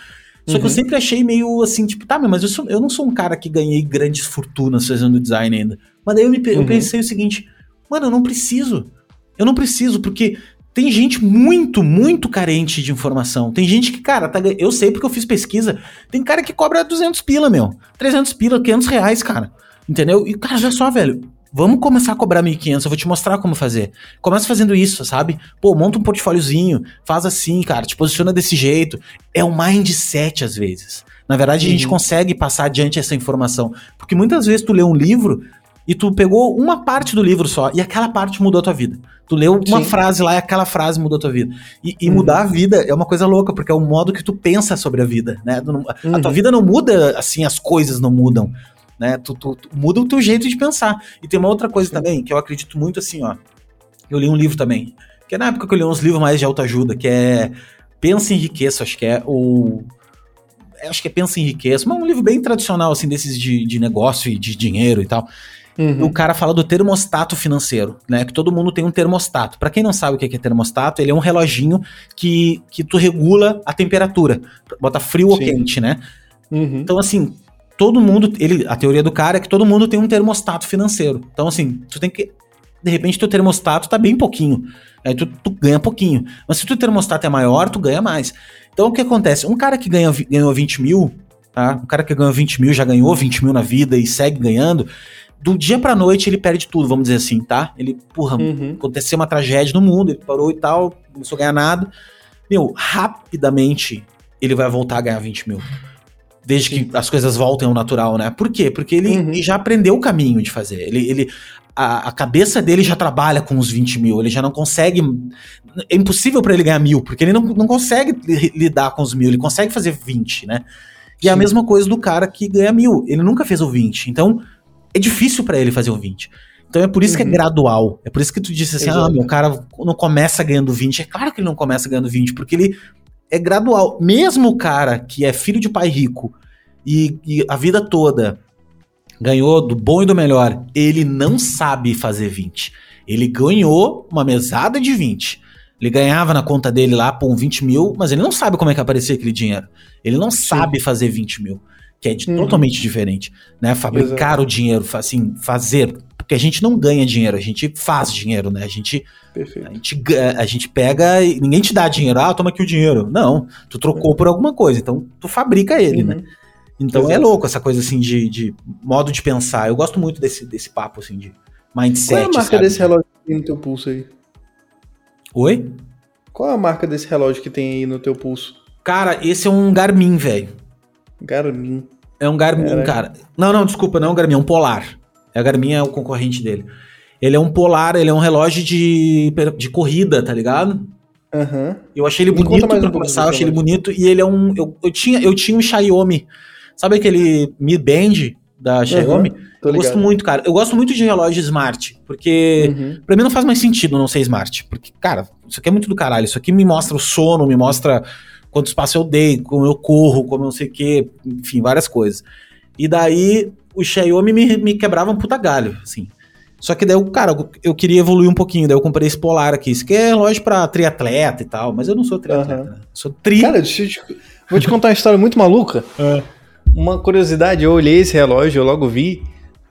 Só uhum. que eu uhum. sempre achei meio assim, tipo, tá, mas eu, sou, eu não sou um cara que ganhei grandes fortunas fazendo design ainda. Mas daí eu, me, uhum. eu pensei o seguinte, mano, eu não preciso. Eu não preciso, porque tem gente muito, muito carente de informação. Tem gente que, cara, tá, eu sei porque eu fiz pesquisa. Tem cara que cobra 200 pila, meu. 300 pila, 500 reais, cara. Entendeu? E, cara, olha só, velho. Vamos começar a cobrar 1.500, eu vou te mostrar como fazer. Começa fazendo isso, sabe? Pô, monta um portfóliozinho, faz assim, cara, te posiciona desse jeito. É um mindset às vezes. Na verdade, uhum. a gente uhum. consegue passar adiante essa informação. Porque muitas vezes tu lê um livro e tu pegou uma parte do livro só, e aquela parte mudou a tua vida. Tu leu uma Sim. frase lá e aquela frase mudou a tua vida. E, e uhum. mudar a vida é uma coisa louca, porque é o modo que tu pensa sobre a vida, né? A tua uhum. vida não muda assim, as coisas não mudam né? Tu, tu, tu, muda o teu jeito de pensar. E tem uma outra coisa Sim. também, que eu acredito muito assim, ó. Eu li um livro também, que é na época que eu li uns livros mais de autoajuda, que é Pensa em Riqueza, acho que é o... Acho que é Pensa em Riqueza, mas é um livro bem tradicional, assim, desses de, de negócio e de dinheiro e tal. Uhum. O cara fala do termostato financeiro, né? Que todo mundo tem um termostato. Para quem não sabe o que é termostato, ele é um reloginho que, que tu regula a temperatura. Bota frio Sim. ou quente, né? Uhum. Então, assim, todo mundo, ele, a teoria do cara é que todo mundo tem um termostato financeiro. Então, assim, tu tem que. De repente, teu termostato tá bem pouquinho. Aí tu, tu ganha pouquinho. Mas se teu termostato é maior, tu ganha mais. Então, o que acontece? Um cara que ganha, ganhou 20 mil, tá? Um cara que ganhou 20 mil, já ganhou 20 mil na vida e segue ganhando. Do dia pra noite ele perde tudo, vamos dizer assim, tá? Ele, porra, uhum. aconteceu uma tragédia no mundo, ele parou e tal, começou a ganhar nada. Meu, rapidamente ele vai voltar a ganhar 20 mil desde Sim. que as coisas voltem ao natural, né? Por quê? Porque ele, uhum. já aprendeu o caminho de fazer. Ele, ele a, a, cabeça dele já trabalha com os 20 mil, ele já não consegue. É impossível para ele ganhar mil, porque ele não, não consegue lidar com os mil, ele consegue fazer 20, né? E Sim. é a mesma coisa do cara que ganha mil, ele nunca fez o 20, então é difícil para ele fazer o 20. Então é por isso uhum. que é uhum. gradual. É por isso que tu disse assim: Exato. ah, meu cara não começa ganhando 20. É claro que ele não começa ganhando 20, porque ele é gradual. Mesmo o cara que é filho de pai rico e, e a vida toda ganhou do bom e do melhor, ele não sabe fazer 20. Ele ganhou uma mesada de 20. Ele ganhava na conta dele lá, por 20 mil, mas ele não sabe como é que aparecia aquele dinheiro. Ele não Sim. sabe fazer 20 mil, que é de, uhum. totalmente diferente, né? Fabricar Exato. o dinheiro, assim, fazer, porque a gente não ganha dinheiro, a gente faz dinheiro, né? A gente, a gente, a gente pega e ninguém te dá dinheiro. Ah, toma aqui o dinheiro. Não, tu trocou por alguma coisa, então tu fabrica ele, né? uhum. né? Então Exato. é louco essa coisa assim de, de, modo de pensar. Eu gosto muito desse, desse papo assim de mindset. Qual é a marca sabe? desse relógio que tem no teu pulso aí? Oi? Qual é a marca desse relógio que tem aí no teu pulso? Cara, esse é um Garmin, velho. Garmin. É um Garmin, cara. Não, não, desculpa, não é um Garmin, é um Polar. A Garmin é o concorrente dele. Ele é um polar, ele é um relógio de, de corrida, tá ligado? Uhum. Eu achei ele bonito pra um começar, eu achei ele bonito. E ele é um. Eu, eu, tinha, eu tinha um Xiaomi. Sabe aquele Mi Band da Xiaomi? Uhum, eu gosto muito, cara. Eu gosto muito de relógio smart, porque uhum. pra mim não faz mais sentido não ser smart. Porque, cara, isso aqui é muito do caralho. Isso aqui me mostra o sono, me mostra quantos passos eu dei, como eu corro, como eu não sei o quê, enfim, várias coisas. E daí o Xiaomi me, me quebrava um puta galho, assim. Só que daí, eu, cara, eu queria evoluir um pouquinho. Daí eu comprei esse Polar aqui. Isso aqui é relógio pra triatleta e tal. Mas eu não sou triatleta. Aham. né? Sou tri. Cara, deixa eu te- vou te contar uma história muito maluca. É. Uma curiosidade, eu olhei esse relógio, eu logo vi.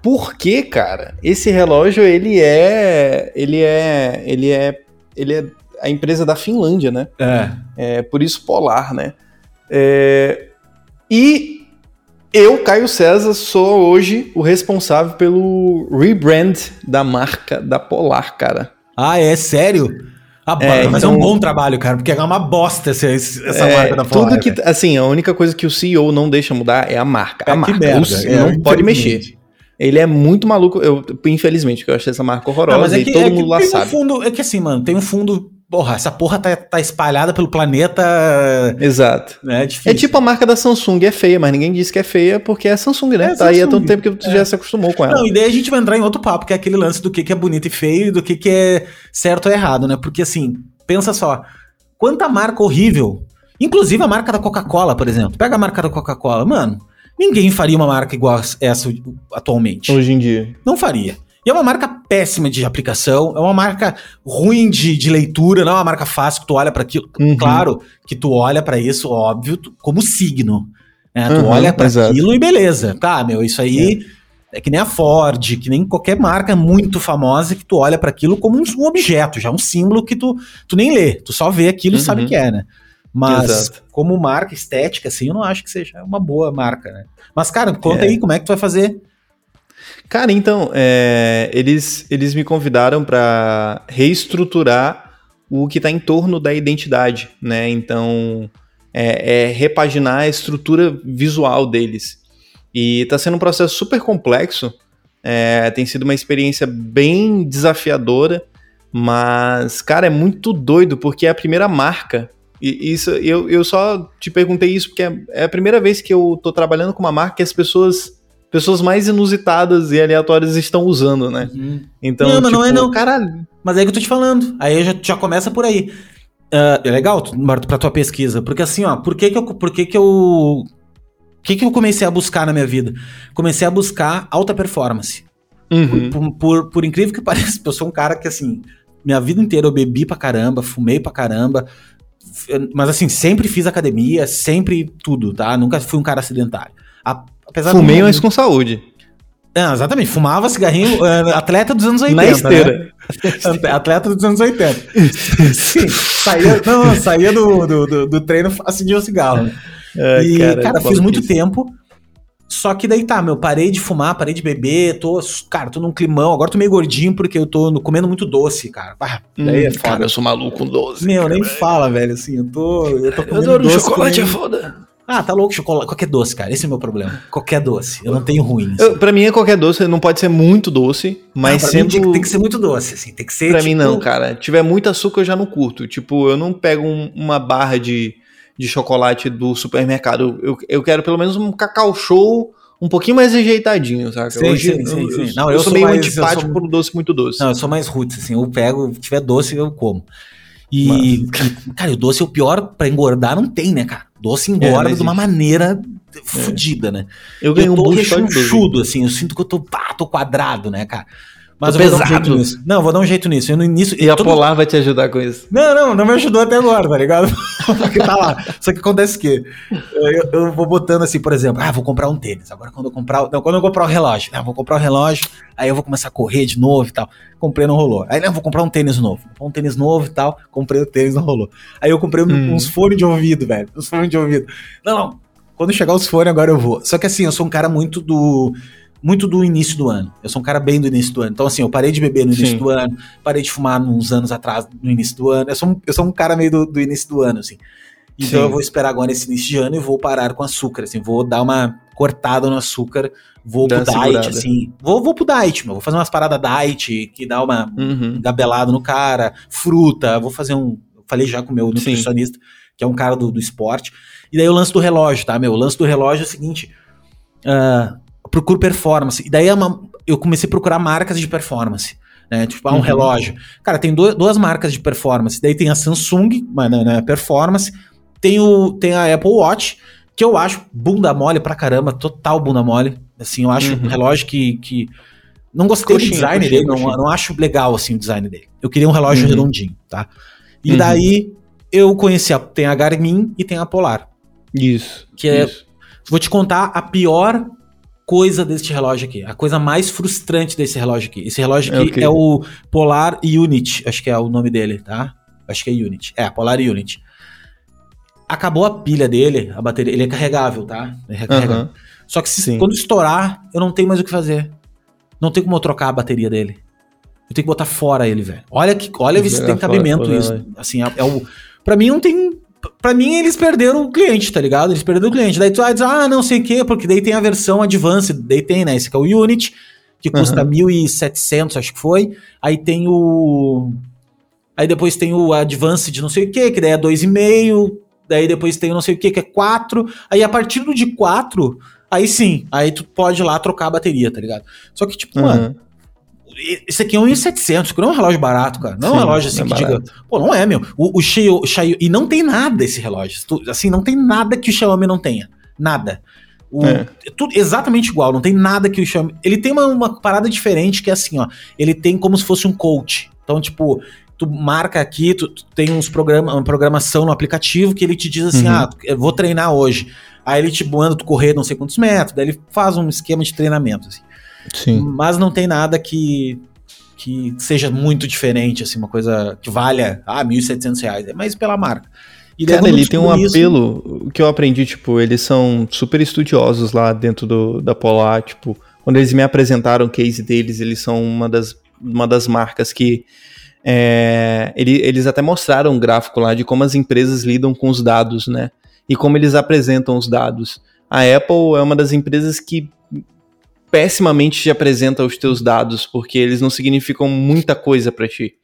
Por que, cara? Esse relógio, ele é. Ele é. Ele é. Ele é a empresa da Finlândia, né? É. É, por isso Polar, né? É, e eu, Caio César, sou hoje o responsável pelo rebrand da marca da Polar, cara. Ah, é sério? Ah, É, mas é então- um bom trabalho, cara, porque é uma bosta essa, essa É, marca da Polar. tudo que, velho. assim, a única coisa que o CEO não deixa mudar é a marca. É, a marca. merda, O é, não pode mexer. Ele é muito maluco, eu, infelizmente, porque eu achei essa marca horrorosa Não, mas é e que, todo é mundo que lá tem um sabe. fundo, é que assim, mano, tem um fundo. Porra, essa porra tá, tá espalhada pelo planeta. Exato. né, É. É tipo a marca da Samsung, é feia, mas ninguém disse que é feia porque é Samsung, né? É tá aí há tanto tempo que você já se acostumou com ela. Não, e daí a gente vai entrar em outro papo, que é aquele lance do que, que é bonito e feio e do que, que é certo ou errado, né? Porque assim, pensa só, quanta marca horrível. Inclusive a marca da Coca-Cola, por exemplo. Pega a marca da Coca-Cola, mano. Ninguém faria uma marca igual essa atualmente. Hoje em dia. Não faria. E é uma marca péssima de aplicação, é uma marca ruim de, de leitura, não é uma marca fácil que tu olha para aquilo. Uhum. Claro que tu olha para isso, óbvio, tu- como signo. né? Tu Uhum, olha para aquilo e beleza. Tá, meu, isso aí é. que nem a Ford, que nem qualquer marca muito famosa que tu olha para aquilo como um, um objeto, já um símbolo que tu, tu nem lê, tu só vê aquilo e Uhum. sabe que é, né? Mas Exato. como marca estética, assim, eu não acho que seja uma boa marca, né? Mas, cara, conta É. aí como é que tu vai fazer. Cara, então, é, eles, eles me convidaram para reestruturar o que está em torno da identidade, né? Então, é, é repaginar a estrutura visual deles. E está sendo um processo super complexo. é, tem sido uma experiência bem desafiadora, mas, cara, é muito doido porque é a primeira marca. E isso, eu, eu só te perguntei isso porque é, é a primeira vez que eu tô trabalhando com uma marca que as pessoas pessoas mais inusitadas e aleatórias estão usando, né? Então, Não, mas não é não. Caralho. Mas é que eu tô te falando. Aí já, já começa por aí. Ah, é legal, Marto, pra tua pesquisa. Porque assim, ó, por que que eu. Por que que eu. O que que eu comecei a buscar na minha vida? Comecei a buscar alta performance. Uhum. Por, por, por incrível que pareça, eu sou um cara que, assim, minha vida inteira eu bebi pra caramba, fumei pra caramba. Mas assim, sempre fiz academia, sempre tudo, tá? Nunca fui um cara sedentário. A- apesar Fumei, mas com saúde. Não, exatamente, fumava cigarrinho, eh, atleta dos anos 80. Na esteira. Né? Atleta dos anos 80. Sim, saía, não, saía do, do, do, treino, acendia o cigarro. né? Ai, e, cara, que fiz muito tempo. Só que daí tá, meu, parei de fumar, parei de beber, tô, cara, tô num climão, agora tô meio gordinho porque eu tô comendo muito doce, cara. Ah, daí é Hum, cara, eu sou maluco com doce. Meu, cara. nem fala, velho, assim, eu tô, eu tô Eu comendo adoro doce chocolate, é foda. Ah, tá louco, chocolate, qualquer doce, cara, esse é o meu problema. Qualquer doce, eu não tenho ruim. assim. Eu, pra mim é qualquer doce, não pode ser muito doce, mas Não, pra mim sendo. tem, que- ser muito doce, assim, tem que ser, Pra mim tipo, não, cara. Tiver muito açúcar eu já não curto. Tipo, eu não pego um- uma barra de, de chocolate do supermercado. Eu, eu quero pelo menos um cacau show um pouquinho mais ajeitadinho, saca? Sim, Hoje sim, eu, sim, eu- sim. eu Não, eu sou sou meio mais- eu antipático sou- por um doce muito doce. Não, eu sou mais roots, assim. Eu pego, se tiver doce, eu como. E, e, cara, o doce é o pior pra engordar, não tem, né, cara? Doce É, engorda não de uma maneira fodida, né? eu ganhei um tô boost só de doce. rechonchudo, assim. Eu sinto que eu tô, pá, tô quadrado, né, cara? Mas eu vou dar um pesado. jeito nisso. Não, vou dar um jeito nisso. Eu no início. E a todo- Polar vai te ajudar com isso. Não, não, não me ajudou até agora, tá ligado? Porque tá lá. Só que acontece que eu, eu vou botando assim, por exemplo, ah, vou comprar um tênis. Agora quando eu comprar. Não, quando eu comprar o relógio, ah, vou comprar o relógio, aí eu vou começar a correr de novo e tal. Comprei, não rolou. Aí não, vou comprar um tênis novo. Vou um tênis novo e tal. Comprei o tênis, não rolou. Aí eu comprei um- Hum. uns fones de ouvido, velho. Uns fones de ouvido. Não, não. Quando chegar os fones, agora eu vou. Só que assim, eu sou um cara muito do. Muito do início do ano. Eu sou um cara bem do início do ano. Então, assim, eu parei de beber no início Sim. do ano, parei de fumar uns anos atrás, no início do ano. Eu sou um, eu sou um cara meio do, do início do ano, assim. Então Sim. eu vou esperar agora esse início de ano e vou parar com açúcar, assim. Vou dar uma cortada no açúcar, vou Dá pro uma diet, segurada. assim. Vou, vou pro diet, meu. Vou fazer umas paradas diet, que dá uma Uhum. gabelada no cara, fruta, vou fazer um. Falei já com o meu Sim. nutricionista, que é um cara do, do esporte. E daí o lance do relógio, tá, meu? O lance do relógio é o seguinte: eu procuro performance. E daí é uma- eu comecei a procurar marcas de performance. Né? Tipo, ah, um Uhum. relógio. Cara, tem du- duas marcas de performance. Daí tem a Samsung, mas não é performance. Tem, o, tem a Apple Watch, que eu acho bunda mole pra caramba, total bunda mole. Assim, eu acho Uhum. um relógio que, que Não gostei coxinha, do design coxinha, dele, coxinha. Não, não acho legal assim o design dele. Eu queria um relógio uhum. redondinho, tá? E uhum. daí eu conheci a, tem a Garmin e tem a Polar. Isso. Que é. Isso. Vou te contar a pior coisa deste relógio aqui. A coisa mais frustrante desse relógio aqui. Esse relógio aqui okay. é o Polar Unit, acho que é o nome dele, tá? Acho que é Unit. É, Polar Unit. Acabou a pilha dele, a bateria. Ele é carregável, tá? É recarregável. Uhum. Só que se, quando estourar, eu não tenho mais o que fazer. Não tem como eu trocar a bateria dele. Eu tenho que botar fora ele, velho. Olha que, olha se tem cabimento fora, isso. Assim, é, é o. Pra mim não tem Pra mim, eles perderam o cliente, tá ligado? Eles perderam o cliente. Daí tu vai dizer, ah, não sei o quê, porque daí tem a versão Advanced, daí tem, né? Esse que é o Unity, que custa uhum. 1.700, acho que foi. Aí tem o. Aí depois tem o Advanced não sei o quê, que daí é 2,5. Daí depois tem o não sei o quê, que é 4. Aí a partir do de 4, aí sim, aí tu pode ir lá trocar a bateria, tá ligado? Só que, tipo, uhum. mano esse aqui é um 1.700, que não é um relógio barato, cara. Não Sim, é um relógio assim é que barato. diga. Pô, não é, meu. O, o Xiaomi, E não tem nada esse relógio. Assim, não tem nada que o Xiaomi não tenha. Nada. O, é. tudo exatamente igual, não tem nada que o Xiaomi. Ele tem uma, uma parada diferente que é assim, ó. Ele tem como se fosse um coach. Então, tipo, tu marca aqui, tu, tu tem uns programa, uma programação no aplicativo que ele te diz assim: uhum. ah, vou treinar hoje. Aí ele te manda tu correr não sei quantos metros, daí ele faz um esquema de treinamento. Assim. Sim. Mas não tem nada que que seja muito diferente, assim, uma coisa que valha, ah, 1.700 reais, é mais pela marca. E Cara, ele tem um isso... apelo que eu aprendi, tipo, eles são super estudiosos lá dentro do, da Polar, tipo, quando eles me apresentaram o case deles, eles são uma das, uma das marcas que é, ele, eles até mostraram um gráfico lá de como as empresas lidam com os dados, né? E como eles apresentam os dados. A Apple é uma das empresas que pessimamente te apresenta os teus dados, porque eles não significam muita coisa para ti.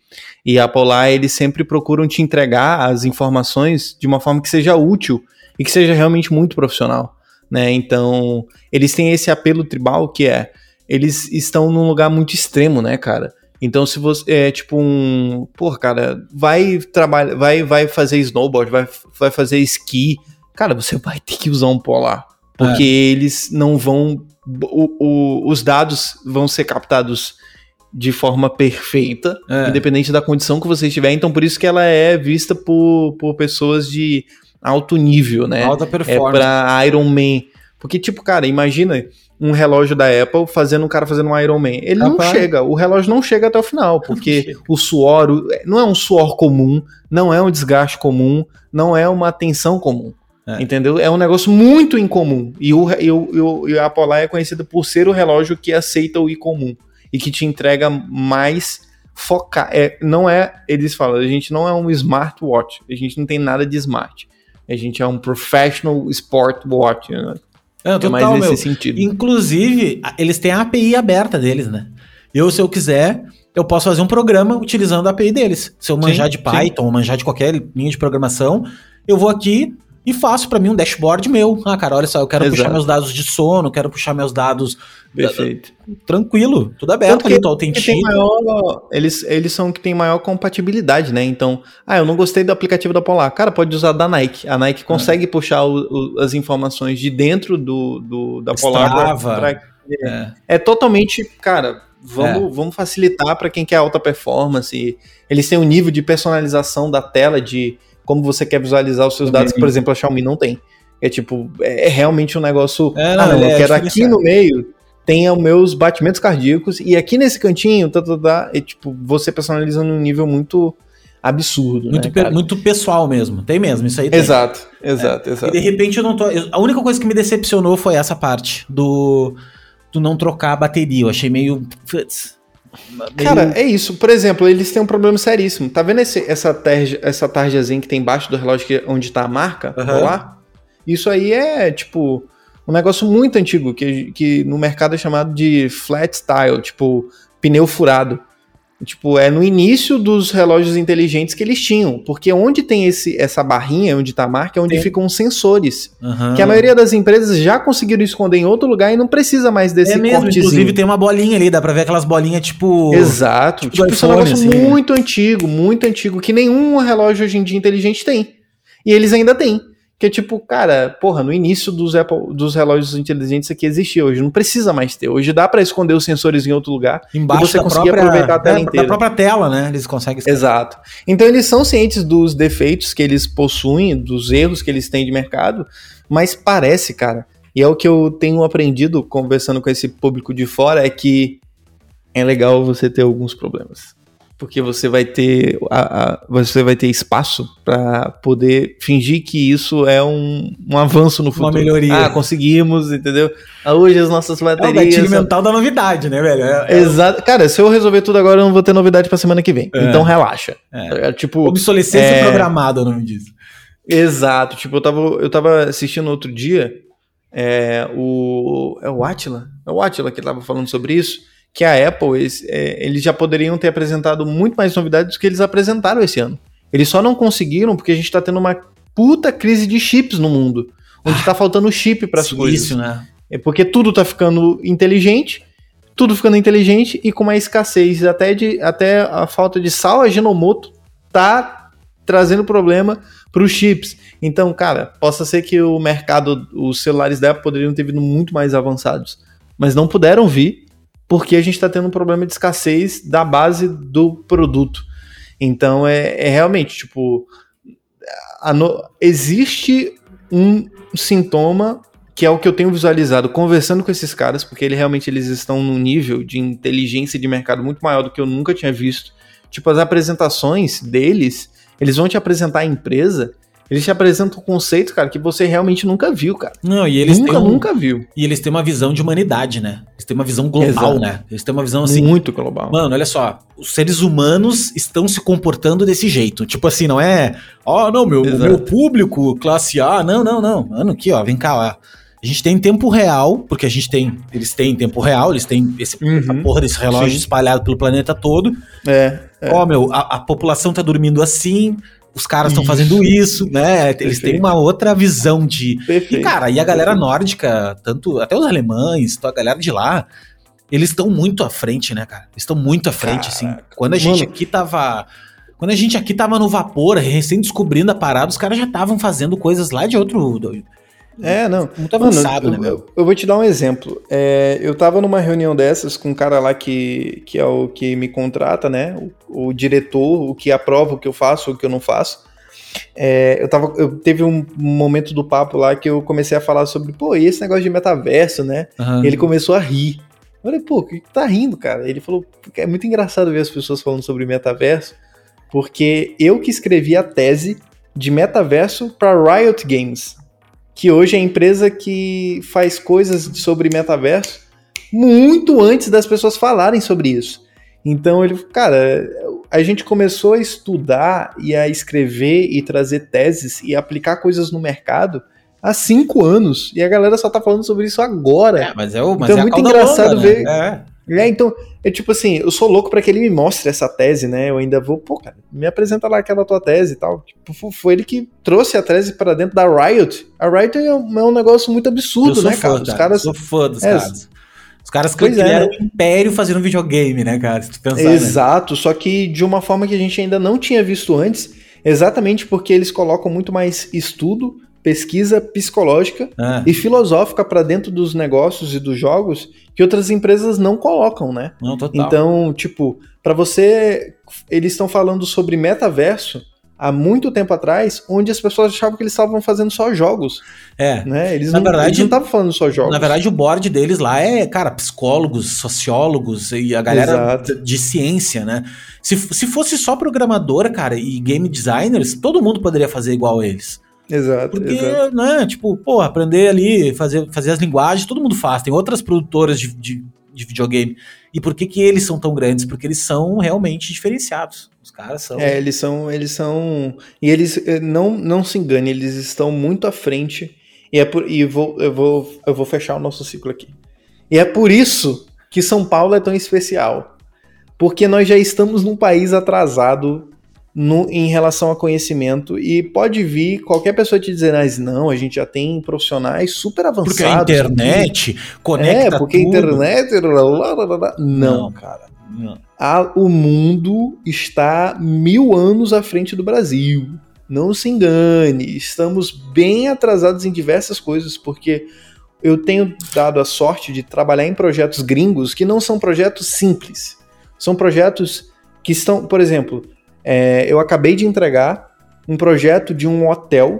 E a Polar, eles sempre procuram te entregar as informações de uma forma que seja útil e que seja realmente muito profissional, né? Então, eles têm esse apelo tribal que é, eles estão num lugar muito extremo, né, cara? Então, se você é tipo um, pô, cara, vai trabalhar, vai vai fazer snowboard, vai vai fazer esqui, cara, você vai ter que usar um polar, porque é. eles não vão o, o, os dados vão ser captados de forma perfeita, é. independente da condição que você estiver. Então, por isso que ela é vista por, por pessoas de alto nível, né? Alta performance. É pra Iron Man. Porque, tipo, cara, imagina um relógio da Apple fazendo um cara fazendo um Iron Man. Ele Rapaz. não chega, o relógio não chega até o final, porque o suor o, não é um suor comum, não é um desgaste comum, não é uma tensão comum. É. Entendeu? É um negócio muito incomum. E, o, e, o, e a Polar é conhecida por ser o relógio que aceita o incomum e que te entrega mais focar. É, não é, eles falam, a gente não é um smartwatch, a gente não tem nada de smart. A gente é um professional sport watch. Né? É, total, é mais nesse meu. sentido. Inclusive, eles têm a API aberta deles, né? Eu, se eu quiser, eu posso fazer um programa utilizando a API deles. Se eu manjar sim, de Python sim. ou manjar de qualquer linha de programação, eu vou aqui, e faço para mim um dashboard meu. Ah, cara, olha só, eu quero Exato. puxar meus dados de sono, quero puxar meus dados. Perfeito. Tranquilo, tudo aberto ali, tu autentica. Maior, eles, eles são que tem maior compatibilidade, né? Então, ah, eu não gostei do aplicativo da Polar. Cara, pode usar da Nike. A Nike consegue é. puxar o, o, as informações de dentro do, do da Polar. Pra, pra, é. é totalmente, cara, vamos, é. vamos facilitar para quem quer alta performance. Eles têm um nível de personalização da tela de como você quer visualizar os seus dados, que, por exemplo, a Xiaomi não tem. É tipo, é, é realmente um negócio. É, não, ah, não, eu é quero aqui no meio tenha os meus batimentos cardíacos e aqui nesse cantinho, tá, tá, tá, e, tipo, você personaliza num nível muito absurdo. Muito, né, muito pessoal mesmo. Tem mesmo, isso aí tem. Exato, exato, é. exato. E de repente eu não tô. A única coisa que me decepcionou foi essa parte do. Do não trocar a bateria. Eu achei meio. Putz, Cara, é isso. Por exemplo, eles têm um problema seríssimo. Tá vendo esse, essa, tarja, essa tarjazinha que tem embaixo do relógio que, onde tá a marca? Uhum. Lá? Isso aí é, tipo, um negócio muito antigo, que, que no mercado é chamado de flat style, tipo, pneu furado. Tipo, é no início dos relógios inteligentes que eles tinham. Porque onde tem esse, essa barrinha, onde tá a marca, é onde Sim. ficam os sensores. Uhum. Que a maioria das empresas já conseguiram esconder em outro lugar e não precisa mais desse é mesmo, cortezinho. Inclusive tem uma bolinha ali, dá pra ver aquelas bolinhas tipo... Exato. Tipo, tipo iPhone, é um negócio assim, muito antigo, muito antigo, que nenhum relógio hoje em dia inteligente tem. E eles ainda têm. Que é tipo, cara, porra, no início dos, Apple, dos relógios inteligentes aqui existia, hoje não precisa mais ter. Hoje dá para esconder os sensores em outro lugar Embaixo e você conseguir própria, aproveitar a tela é, inteira. Da própria tela, né? Eles conseguem escrever. Exato. Então eles são cientes dos defeitos que eles possuem, dos erros que eles têm de mercado, mas parece, cara, e é o que eu tenho aprendido conversando com esse público de fora, é que é legal você ter alguns problemas. Porque você vai ter, a, a- você vai ter espaço para poder fingir que isso é um, um avanço no futuro. melhoria. Ah, conseguimos, entendeu? Ah, hoje as nossas É o baterias. gatilho mental da novidade, né, velho? É, é Exato. Cara, se eu resolver tudo agora, eu não vou ter novidade pra semana que vem. É. Então relaxa. É. É, tipo, obsolescência É. programada, o nome disso. Exato, tipo, eu tava, eu tava assistindo outro dia, é, o, é o Atila, é o Atila que tava falando sobre isso, que a Apple, eles, é, eles já poderiam ter apresentado muito mais novidades do que eles apresentaram esse ano. Eles só não conseguiram porque a gente tá tendo uma puta crise de chips no mundo, onde tá faltando chip para as coisas. Isso, né? É porque tudo tá ficando inteligente, tudo ficando inteligente e com uma escassez até de até a falta de sal aginomoto tá trazendo problema para os chips. Então, cara, possa ser que o mercado, os celulares da Apple poderiam ter vindo muito mais avançados, mas não puderam vir porque a gente está tendo um problema de escassez da base do produto. Então, é, é realmente tipo no- existe um sintoma que é o que eu tenho visualizado conversando com esses caras, porque ele, realmente eles estão num nível de inteligência de mercado muito maior do que eu nunca tinha visto. Tipo, as apresentações deles, eles vão te apresentar a empresa, eles te apresentam um conceito, cara, que você realmente nunca viu, cara. Não, e eles nunca, um- nunca viu. E eles têm uma visão de humanidade, né? Eles têm uma visão global, Exato. né? Eles têm uma visão assim. muito global. Mano, olha só, os seres humanos estão se comportando desse jeito. Tipo assim, não é, ó, não, meu, Exato. meu público, classe A, não, não, não. Mano, aqui, ó, vem cá, ó. A gente tem em tempo real, porque a gente tem, eles têm em tempo real, eles têm esse, Uhum. essa porra desse relógio Sim. espalhado pelo planeta todo. É, é. Ó, meu, a, a população tá dormindo assim, os caras estão fazendo isso, né? Eles Perfeito. têm uma outra visão de, perfeito. e, cara, e a galera nórdica, tanto até os alemães, a galera de lá, eles estão muito à frente, né, cara? Eles estão muito à frente, assim. Caraca. Quando a gente Mano. aqui tava. Quando a gente aqui tava no vapor, recém descobrindo a parada, os caras já estavam fazendo coisas lá de outro. do- É, não. Muito Mano, avançado, né, eu, meu? eu- vou te dar um exemplo. É, eu tava numa reunião dessas com um cara lá que, que é o que me contrata, né? O, o diretor, o que aprova o que eu faço, o que eu não faço. É, eu tava, eu teve um momento do papo lá que eu comecei a falar sobre, pô, e esse negócio de metaverso, né? E ele começou a rir. Eu falei, pô, o que tá rindo, cara? Ele falou, "Porque é muito engraçado ver as pessoas falando sobre metaverso, porque eu que escrevi a tese de metaverso para Riot Games, que hoje é a empresa que faz coisas sobre metaverso muito antes das pessoas falarem sobre isso. Então ele, cara, a gente começou a estudar e a escrever e trazer teses e aplicar coisas no mercado há cinco anos e a galera só tá falando sobre isso agora. É, mas é, o, mas Então é é muito engraçado longa, ver- né? É. É, então, é tipo assim, eu sou louco pra que ele me mostre essa tese, né? Eu ainda vou, pô, cara, me apresenta lá aquela tua tese e tal. Tipo, fo- foi ele que trouxe a tese pra dentro da Riot. A Riot é um, é um negócio muito absurdo, né, fã, cara? Os cara. caras. Eu sou fã dos É, caras. Os caras Pois é, criaram né? um império fazendo videogame, né, cara? Se tu pensar, né? Exato, só que de uma forma que a gente ainda não tinha visto antes, exatamente porque eles colocam muito mais estudo, pesquisa psicológica Ah, e filosófica pra dentro dos negócios e dos jogos que outras empresas não colocam, né? não, total. Então, tipo, pra você. Eles estão falando sobre metaverso há muito tempo atrás, onde as pessoas achavam que eles estavam fazendo só jogos, é. né? Eles Na não verdade- eles não estavam falando só jogos. Na verdade, o board deles lá é, cara, psicólogos, sociólogos e a galera de, de ciência, né? Se, se fosse só programador, cara, e game designers, todo mundo poderia fazer igual a eles. Exato, Porque, exato. né, tipo, pô, aprender ali, fazer, fazer as linguagens, todo mundo faz. Tem outras produtoras de, de, de videogame. E por que que eles são tão grandes? Porque eles são realmente diferenciados. Os caras são... É, eles são, eles são, e eles eh, não, não se engane, eles estão muito à frente. E é por, e vou, eu vou, eu vou fechar o nosso ciclo aqui. E é por isso que São Paulo é tão especial, porque nós já estamos num país atrasado no, em relação a conhecimento e pode vir qualquer pessoa te dizer, mas não, a gente já tem profissionais super avançados. Porque a internet conecta é, porque a tudo. internet. lá, lá. Não, Não. cara Não. a- o mundo está mil anos à frente do Brasil. não se engane, estamos bem atrasados em diversas coisas, porque eu tenho dado a sorte de trabalhar em projetos gringos que não são projetos simples. São projetos que estão, por exemplo, é, eu acabei de entregar um projeto de um hotel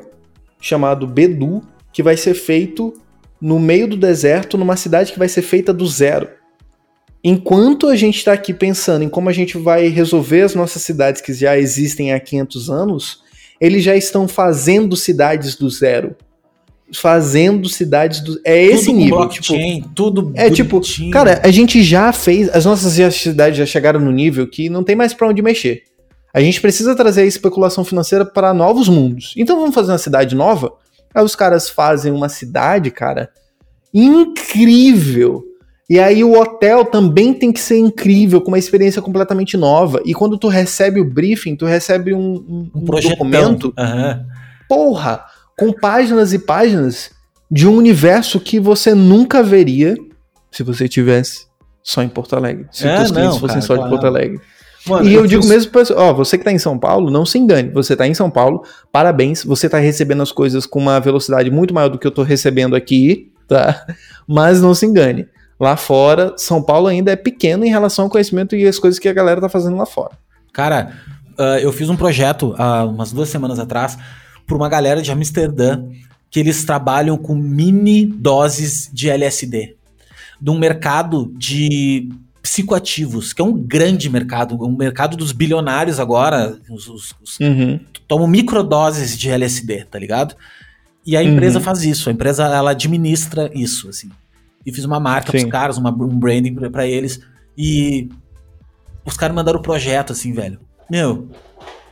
chamado Bedu, que vai ser feito no meio do deserto, numa cidade que vai ser feita do zero. Enquanto a gente está aqui pensando em como a gente vai resolver as nossas cidades que já existem há 500 anos, eles já estão fazendo cidades do zero. Fazendo cidades do. É esse tudo nível. Blockchain, tipo, tudo É tipo, cara, a gente já fez. As nossas cidades já chegaram no nível que não tem mais para onde mexer. A gente precisa trazer a especulação financeira para novos mundos. Então vamos fazer uma cidade nova? Aí os caras fazem uma cidade, cara, incrível. E aí o hotel também tem que ser incrível, com uma experiência completamente nova. E quando tu recebe o briefing, tu recebe um, um, um documento. Uhum. Porra! Com páginas e páginas de um universo que você nunca veria se você tivesse só em Porto Alegre. Se é, os clientes não, fossem cara, só claro. de Porto Alegre. Mano, e eu, eu digo fiz... mesmo, ó, você que tá em São Paulo, não se engane. Você tá em São Paulo, parabéns. Você tá recebendo as coisas com uma velocidade muito maior do que eu tô recebendo aqui, tá? Mas não se engane. Lá fora, São Paulo ainda é pequeno em relação ao conhecimento e as coisas que a galera tá fazendo lá fora. Cara, uh, eu fiz um projeto há umas duas semanas atrás para uma galera de Amsterdã que eles trabalham com mini doses de LSD. De um mercado de psicoativos, que é um grande mercado, um mercado dos bilionários agora, os, os, os uhum. tomam microdoses de LSD, tá ligado? E a empresa uhum. faz isso, a empresa ela administra isso, assim. E fiz uma marca Sim. pros caras, uma, um branding para eles, e os caras mandaram o projeto, assim, velho. Meu,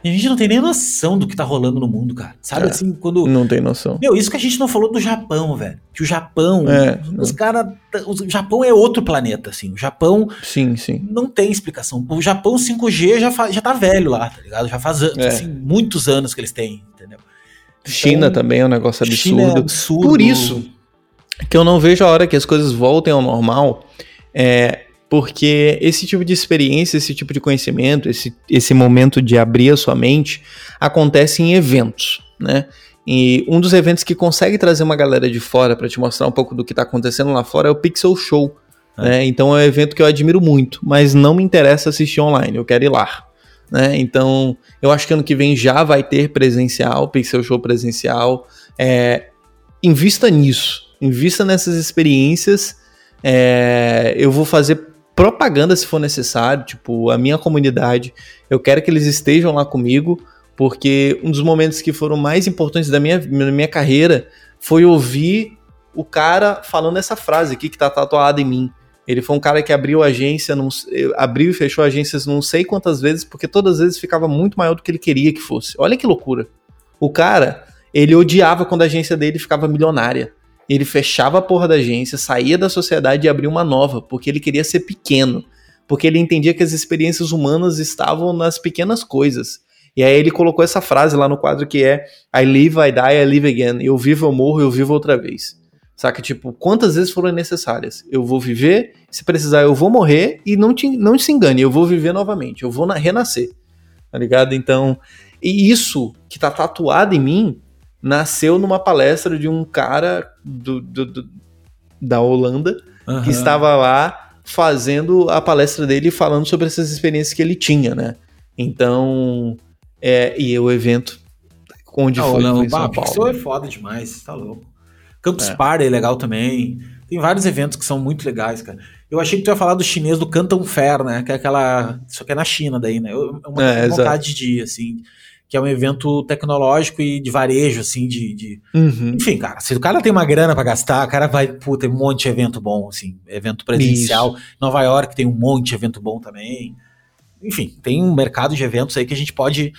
a gente não tem nem noção do que tá rolando no mundo, cara. Sabe é, assim, quando. Não tem noção. Meu, isso que a gente não falou do Japão, velho. Que o Japão. É, os caras. O Japão é outro planeta, assim. O Japão. Sim, sim. Não tem explicação. O Japão 5G já, já tá velho lá, tá ligado? Já faz é. assim, muitos anos que eles têm, entendeu? Então, China também é um negócio absurdo. China é absurdo. Por isso que eu não vejo a hora que as coisas voltem ao normal. É, porque esse tipo de experiência, esse tipo de conhecimento, esse, esse momento de abrir a sua mente, acontece em eventos, né? E um dos eventos que consegue trazer uma galera de fora para te mostrar um pouco do que está acontecendo lá fora é o Pixel Show. É. Né? Então é um evento que eu admiro muito, mas não me interessa assistir online, eu quero ir lá. Né? Então eu acho que ano que vem já vai ter presencial, Pixel Show presencial. É, invista nisso, invista nessas experiências. É, eu vou fazer propaganda se for necessário, tipo, a minha comunidade, eu quero que eles estejam lá comigo, porque um dos momentos que foram mais importantes da minha, minha carreira foi ouvir o cara falando essa frase aqui que tá tatuada em mim. Ele foi um cara que abriu agência, não, abriu e fechou agências não sei quantas vezes, porque todas as vezes ficava muito maior do que ele queria que fosse. Olha que loucura. O cara, ele odiava quando a agência dele ficava milionária ele fechava a porra da agência, saía da sociedade e abria uma nova, porque ele queria ser pequeno. Porque ele entendia que as experiências humanas estavam nas pequenas coisas. E aí ele colocou essa frase lá no quadro que é I live, I die, I live again. Eu vivo, eu morro, eu vivo outra vez. Saca? Tipo, quantas vezes foram necessárias? Eu vou viver, se precisar eu vou morrer e não te, não se engane, eu vou viver novamente, eu vou na, renascer. Tá ligado? Então, e isso que tá tatuado em mim nasceu numa palestra de um cara do, do, do da Holanda uhum. que estava lá fazendo a palestra dele falando sobre essas experiências que ele tinha, né? Então, é, e o evento onde ah, foi, não, em São Paulo. é foda demais, tá louco. Campus é. Party é legal também. Tem vários eventos que são muito legais, cara. Eu achei que tu ia falar do chinês do Canton Fair, né? Que é aquela. Só que é na China daí, né? Eu, é uma é, vontade de ir, assim que é um evento tecnológico e de varejo, assim, de. de... Uhum. Enfim, cara, se o cara tem uma grana para gastar, o cara vai, puta, tem um monte de evento bom, assim, evento presencial. Isso. Nova York tem um monte de evento bom também. Enfim, tem um mercado de eventos aí que a gente pode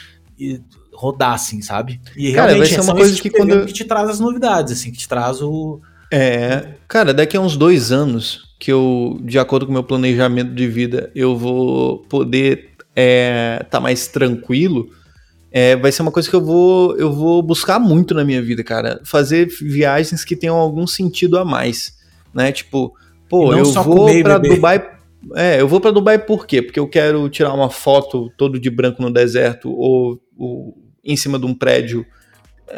rodar, assim, sabe? E cara, realmente vai ser uma coisa tipo que quando que te traz as novidades, assim, que te traz o. É, cara, daqui a uns dois anos que eu, de acordo com o meu planejamento de vida, eu vou poder estar é, tá mais tranquilo é, vai ser uma coisa que eu vou, eu vou buscar muito na minha vida, cara. Fazer viagens que tenham algum sentido a mais, né? Tipo, pô, eu vou para Dubai. É, eu vou para Dubai por quê? Porque eu quero tirar uma foto todo de branco no deserto ou, ou em cima de um prédio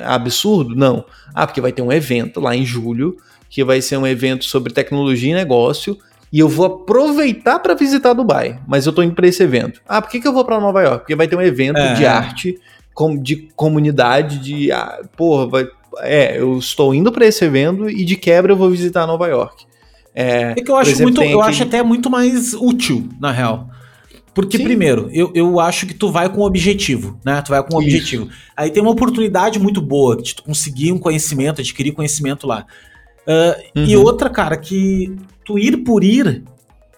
absurdo? Não. Ah, porque vai ter um evento lá em julho, que vai ser um evento sobre tecnologia e negócio, e eu vou aproveitar para visitar Dubai, mas eu tô indo para esse evento. Ah, por que, que eu vou para Nova York? Porque vai ter um evento é. de arte, de comunidade, de. Ah, porra, vai, é, eu estou indo para esse evento e de quebra eu vou visitar Nova York. É, é que eu acho exemplo, muito, eu aquele... acho até muito mais útil, na real. Porque, Sim. primeiro, eu, eu acho que tu vai com um objetivo, né? Tu vai com um Isso. objetivo. Aí tem uma oportunidade muito boa de tu conseguir um conhecimento, adquirir conhecimento lá. Uh, uhum. E outra, cara, que tu ir por ir,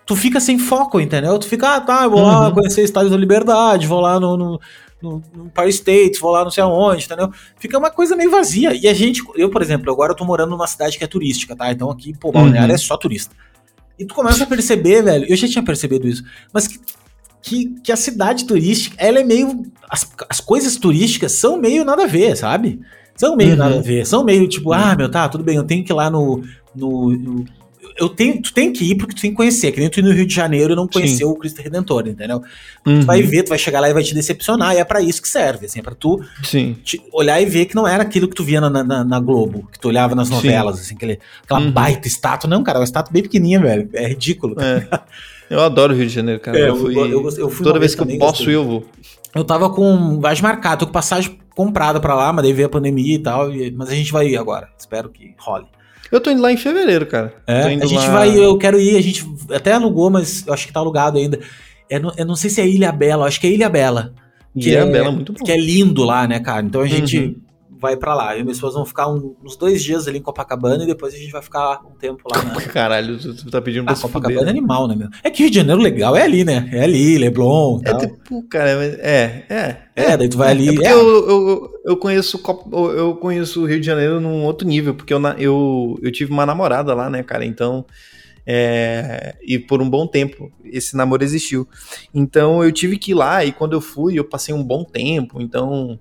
tu fica sem foco, entendeu? Tu fica, ah, tá, eu vou uhum. lá conhecer o Estádio da Liberdade, vou lá no, no, no, no Paris States, vou lá não sei aonde, entendeu? Fica uma coisa meio vazia. E a gente, eu, por exemplo, agora eu tô morando numa cidade que é turística, tá? Então aqui, pô, Balneário uhum. é só turista. E tu começa a perceber, velho, eu já tinha percebido isso, mas que que, que a cidade turística, ela é meio. As, as coisas turísticas são meio nada a ver, sabe? São meio uhum. nada a ver. São meio tipo, ah, meu, tá, tudo bem, eu tenho que ir lá no. no, no eu tenho, tu tem que ir porque tu tem que conhecer. Que nem tu ir no Rio de Janeiro e não conheceu Sim. o Cristo Redentor, entendeu? Uhum. Tu vai ver, tu vai chegar lá e vai te decepcionar, e é para isso que serve, assim, é pra tu olhar e ver que não era aquilo que tu via na, na, na Globo, que tu olhava nas novelas, Sim. assim, aquele, aquela uhum. baita estátua. Não, cara, é uma estátua bem pequenininha, velho. É ridículo. É. Eu adoro o Rio de Janeiro, cara. É, eu, fui, eu, eu fui toda vez que eu posso ir, eu vou. Eu tava com viagem marcada, tô com passagem comprada pra lá, mas daí veio a pandemia e tal, e, mas a gente vai ir agora. Espero que role. Eu tô indo lá em fevereiro, cara. É, a gente lá... vai, eu quero ir, a gente até alugou, mas eu acho que tá alugado ainda. É, eu não sei se é Ilha Bela, acho que é Ilha Bela. Que Ilha é, Bela, muito bom. Que é lindo lá, né, cara? Então a gente uhum vai para lá. Eu e minha esposa vão ficar um, uns dois dias ali em Copacabana e depois a gente vai ficar um tempo lá. Né? Caralho, tu tá pedindo pra ah, Copacabana fuder, é animal, né, meu? É que Rio de Janeiro legal é ali, né? É ali, Leblon. É tipo, cara, é, é. É, daí tu vai ali. É, é. Eu, eu, eu, conheço, eu conheço o Rio de Janeiro num outro nível, porque eu, eu, eu tive uma namorada lá, né, cara? Então. É, e por um bom tempo esse namoro existiu. Então eu tive que ir lá e quando eu fui eu passei um bom tempo. Então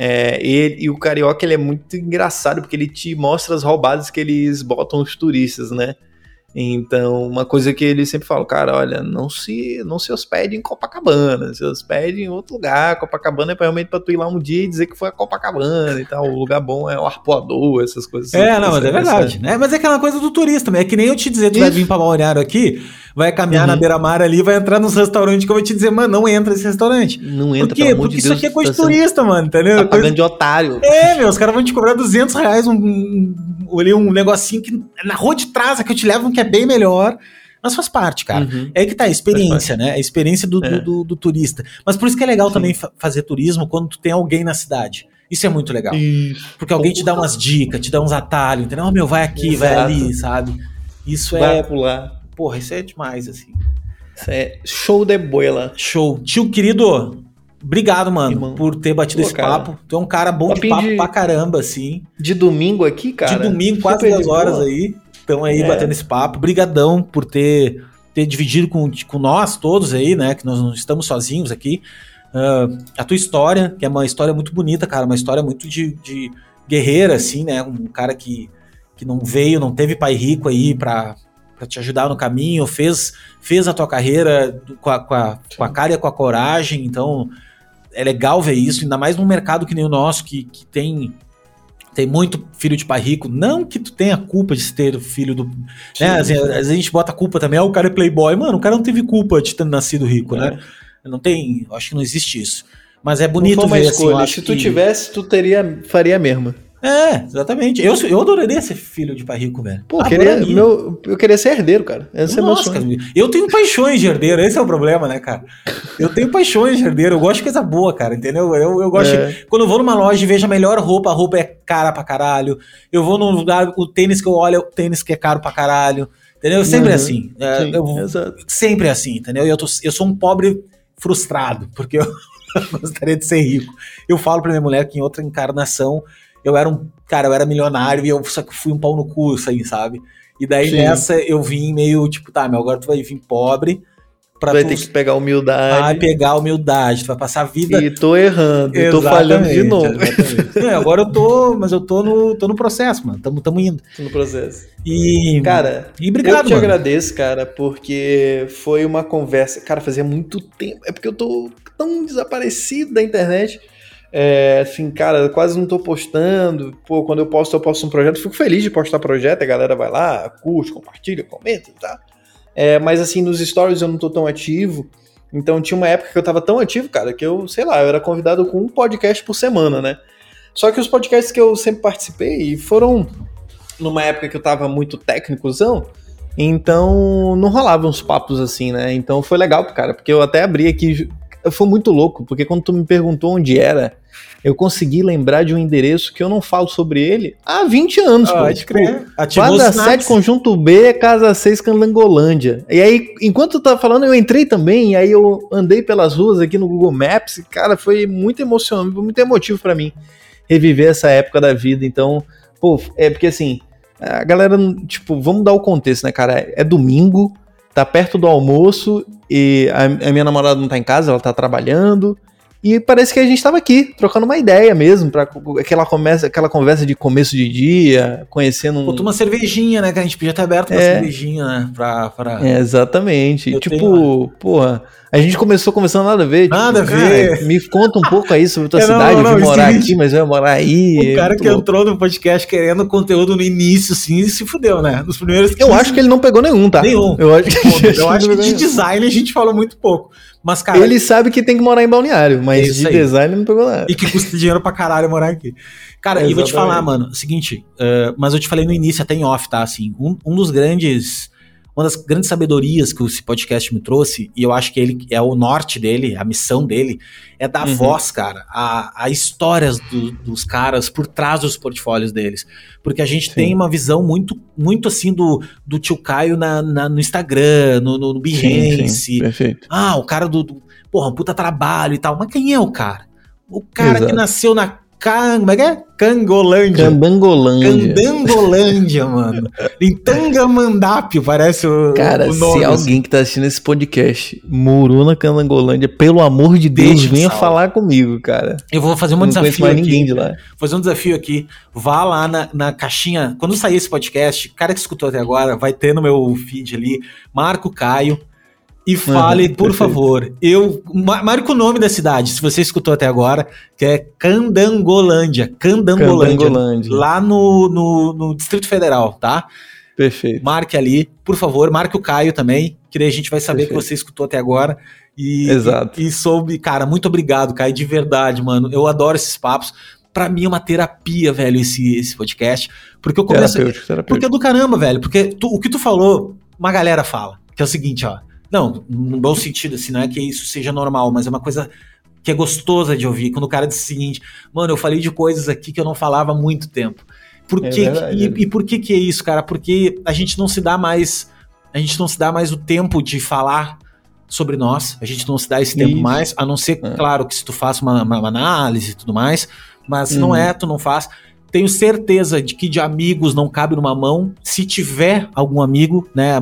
é, e, e, o carioca ele é muito engraçado porque ele te mostra as roubadas que eles botam os turistas, né? Então, uma coisa que ele sempre fala, cara, olha, não se não se hospede em Copacabana, se hospede em outro lugar. Copacabana é realmente para tu ir lá um dia e dizer que foi a Copacabana e tal. O lugar bom é o arpoador, essas coisas. É, assim, não, mas é verdade, né? Mas é aquela coisa do turista, né? É que nem eu te dizer, tu Isso. vai vir para Balneário aqui, vai caminhar uhum. na beira-mar ali, vai entrar nos restaurantes que eu vou te dizer, mano, não entra nesse restaurante. Não entra, Por quê? Porque de isso Deus, aqui é coisa tá de turista, mano, entendeu? Tá pagando de otário. É, meu, os caras vão te cobrar 200 reais um, um, um negocinho que na rua de trás, que eu te levo, que é bem melhor. Mas faz parte, cara. Uhum. É que tá, a experiência, né? A experiência do, é. do, do, do, turista. Mas por isso que é legal Sim. também fa fazer turismo quando tu tem alguém na cidade. Isso é muito legal. Isso. Porque alguém te dá umas dicas, te dá uns atalhos, entendeu? Oh, meu, vai aqui, Exato. vai ali, sabe? Isso vai é. pular. Porra, isso é demais, assim. Isso é show de boela. Show. Tio querido, obrigado, mano, Irmão. por ter batido Pô, esse cara. papo. Tu é um cara bom de papo de, pra caramba, assim. De domingo aqui, cara. De domingo, quase duas horas aí. Estão aí é. batendo esse papo. Brigadão por ter, ter dividido com, com nós todos aí, né? Que nós não estamos sozinhos aqui. Uh, a tua história, que é uma história muito bonita, cara. Uma história muito de, de guerreira, assim, né? Um cara que, que não veio, não teve pai rico aí pra, para te ajudar no caminho, fez, fez a tua carreira com a, com, a, com a cara e com a coragem, então é legal ver isso, ainda mais num mercado que nem o nosso, que, que tem tem muito filho de pai rico, não que tu tenha culpa de ter filho do. Né, assim, às vezes a gente bota a culpa também, ah, o cara é playboy. Mano, o cara não teve culpa de ter nascido rico, né? é. né? Não tem, acho que não existe isso. Mas é bonito ver assim. Se tu que... tivesse, tu teria, faria a mesma. É, exatamente. Eu, eu adoraria ser filho de pai rico, velho. Pô, queria, meu, eu queria ser herdeiro, cara. Esse Nossa, é meu sonho. Cara, eu tenho paixões de herdeiro, esse é o problema, né, cara? Eu tenho paixões de herdeiro, eu gosto de coisa boa, cara, entendeu? Eu, eu gosto. É. De, quando eu vou numa loja e vejo a melhor roupa, a roupa é cara pra caralho. Eu vou num lugar, o tênis que eu olho é o tênis que é caro pra caralho. Entendeu? Sempre uhum. assim. É, Sim, eu, exato. Sempre assim, entendeu? Eu, tô, eu sou um pobre frustrado, porque eu gostaria de ser rico. Eu falo pra minha mulher que em outra encarnação eu era um. Cara, eu era milionário e eu só que fui um pau no cu, aí, sabe? E daí Sim. nessa eu vim meio tipo, tá, meu, agora tu vai vir pobre. Pra vai tu... ter que pegar humildade. Vai pegar humildade, tu vai passar a vida. E tô errando, e tô falhando de novo. é, agora eu tô, mas eu tô no, tô no processo, mano. Tamo, tamo indo. Tô no processo. E. Cara, e obrigado, eu te mano. agradeço, cara, porque foi uma conversa. Cara, fazia muito tempo. É porque eu tô tão desaparecido da internet. É, assim, cara, quase não tô postando. Pô, quando eu posto, eu posto um projeto. Fico feliz de postar projeto, a galera vai lá, curte, compartilha, comenta, tá? É, mas assim, nos stories eu não tô tão ativo. Então tinha uma época que eu tava tão ativo, cara, que eu, sei lá, eu era convidado com um podcast por semana, né? Só que os podcasts que eu sempre participei foram numa época que eu tava muito técnicozão, então não rolavam uns papos assim, né? Então foi legal, cara, porque eu até abri aqui foi muito louco, porque quando tu me perguntou onde era, eu consegui lembrar de um endereço que eu não falo sobre ele há 20 anos, ah, Pode crer. Quadra 7, Conjunto B, Casa 6, Candangolândia. E aí, enquanto tu tava falando, eu entrei também, e aí eu andei pelas ruas aqui no Google Maps, e, cara, foi muito emocionante, muito emotivo para mim reviver essa época da vida. Então, pô, é porque assim, a galera, tipo, vamos dar o contexto, né, cara? É domingo, tá perto do almoço e a, a, minha namorada não tá em casa, ela tá trabalhando. E parece que a gente tava aqui, trocando uma ideia mesmo, para aquela, conversa, aquela conversa de começo de dia, conhecendo um. Pô, uma cervejinha, né? Que a gente podia ter aberto uma é... cervejinha, né? Pra, pra... É, exatamente. Eu tipo, tenho... porra. A gente começou conversando nada a ver. Nada tipo, a ver. Cara, me conta um pouco aí sobre tua é, cidade, não, não, morar aqui, mas vai morar aí. O cara que louco. entrou no podcast querendo conteúdo no início, assim, se fudeu, né? Nos primeiros 15... Eu acho que ele não pegou nenhum, tá? Nenhum. Eu acho que, eu acho que de design a gente falou muito pouco. Mas, cara. Ele sabe que tem que morar em balneário, mas de aí. design não pegou nada. E que custa dinheiro pra caralho morar aqui. Cara, e vou te falar, mano, seguinte, uh, mas eu te falei no início, até em off, tá? Assim, um, um dos grandes uma das grandes sabedorias que esse podcast me trouxe, e eu acho que ele é o norte dele, a missão dele, é dar uhum. voz, cara, a, a histórias do, dos caras por trás dos portfólios deles. Porque a gente Sim. tem uma visão muito, muito assim do, do tio Caio na, na no Instagram, no, no, no Behance. Sim. Ah, o cara do, do. Porra, um puta trabalho e tal. Mas quem é o cara? O cara Exato. que nasceu na Can, como é que é? Cangolândia. Candangolândia. Candangolândia, mano. Em Tangamandápio, parece o, Cara, o nome. se alguém que tá assistindo esse podcast morou na Candangolândia, pelo amor de Deus, Deixa venha falar comigo, cara. Eu vou fazer um Eu desafio mais aqui. ninguém de lá. Vou fazer um desafio aqui. Vá lá na, na caixinha. Quando sair esse podcast, cara que escutou até agora, vai ter no meu feed ali, Marco Caio e fale, uhum, por perfeito. favor, eu marque o nome da cidade, se você escutou até agora, que é Candangolândia, Candangolândia, Candangolândia. lá no, no, no, Distrito Federal, tá? Perfeito. Marque ali, por favor, marque o Caio também, que daí a gente vai saber perfeito. que você escutou até agora. E, Exato. E, e soube, cara, muito obrigado, Caio, de verdade, mano. Eu adoro esses papos. Pra mim é uma terapia, velho, esse, esse podcast. Porque eu começo. Terapêutico, terapêutico. Porque é do caramba, velho. Porque tu, o que tu falou, uma galera fala. Que é o seguinte, ó não, no bom sentido, assim, não é que isso seja normal, mas é uma coisa que é gostosa de ouvir. Quando o cara diz o seguinte, mano, eu falei de coisas aqui que eu não falava há muito tempo. Por é que, e, e, por que que é isso, cara? Porque a gente não se dá mais, a gente não se dá mais o tempo de falar sobre nós, a gente não se dá esse tempo isso. mais, a não ser, é. claro, que se tu faça uma, uma, análise e tudo mais, mas não uhum. é, tu não faz. Tenho certeza de que de amigos não cabe numa mão. Se tiver algum amigo, né?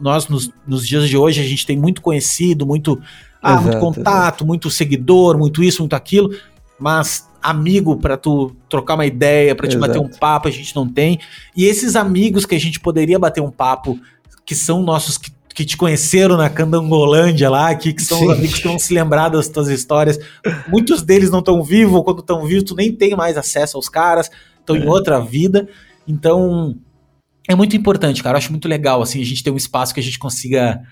Nós, nos, nos dias de hoje, a gente tem muito conhecido, muito, ah, exato, muito contato, exato. muito seguidor, muito isso, muito aquilo. Mas amigo para tu trocar uma ideia, para te bater um papo, a gente não tem. E esses amigos que a gente poderia bater um papo, que são nossos que que te conheceram na Candangolândia lá, que, que são Sim. amigos que vão se lembrar das tuas histórias. Muitos deles não estão vivos, ou quando estão vivos, tu nem tem mais acesso aos caras, estão é. em outra vida. Então, é muito importante, cara. Eu acho muito legal, assim, a gente ter um espaço que a gente consiga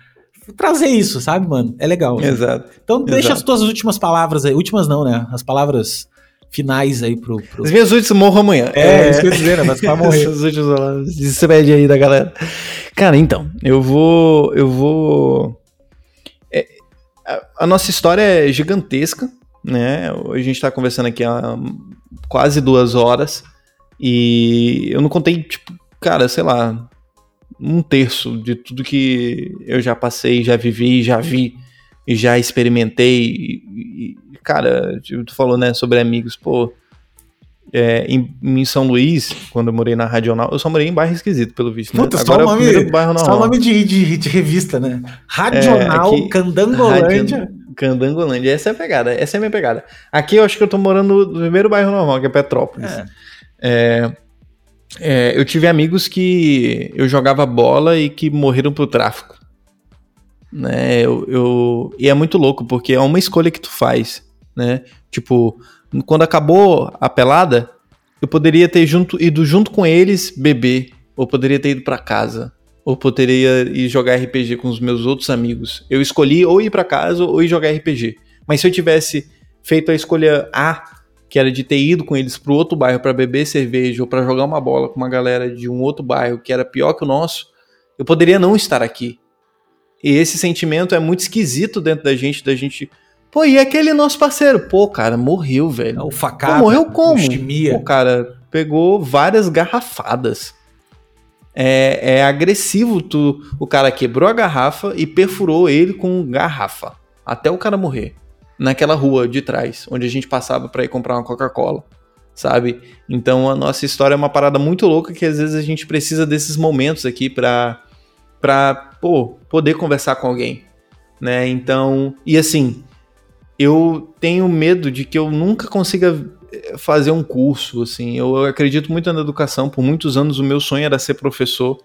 trazer isso, sabe, mano? É legal. Exato. Então, deixa Exato. as tuas últimas palavras aí. Últimas não, né? As palavras finais aí pro. pro... As minhas últimas morro amanhã. É, é isso que eu ia dizer, né? Mas pra morrer. As últimas despede aí da galera. Cara, então, eu vou. Eu vou. É, a, a, nossa história é gigantesca, né? A gente tá conversando aqui há quase duas horas. E eu não contei, tipo, cara, sei lá, um terço de tudo que eu já passei, já vivi, já vi e já experimentei. E, cara, tipo, tu falou, né, sobre amigos, pô. É, em, em, São Luís, quando eu morei na Radional, eu só morei em bairro esquisito, pelo visto. Né? Puta, Agora só o nome, bairro só nome de, de, de, revista, né? Radional, é, Candangolândia. Candangolândia, essa é a pegada, essa é a minha pegada. Aqui eu acho que eu tô morando no primeiro bairro normal, que é Petrópolis. É. É, é, eu tive amigos que eu jogava bola e que morreram pro tráfico. Né? Eu, eu, e é muito louco, porque é uma escolha que tu faz, né? Tipo, quando acabou a pelada, eu poderia ter junto, ido junto com eles beber, ou poderia ter ido para casa, ou poderia ir jogar RPG com os meus outros amigos. Eu escolhi ou ir para casa ou ir jogar RPG. Mas se eu tivesse feito a escolha A, que era de ter ido com eles para outro bairro para beber cerveja ou para jogar uma bola com uma galera de um outro bairro que era pior que o nosso, eu poderia não estar aqui. E esse sentimento é muito esquisito dentro da gente, da gente. Pô, e aquele nosso parceiro? Pô, cara, morreu, velho. O facada. Pô, morreu como? Pô, cara, pegou várias garrafadas. É, é agressivo, tu, o cara quebrou a garrafa e perfurou ele com garrafa. Até o cara morrer naquela rua de trás, onde a gente passava para ir comprar uma Coca-Cola, sabe? Então a nossa história é uma parada muito louca que às vezes a gente precisa desses momentos aqui para para pô, poder conversar com alguém, né? Então, e assim, eu tenho medo de que eu nunca consiga eh, fazer um curso, assim. Eu acredito muito na educação, por muitos anos o meu sonho era ser professor.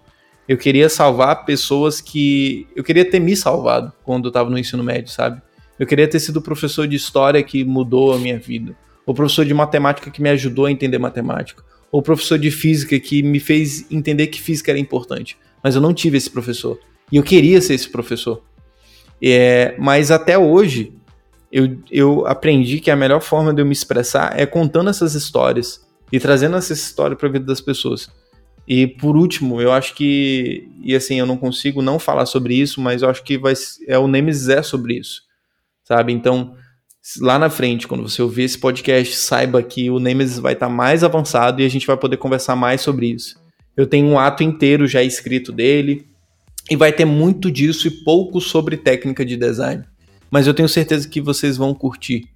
Eu queria salvar pessoas que eu queria ter me salvado quando eu estava no ensino médio, sabe? Eu queria ter sido professor de história que mudou a minha vida, o professor de matemática que me ajudou a entender matemática, ou professor de física que me fez entender que física era importante. Mas eu não tive esse professor. E eu queria ser esse professor. É, mas até hoje, eu, eu aprendi que a melhor forma de eu me expressar é contando essas histórias e trazendo essa história para a vida das pessoas. E por último, eu acho que, e assim, eu não consigo não falar sobre isso, mas eu acho que vai, é o Nemesis é sobre isso sabe? Então, lá na frente, quando você ouvir esse podcast, saiba que o Nemesis vai estar tá mais avançado e a gente vai poder conversar mais sobre isso. Eu tenho um ato inteiro já escrito dele e vai ter muito disso e pouco sobre técnica de design. Mas eu tenho certeza que vocês vão curtir.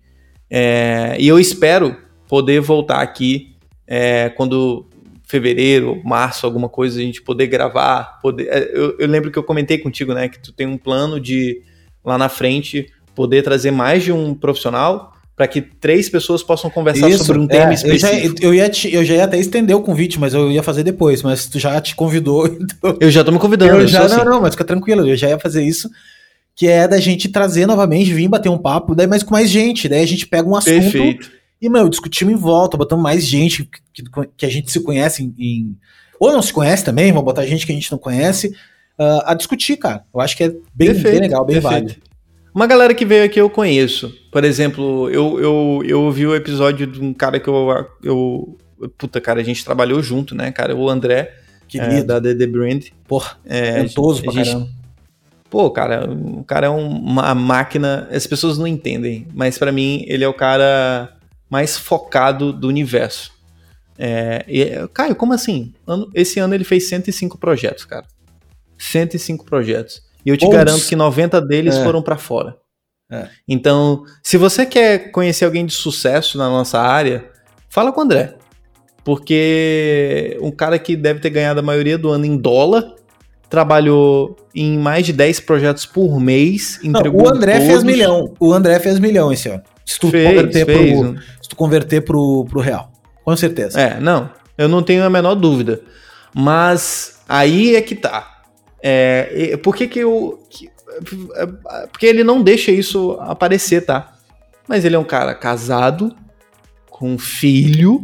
É, e eu espero poder voltar aqui é, quando fevereiro, março, alguma coisa, a gente poder gravar. Poder, é, eu, eu lembro que eu comentei contigo, né, que tu tem um plano de lá na frente poder trazer mais de um profissional para que três pessoas possam conversar Isso, sobre um tema é, específico. Eu já, eu, ia te, eu já ia até estender o convite, mas eu ia fazer depois, mas tu já te convidou. Então... Eu já tô me convidando. Eu, eu já, não, assim. não, mas fica tranquilo, eu já ia fazer isso, que é da gente trazer novamente, vir bater um papo, daí mais com mais gente, daí a gente pega um assunto Perfeito. e, meu, discutimos em volta, botamos mais gente que, que a gente se conhece em, em, Ou não se conhece também, vamos botar gente que a gente não conhece, uh, a discutir, cara. Eu acho que é bem, bem legal, bem Perfeito. válido. Uma galera que veio aqui eu conheço. Por exemplo, eu, eu, eu ouvi o episódio de um cara que eu, eu. Puta, cara, a gente trabalhou junto, né, cara? O André, é, da The, The Brand. Porra, é, ventoso pra gente, caramba. Pô, cara, o cara é uma máquina. As pessoas não entendem, mas para mim ele é o cara mais focado do universo. É, e, Caio, como assim? Esse ano ele fez 105 projetos, cara. 105 projetos. E eu te garanto que 90 deles é. foram para fora. É. Então, se você quer conhecer alguém de sucesso na nossa área, fala com o André. Porque um cara que deve ter ganhado a maioria do ano em dólar, trabalhou em mais de 10 projetos por mês, Não, O André todos. fez milhão. O André fez milhão esse ano. Se tu fez, converter, fez. Pro, se tu converter pro, pro real. Com certeza. É, não. Eu não tenho a menor dúvida. Mas aí é que tá. É, por que que eu... Que, porque ele não deixa isso aparecer, tá? Mas ele é um cara casado, com filho,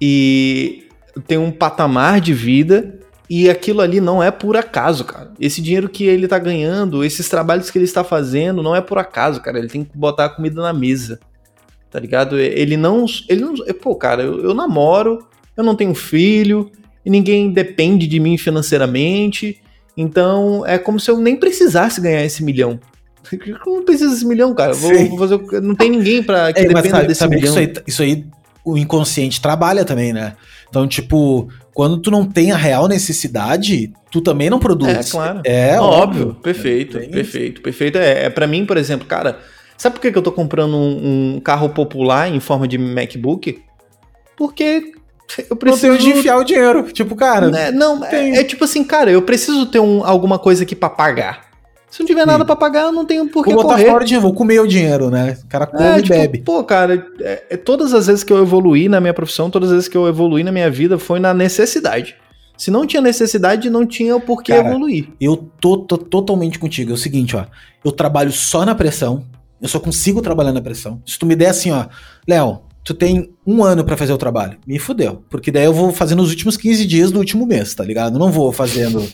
e tem um patamar de vida e aquilo ali não é por acaso, cara. Esse dinheiro que ele tá ganhando, esses trabalhos que ele está fazendo, não é por acaso, cara. Ele tem que botar a comida na mesa. Tá ligado? Ele não. Ele não. Pô, cara, eu, eu namoro, eu não tenho filho, e ninguém depende de mim financeiramente. Então é como se eu nem precisasse ganhar esse milhão. Como precisa desse milhão, cara? Vou, vou fazer, não tem ninguém para que é, dependa sabe, desse sabe milhão. Isso aí, isso aí o inconsciente trabalha também, né? Então, tipo, quando tu não tem a real necessidade, tu também não produz. É, claro. É óbvio. óbvio. Perfeito, é, perfeito, perfeito. É, é para mim, por exemplo, cara, sabe por que eu tô comprando um, um carro popular em forma de MacBook? Porque eu preciso não de enfiar o dinheiro. Tipo, cara. Né? Não, é, é, tipo assim, cara, eu preciso ter um, alguma coisa aqui para pagar. Se não tiver Sim. nada para pagar, eu não tenho por que vou botar fora o dinheiro, vou comer o dinheiro, né? O cara come é, e tipo, bebe. Pô, cara, é, é, todas as vezes que eu evoluí na minha profissão, todas as vezes que eu evoluí na minha vida, foi na necessidade. Se não tinha necessidade, não tinha o porquê cara, evoluir. Eu tô, tô totalmente contigo. É o seguinte, ó. Eu trabalho só na pressão. Eu só consigo trabalhar na pressão. Se tu me der assim, ó, Léo, tu tem um ano para fazer o trabalho, me fudeu. Porque daí eu vou fazendo os últimos 15 dias do último mês, tá ligado? Não vou fazendo.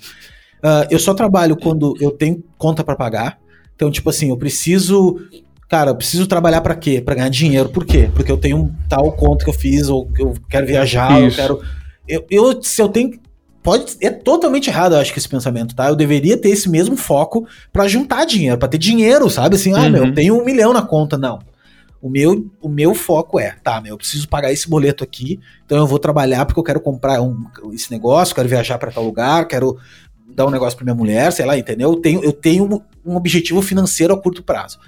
Uh, eu só trabalho quando eu tenho conta para pagar. Então, tipo assim, eu preciso. Cara, eu preciso trabalhar para quê? Para ganhar dinheiro. Por quê? Porque eu tenho um tal conta que eu fiz, ou eu quero viajar, Isso. eu quero. Eu, eu, se eu tenho pode é totalmente errado, eu acho que esse pensamento, tá? Eu deveria ter esse mesmo foco para juntar dinheiro, para ter dinheiro, sabe? Assim, ah, meu, eu uhum. tenho um milhão na conta, não. O meu, o meu foco é, tá, meu, eu preciso pagar esse boleto aqui, então eu vou trabalhar porque eu quero comprar um, esse negócio, quero viajar para tal lugar, quero dar um negócio para minha mulher, sei lá, entendeu? Eu tenho, eu tenho um objetivo financeiro a curto prazo.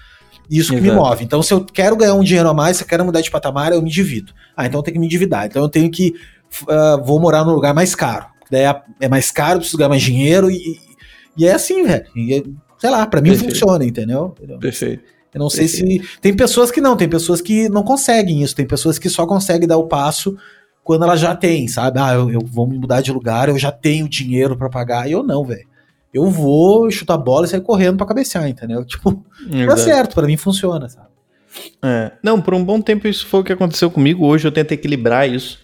Isso Exato. que me move. Então, se eu quero ganhar um dinheiro a mais, se eu quero mudar de patamar, eu me divido. Ah, então eu tenho que me endividar. Então eu tenho que. Uh, vou morar num lugar mais caro daí é, é mais caro, preciso ganhar mais dinheiro e, e é assim, velho. E, sei lá, para mim Perfeito. funciona, entendeu? Perfeito. Eu não sei se. Tem pessoas que não, tem pessoas que não conseguem isso, tem pessoas que só conseguem dar o passo quando ela já tem, sabe? Ah, eu, eu vou me mudar de lugar, eu já tenho dinheiro para pagar. E eu não, velho. Eu vou chutar a bola e sair correndo para cabecear, entendeu? Tipo, tá certo, para mim funciona, sabe? É. Não, por um bom tempo isso foi o que aconteceu comigo. Hoje eu tento equilibrar isso.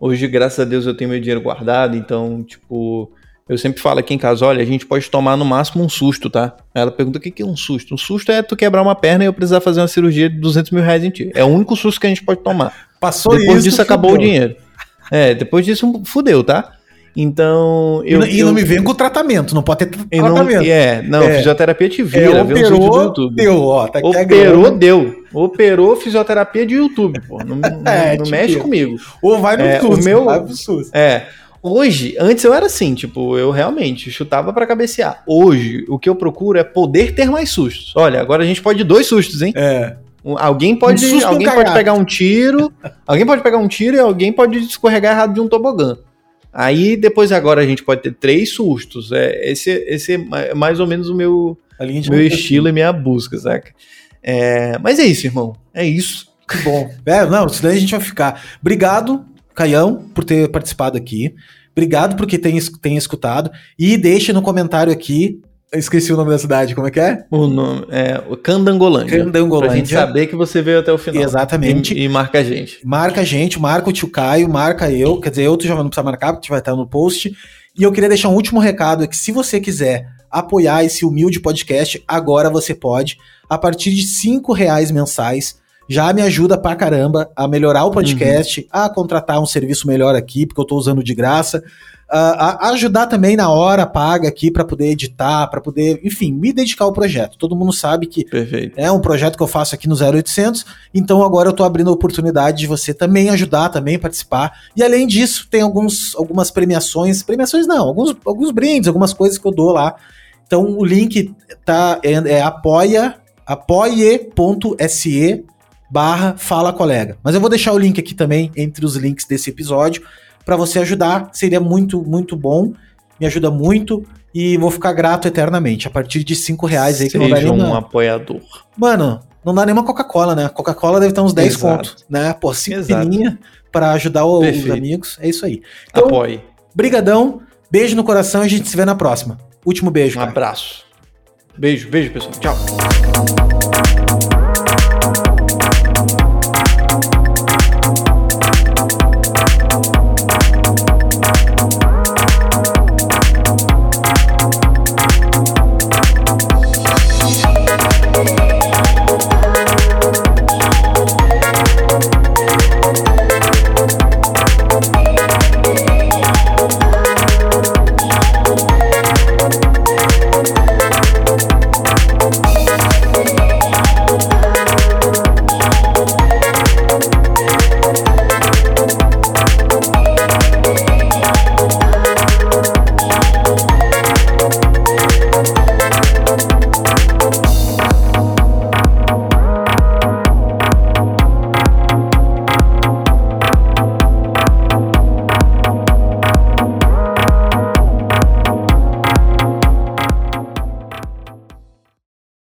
Hoje, graças a Deus, eu tenho meu dinheiro guardado, então, tipo, eu sempre falo aqui em casa, olha, a gente pode tomar no máximo um susto, tá? Ela pergunta o que é um susto. Um susto é tu quebrar uma perna e eu precisar fazer uma cirurgia de 200 mil reais em ti. É o único susto que a gente pode tomar. Passou Depois isso, disso, acabou o dinheiro. É, depois disso, fudeu, tá? Então. Eu, e, não, eu, me vem com tratamento, não pode ter tratamento. Não, é, não, é, fisioterapia te vira, é, operou, YouTube. Deu, ó, tá operou, deu. Operou fisioterapia de YouTube, pô. Não, é, não, não mexe comigo. Ou vai no é, SUS, meu, vai pro SUS. É. Hoje, antes eu era assim, tipo, eu realmente chutava para cabecear. Hoje, o que eu procuro é poder ter mais sustos. Olha, agora a gente pode dois sustos, hein? É. Alguém pode, um alguém pode pegar um tiro, alguém pode pegar um tiro e alguém pode escorregar errado de um tobogã. Aí depois agora a gente pode ter três sustos. É, esse, esse é mais ou menos o meu, meu estilo e minha busca, saca? É, mas é isso, irmão. É isso. Que bom. É, não, senão a gente vai ficar. Obrigado, Caião, por ter participado aqui. Obrigado porque tem, tem escutado. E deixe no comentário aqui esqueci o nome da cidade, como é que é? O nome é o Candangolândia. Candangolândia. Pra gente saber que você veio até o final. Exatamente. E, e, marca a gente. Marca a gente, marca o tio Caio, marca eu. Quer dizer, eu tu já não precisa marcar, porque vai estar no post. E eu queria deixar um último recado: é que se você quiser apoiar esse humilde podcast, agora você pode. A partir de cinco reais mensais, já me ajuda pra caramba a melhorar o podcast, uhum. a contratar um serviço melhor aqui, porque eu tô usando de graça a ajudar também na hora paga aqui para poder editar, para poder, enfim, me dedicar ao projeto. Todo mundo sabe que Perfeito. é um projeto que eu faço aqui no 0800, então agora eu tô abrindo a oportunidade de você também ajudar, também participar. E além disso, tem alguns, algumas premiações, premiações não, alguns, alguns brindes, algumas coisas que eu dou lá. Então o link tá é, é apoia apoie.se barra fala colega. Mas eu vou deixar o link aqui também entre os links desse episódio para você ajudar, seria muito, muito bom. Me ajuda muito e vou ficar grato eternamente. A partir de 5 reais aí que não dá nem um apoiador. Mano, não dá nem uma Coca-Cola, né? Coca-Cola deve ter uns 10 contos, né? Pô, 5 para ajudar os Perfeito. amigos. É isso aí. Então, Apoie. Brigadão, beijo no coração e a gente se vê na próxima. Último beijo. Um cara. abraço. Beijo, beijo, pessoal. Tchau.